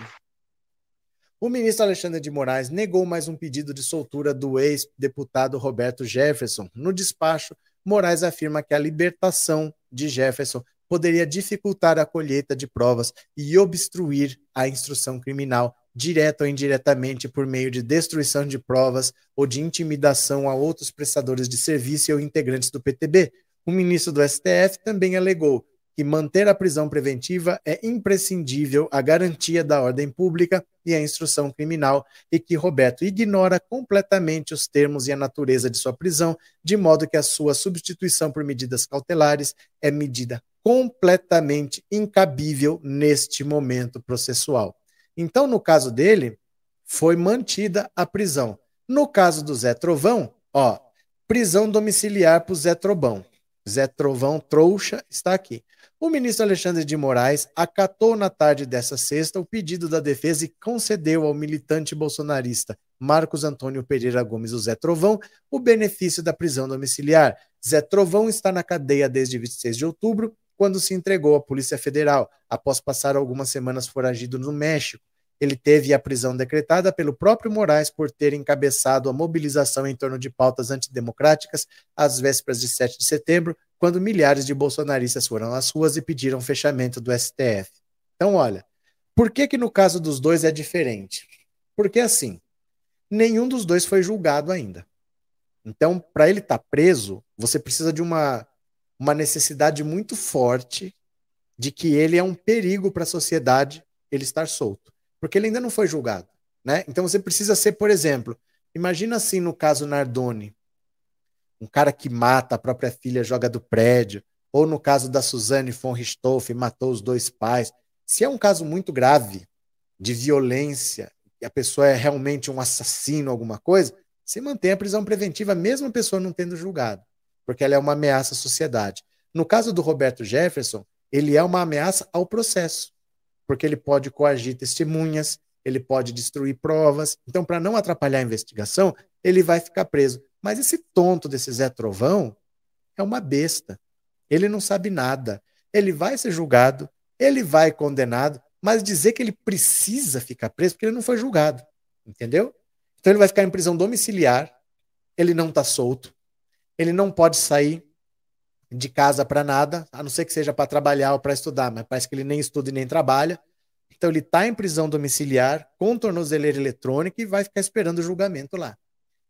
O ministro Alexandre de Moraes negou mais um pedido de soltura do ex-deputado Roberto Jefferson. No despacho, Moraes afirma que a libertação de Jefferson poderia dificultar a colheita de provas e obstruir a instrução criminal, direta ou indiretamente por meio de destruição de provas ou de intimidação a outros prestadores de serviço ou integrantes do PTB, o ministro do STF também alegou que manter a prisão preventiva é imprescindível à garantia da ordem pública e à instrução criminal e que Roberto ignora completamente os termos e a natureza de sua prisão, de modo que a sua substituição por medidas cautelares é medida completamente incabível neste momento processual. Então, no caso dele, foi mantida a prisão. No caso do Zé Trovão, ó, prisão domiciliar para o Zé Trovão. Zé Trovão trouxa está aqui. O ministro Alexandre de Moraes acatou na tarde dessa sexta o pedido da defesa e concedeu ao militante bolsonarista Marcos Antônio Pereira Gomes, o Zé Trovão, o benefício da prisão domiciliar. Zé Trovão está na cadeia desde 26 de outubro, quando se entregou à Polícia Federal, após passar algumas semanas foragido no México. Ele teve a prisão decretada pelo próprio Moraes por ter encabeçado a mobilização em torno de pautas antidemocráticas às vésperas de 7 de setembro, quando milhares de bolsonaristas foram às ruas e pediram fechamento do STF. Então, olha, por que que no caso dos dois é diferente? Porque assim, nenhum dos dois foi julgado ainda. Então, para ele estar tá preso, você precisa de uma, uma necessidade muito forte de que ele é um perigo para a sociedade ele estar solto porque ele ainda não foi julgado. Né? Então você precisa ser, por exemplo, imagina assim no caso Nardoni, um cara que mata a própria filha, joga do prédio, ou no caso da Suzane von Richthofen, matou os dois pais. Se é um caso muito grave de violência, e a pessoa é realmente um assassino, alguma coisa, se mantém a prisão preventiva, mesmo a pessoa não tendo julgado, porque ela é uma ameaça à sociedade. No caso do Roberto Jefferson, ele é uma ameaça ao processo porque ele pode coagir testemunhas, ele pode destruir provas. Então, para não atrapalhar a investigação, ele vai ficar preso. Mas esse tonto desse Zé Trovão é uma besta. Ele não sabe nada. Ele vai ser julgado, ele vai condenado, mas dizer que ele precisa ficar preso porque ele não foi julgado. Entendeu? Então ele vai ficar em prisão domiciliar, ele não está solto, ele não pode sair de casa para nada, a não ser que seja para trabalhar ou para estudar, mas parece que ele nem estuda e nem trabalha. Então ele está em prisão domiciliar, com tornozeleira eletrônica e vai ficar esperando o julgamento lá.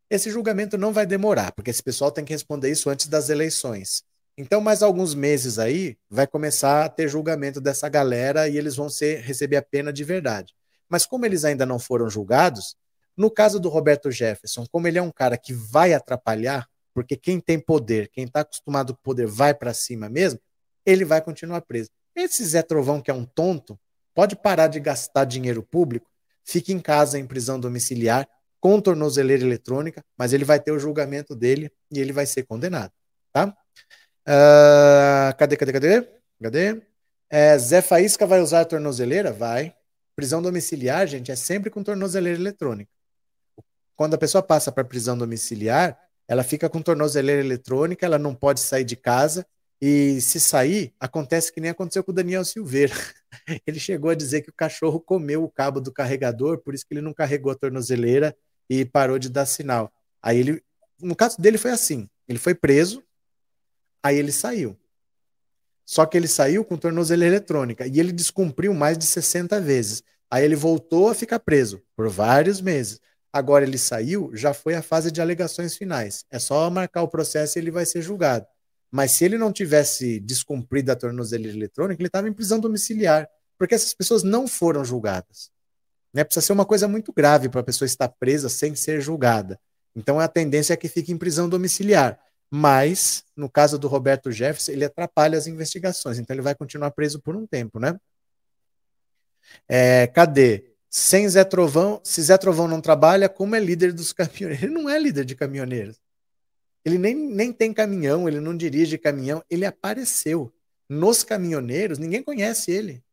Esse julgamento não vai demorar, porque esse pessoal tem que responder isso antes das eleições. Então, mais alguns meses aí, vai começar a ter julgamento dessa galera e eles vão ser, receber a pena de verdade. Mas como eles ainda não foram julgados, no caso do Roberto Jefferson, como ele é um cara que vai atrapalhar porque quem tem poder, quem está acostumado com poder, vai para cima mesmo, ele vai continuar preso. Esse Zé Trovão, que é um tonto, pode parar de gastar dinheiro público, fica em casa em prisão domiciliar, com tornozeleira eletrônica, mas ele vai ter o julgamento dele e ele vai ser condenado. Tá? Uh, cadê, cadê, cadê? Cadê? É, Zé Faísca vai usar tornozeleira? Vai. Prisão domiciliar, gente, é sempre com tornozeleira eletrônica. Quando a pessoa passa para prisão domiciliar, ela fica com tornozeleira eletrônica, ela não pode sair de casa. E se sair, acontece que nem aconteceu com o Daniel Silveira. [LAUGHS] Ele chegou a dizer que o cachorro comeu o cabo do carregador, por isso que ele não carregou a tornozeleira e parou de dar sinal. Aí ele, no caso dele foi assim, ele foi preso, aí ele saiu. Só que ele saiu com tornozeleira eletrônica e ele descumpriu mais de 60 vezes. Aí ele voltou a ficar preso por vários meses. Agora ele saiu, já foi a fase de alegações finais. É só marcar o processo e ele vai ser julgado. Mas se ele não tivesse descumprido a tornozeleira eletrônica, ele estava em prisão domiciliar, porque essas pessoas não foram julgadas. Né? Precisa ser uma coisa muito grave para a pessoa estar presa sem ser julgada. Então a tendência é que fique em prisão domiciliar. Mas, no caso do Roberto Jefferson, ele atrapalha as investigações, então ele vai continuar preso por um tempo, né? É, cadê? Sem Zé Trovão, se Zé Trovão não trabalha, como é líder dos caminhoneiros? Ele não é líder de caminhoneiros. Ele nem, nem tem caminhão, ele não dirige caminhão, ele apareceu. Nos caminhoneiros, ninguém conhece ele.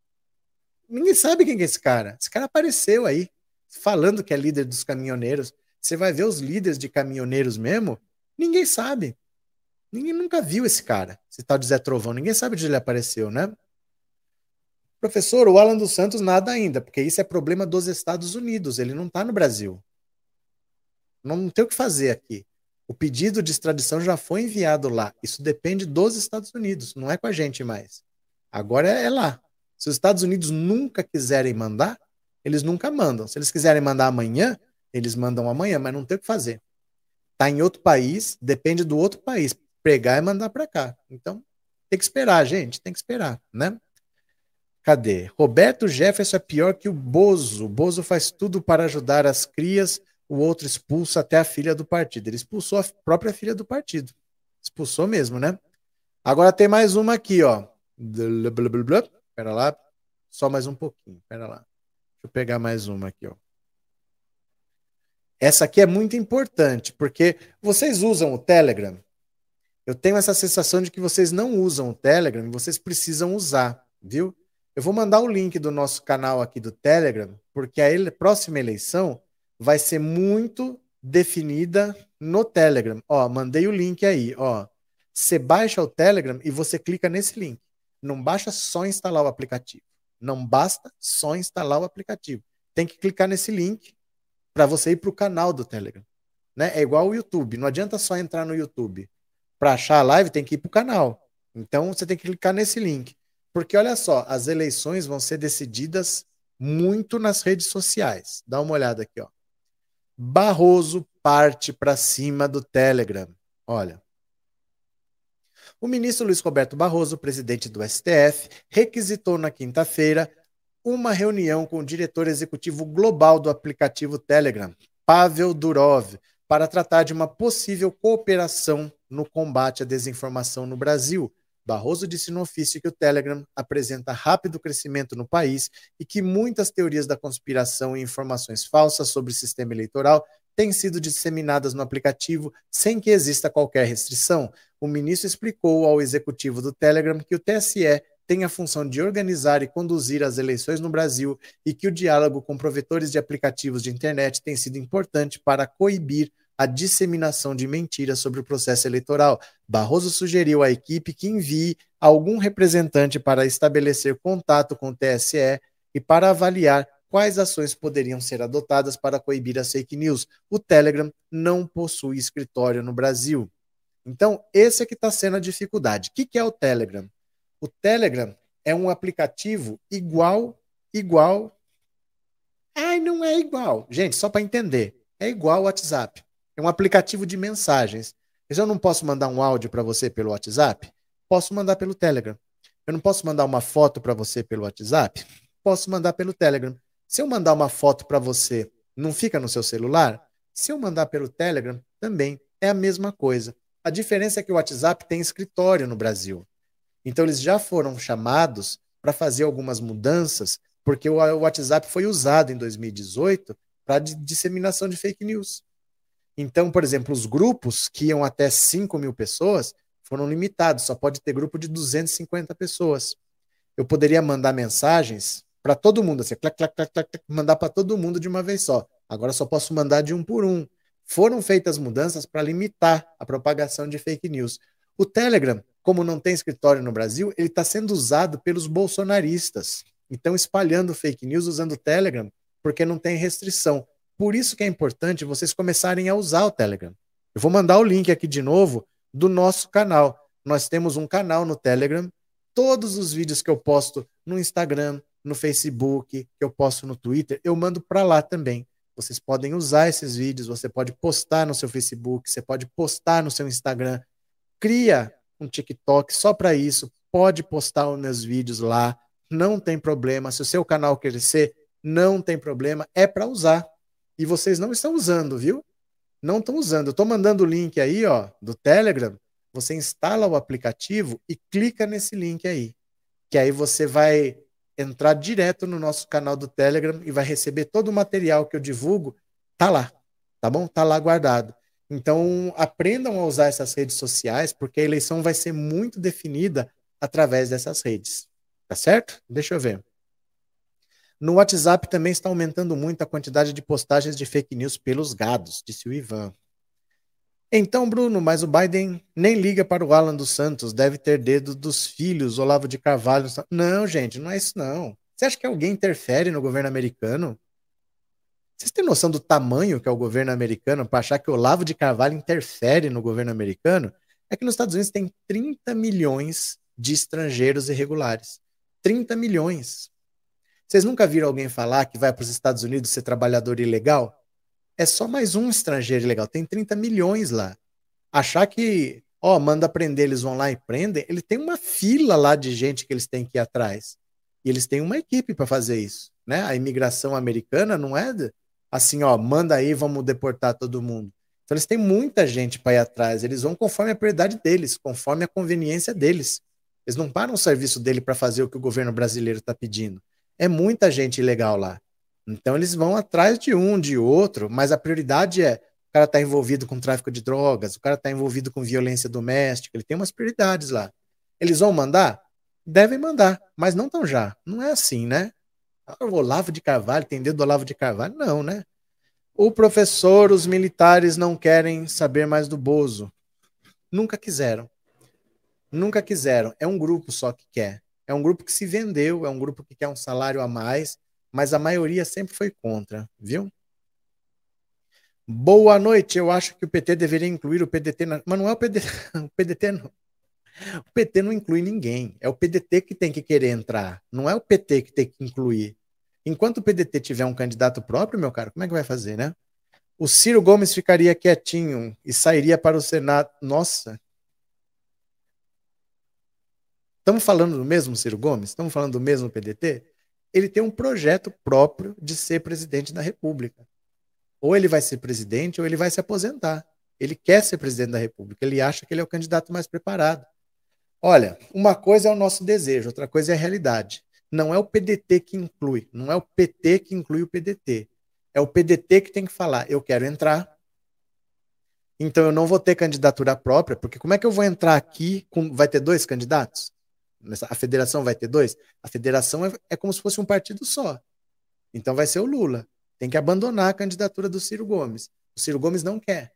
Ninguém sabe quem é esse cara. Esse cara apareceu aí, falando que é líder dos caminhoneiros. Você vai ver os líderes de caminhoneiros mesmo, ninguém sabe. Ninguém nunca viu esse cara, esse tal de Zé Trovão. Ninguém sabe de onde ele apareceu, né? Professor, o Alan dos Santos nada ainda, porque isso é problema dos Estados Unidos, ele não está no Brasil. Não tem o que fazer aqui. O pedido de extradição já foi enviado lá. Isso depende dos Estados Unidos, não é com a gente mais. Agora é, lá. Se os Estados Unidos nunca quiserem mandar, eles nunca mandam. Se eles quiserem mandar amanhã, eles mandam amanhã, mas não tem o que fazer. Está em outro país, depende do outro país. Pregar e mandar para cá. Então, Tem que esperar, gente, tem que esperar, né? Cadê? Roberto Jefferson é pior que o Bozo. O Bozo faz tudo para ajudar as crias, o outro expulsa até a filha do partido. Ele expulsou a própria filha do partido. Expulsou mesmo, né? Agora tem mais uma aqui, ó. Pera lá. Só mais um pouquinho. Pera lá. Deixa eu pegar mais uma aqui, ó. Essa aqui é muito importante, porque vocês usam o Telegram. Eu tenho essa sensação de que vocês não usam o Telegram, vocês precisam usar, viu? Eu vou mandar o link do nosso canal aqui do Telegram, porque a ele, próxima eleição vai ser muito definida no Telegram. Ó, mandei o link aí, ó. Você baixa o Telegram e você clica nesse link. Não basta só instalar o aplicativo. Não basta só instalar o aplicativo. Tem que clicar nesse link para você ir para o canal do Telegram. Né? É igual o YouTube. Não adianta só entrar no YouTube. Para achar a live, tem que ir para o canal. Então você tem que clicar nesse link. Porque olha só, as eleições vão ser decididas muito nas redes sociais. Dá uma olhada aqui, ó. Barroso parte para cima do Telegram. Olha. O ministro Luiz Roberto Barroso, presidente do STF, requisitou na quinta-feira uma reunião com o diretor executivo global do aplicativo Telegram, Pavel Durov, para tratar de uma possível cooperação no combate à desinformação no Brasil Barroso disse no ofício que o Telegram apresenta rápido crescimento no país e que muitas teorias da conspiração e informações falsas sobre o sistema eleitoral têm sido disseminadas no aplicativo sem que exista qualquer restrição. O ministro explicou ao executivo do Telegram que o TSE tem a função de organizar e conduzir as eleições no Brasil e que o diálogo com provedores de aplicativos de internet tem sido importante para coibir a disseminação de mentiras sobre o processo eleitoral. Barroso sugeriu à equipe que envie algum representante para estabelecer contato com o TSE e para avaliar quais ações poderiam ser adotadas para coibir as fake news. O Telegram não possui escritório no Brasil. Então, esse é que está sendo a dificuldade. O que, que é o Telegram? O Telegram é um aplicativo igual, igual. Ai, não é igual. Gente, só para entender, é igual ao WhatsApp. É um aplicativo de mensagens. Mas eu não posso mandar um áudio para você pelo WhatsApp? Posso mandar pelo Telegram. Eu não posso mandar uma foto para você pelo WhatsApp? Posso mandar pelo Telegram. Se eu mandar uma foto para você, não fica no seu celular? Se eu mandar pelo Telegram, também é a mesma coisa. A diferença é que o WhatsApp tem escritório no Brasil. Então eles já foram chamados para fazer algumas mudanças, porque o WhatsApp foi usado em 2018 para disseminação de fake news. Então, por exemplo, os grupos que iam até 5 mil pessoas foram limitados, só pode ter grupo de 250 pessoas. Eu poderia mandar mensagens para todo mundo, assim, clac, clac, clac, clac, mandar para todo mundo de uma vez só. Agora só posso mandar de um por um. Foram feitas mudanças para limitar a propagação de fake news. O Telegram, como não tem escritório no Brasil, ele está sendo usado pelos bolsonaristas. Então, espalhando fake news usando o Telegram, porque não tem restrição. Por isso que é importante vocês começarem a usar o Telegram. Eu vou mandar o link aqui de novo do nosso canal. Nós temos um canal no Telegram. Todos os vídeos que eu posto no Instagram, no Facebook, que eu posto no Twitter, eu mando para lá também. Vocês podem usar esses vídeos, você pode postar no seu Facebook, você pode postar no seu Instagram. Cria um TikTok só para isso, pode postar os meus vídeos lá, não tem problema. Se o seu canal crescer, não tem problema, é para usar. E vocês não estão usando, viu? Não estão usando. Eu estou mandando o link aí, ó, do Telegram. Você instala o aplicativo e clica nesse link aí. Que aí você vai entrar direto no nosso canal do Telegram e vai receber todo o material que eu divulgo. Tá lá, tá bom? Tá lá guardado. Então, aprendam a usar essas redes sociais, porque a eleição vai ser muito definida através dessas redes. Tá certo? Deixa eu ver. No WhatsApp também está aumentando muito a quantidade de postagens de fake news pelos gados, disse o Ivan. Então, Bruno, mas o Biden nem liga para o Alan dos Santos, deve ter dedo dos filhos, Olavo de Carvalho. Não, gente, não é isso não. Você acha que alguém interfere no governo americano? Vocês têm noção do tamanho que é o governo americano para achar que Olavo de Carvalho interfere no governo americano? É que nos Estados Unidos tem 30 milhões de estrangeiros irregulares. 30 milhões. Vocês nunca viram alguém falar que vai para os Estados Unidos ser trabalhador ilegal? É só mais um estrangeiro ilegal. Tem 30 milhões lá. Achar que ó, manda prender, eles vão lá e prendem, ele tem uma fila lá de gente que eles têm que ir atrás. E eles têm uma equipe para fazer isso, né? A imigração americana não é assim, ó, manda aí, vamos deportar todo mundo. Então eles têm muita gente para ir atrás, eles vão conforme a prioridade deles, conforme a conveniência deles. Eles não param o serviço dele para fazer o que o governo brasileiro está pedindo. É muita gente ilegal lá. Então eles vão atrás de um, de outro, mas a prioridade é o cara está envolvido com tráfico de drogas, o cara está envolvido com violência doméstica, ele tem umas prioridades lá. Eles vão mandar? Devem mandar, mas não tão já. Não é assim, né? Ah, o Olavo de Carvalho, tem dedo do Olavo de Carvalho? Não, né? O professor, os militares não querem saber mais do Bozo. Nunca quiseram. Nunca quiseram. É um grupo só que quer. É um grupo que se vendeu, é um grupo que quer um salário a mais, mas a maioria sempre foi contra, viu? Boa noite. Eu acho que o PT deveria incluir o PDT, na... mas não é o PDT, [LAUGHS] o PDT não. O PT não inclui ninguém. É o PDT que tem que querer entrar. Não é o PT que tem que incluir. Enquanto o PDT tiver um candidato próprio, meu caro, como é que vai fazer, né? O Ciro Gomes ficaria quietinho e sairia para o Senado. Nossa. Estamos falando do mesmo Ciro Gomes? Estamos falando do mesmo PDT? ele tem um projeto próprio de ser presidente da República. Ou ele vai ser presidente ou ele vai se aposentar. Ele quer ser presidente da República, ele acha que ele é o candidato mais preparado. Olha, uma coisa é o nosso desejo, outra coisa é a realidade. Não é o PDT que inclui, não é o PT que inclui o PDT. É o PDT que tem que falar: eu quero entrar, então eu não vou ter candidatura própria, porque como é que eu vou entrar aqui com. Vai ter dois candidatos? A federação vai ter dois? A federação é, é como se fosse um partido só. Então vai ser o Lula. Tem que abandonar a candidatura do Ciro Gomes. O Ciro Gomes não quer.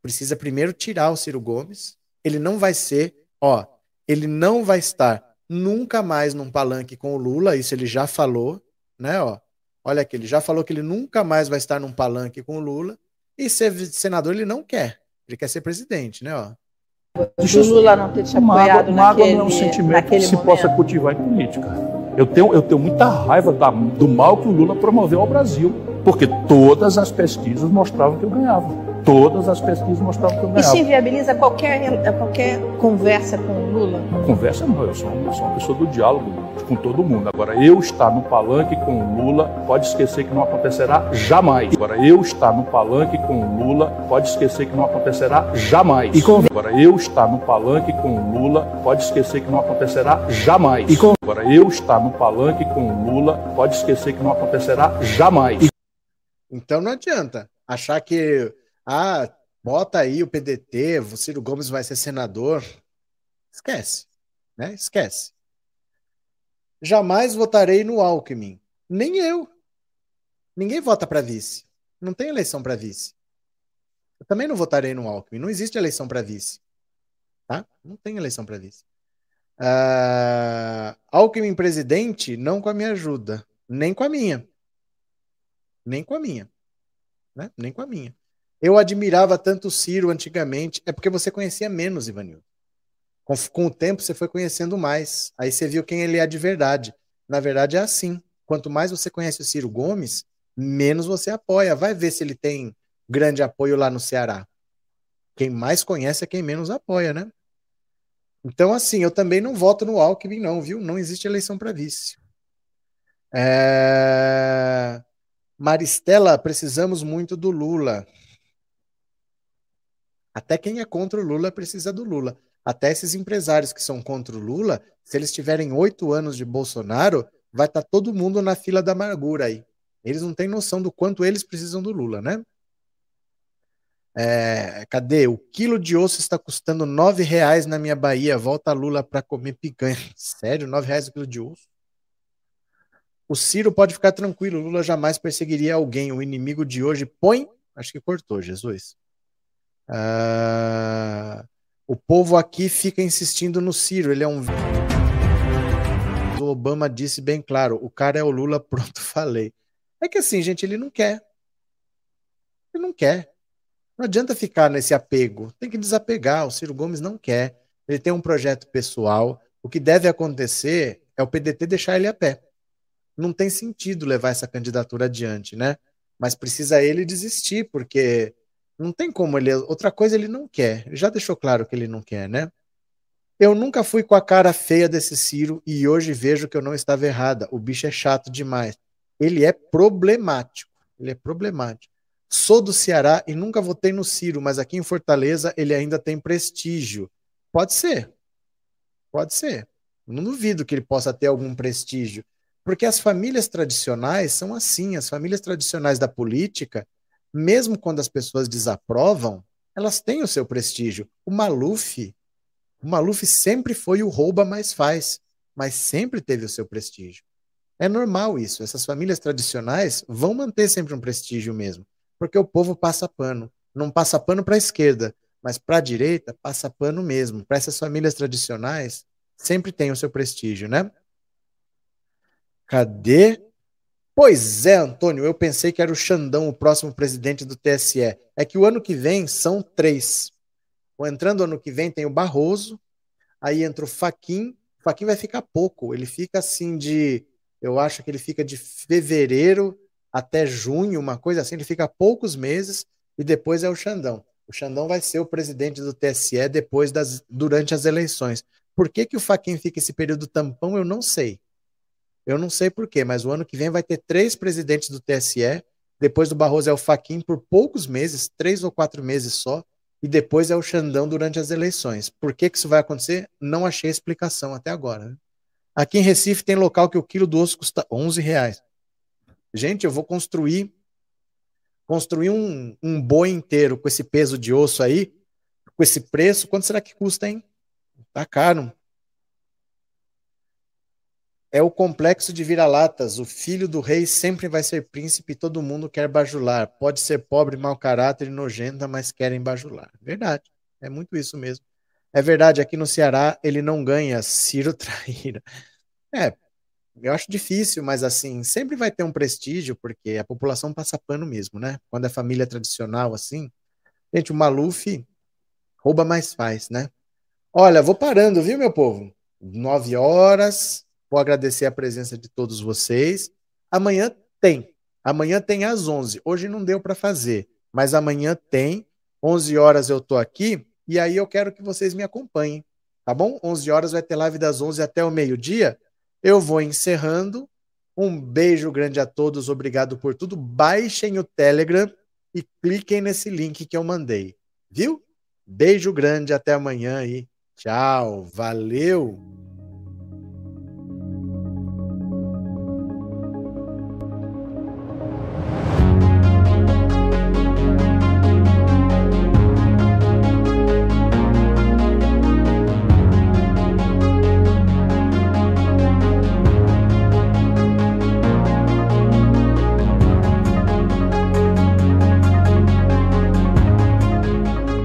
Precisa primeiro tirar o Ciro Gomes. Ele não vai ser, ó, ele não vai estar nunca mais num palanque com o Lula, isso ele já falou, né, ó. Olha aqui, ele já falou que ele nunca mais vai estar num palanque com o Lula. E ser senador ele não quer. Ele quer ser presidente, né, ó. Deixa o Lula não ter te apoiado mágoa, naquele, não é um sentimento que se momento. possa cultivar em política. Eu tenho, eu tenho muita raiva da, do mal que o Lula promoveu ao Brasil, porque todas as pesquisas mostravam que eu ganhava. Todas as pesquisas mostravam que eu ganhava. Isso inviabiliza qualquer, qualquer conversa com o Lula? Conversa não, eu sou, eu sou uma pessoa do diálogo com todo mundo. Agora, eu estar no palanque com o Lula, pode esquecer que não acontecerá jamais. Agora, eu estar no palanque com o Lula, pode esquecer que não acontecerá jamais. E com... Agora, eu estar no palanque com o Lula, pode esquecer que não acontecerá jamais. E com... Agora, eu estar no palanque com o Lula, pode esquecer que não acontecerá jamais. Então não adianta achar que ah, bota aí o PDT, o Ciro Gomes vai ser senador. Esquece, né? Esquece. Jamais votarei no Alckmin. Nem eu. Ninguém vota para vice. Não tem eleição para vice. Eu também não votarei no Alckmin. Não existe eleição para vice. Tá? Não tem eleição para vice. Uh, Alckmin presidente, não com a minha ajuda. Nem com a minha. Nem com a minha. Né? Nem com a minha. Eu admirava tanto o Ciro antigamente. É porque você conhecia menos, Ivanildo. Com, com o tempo você foi conhecendo mais. Aí você viu quem ele é de verdade. Na verdade é assim. Quanto mais você conhece o Ciro Gomes, menos você apoia. Vai ver se ele tem grande apoio lá no Ceará. Quem mais conhece é quem menos apoia, né? Então, assim, eu também não voto no Alckmin, não, viu? Não existe eleição para vice. É... Maristela, precisamos muito do Lula. Até quem é contra o Lula precisa do Lula. Até esses empresários que são contra o Lula, se eles tiverem oito anos de Bolsonaro, vai estar tá todo mundo na fila da amargura aí. Eles não têm noção do quanto eles precisam do Lula, né? É, cadê? O quilo de osso está custando nove reais na minha Bahia. Volta Lula para comer picanha. [LAUGHS] Sério? Nove reais o quilo de osso? O Ciro pode ficar tranquilo. Lula jamais perseguiria alguém. O inimigo de hoje põe. Acho que cortou, Jesus. Uh, o povo aqui fica insistindo no Ciro, ele é um. O Obama disse bem claro: o cara é o Lula, [LAUGHS] pronto, falei. É que assim, gente, ele não quer. Ele não quer. Não adianta ficar nesse apego. Tem que desapegar. O Ciro Gomes não quer. Ele tem um projeto pessoal. O que deve acontecer é o PDT deixar ele a pé. Não tem sentido levar essa candidatura adiante, né? Mas precisa ele desistir, porque Não tem como ele. Outra coisa ele não quer. Já deixou claro que ele não quer, né? Eu nunca fui com a cara feia desse Ciro e hoje vejo que eu não estava errada. O bicho é chato demais. Ele é problemático. Ele é problemático. Sou do Ceará e nunca votei no Ciro, mas aqui em Fortaleza ele ainda tem prestígio. Pode ser. Pode ser. Não duvido que ele possa ter algum prestígio. Porque as famílias tradicionais são assim. As famílias tradicionais da política, mesmo quando as pessoas desaprovam, elas têm o seu prestígio. O Maluf, o Maluf sempre foi o rouba mais faz, mas sempre teve o seu prestígio. É normal isso. Essas famílias tradicionais vão manter sempre um prestígio mesmo, porque o povo passa pano. Não passa pano para a esquerda, mas para a direita passa pano mesmo. Para essas famílias tradicionais, sempre tem o seu prestígio, né? Cadê? Pois é, Antônio, eu pensei que era o Xandão o próximo presidente do TSE. É que o ano que vem são três. Entrando ano que vem tem o Barroso, aí entra o Faquin. O Faquin vai ficar pouco, ele fica assim de. Eu acho que ele fica de fevereiro até junho, uma coisa assim, ele fica poucos meses e depois é o Xandão. O Xandão vai ser o presidente do TSE depois das, durante as eleições. Por que, que o Faquin fica esse período tampão, eu não sei. Eu não sei por quê, mas o ano que vem vai ter três presidentes do TSE. Depois do Barroso é o Faquin por poucos meses, três ou quatro meses só. E depois é o Xandão durante as eleições. Por que, que isso vai acontecer? Não achei explicação até agora. Né? Aqui em Recife tem local que o quilo do osso custa 11 reais. Gente, eu vou construir construir um, um boi inteiro com esse peso de osso aí, com esse preço, quanto será que custa, hein? Tá caro. É o complexo de vira-latas. O filho do rei sempre vai ser príncipe e todo mundo quer bajular. Pode ser pobre, mau caráter e nojenta, mas querem bajular. Verdade. É muito isso mesmo. É verdade, aqui no Ceará ele não ganha Ciro [LAUGHS] Traíra. É, eu acho difícil, mas assim, sempre vai ter um prestígio, porque a população passa pano mesmo, né? Quando é família tradicional assim. Gente, o Maluf rouba mais faz, né? Olha, vou parando, viu, meu povo? Nove horas. Vou agradecer a presença de todos vocês. Amanhã tem. Amanhã tem às 11. Hoje não deu para fazer, mas amanhã tem. 11 horas eu estou aqui e aí eu quero que vocês me acompanhem, tá bom? 11 horas vai ter live das 11 até o meio-dia. Eu vou encerrando. Um beijo grande a todos, obrigado por tudo. Baixem o Telegram e cliquem nesse link que eu mandei, viu? Beijo grande, até amanhã e Tchau, valeu!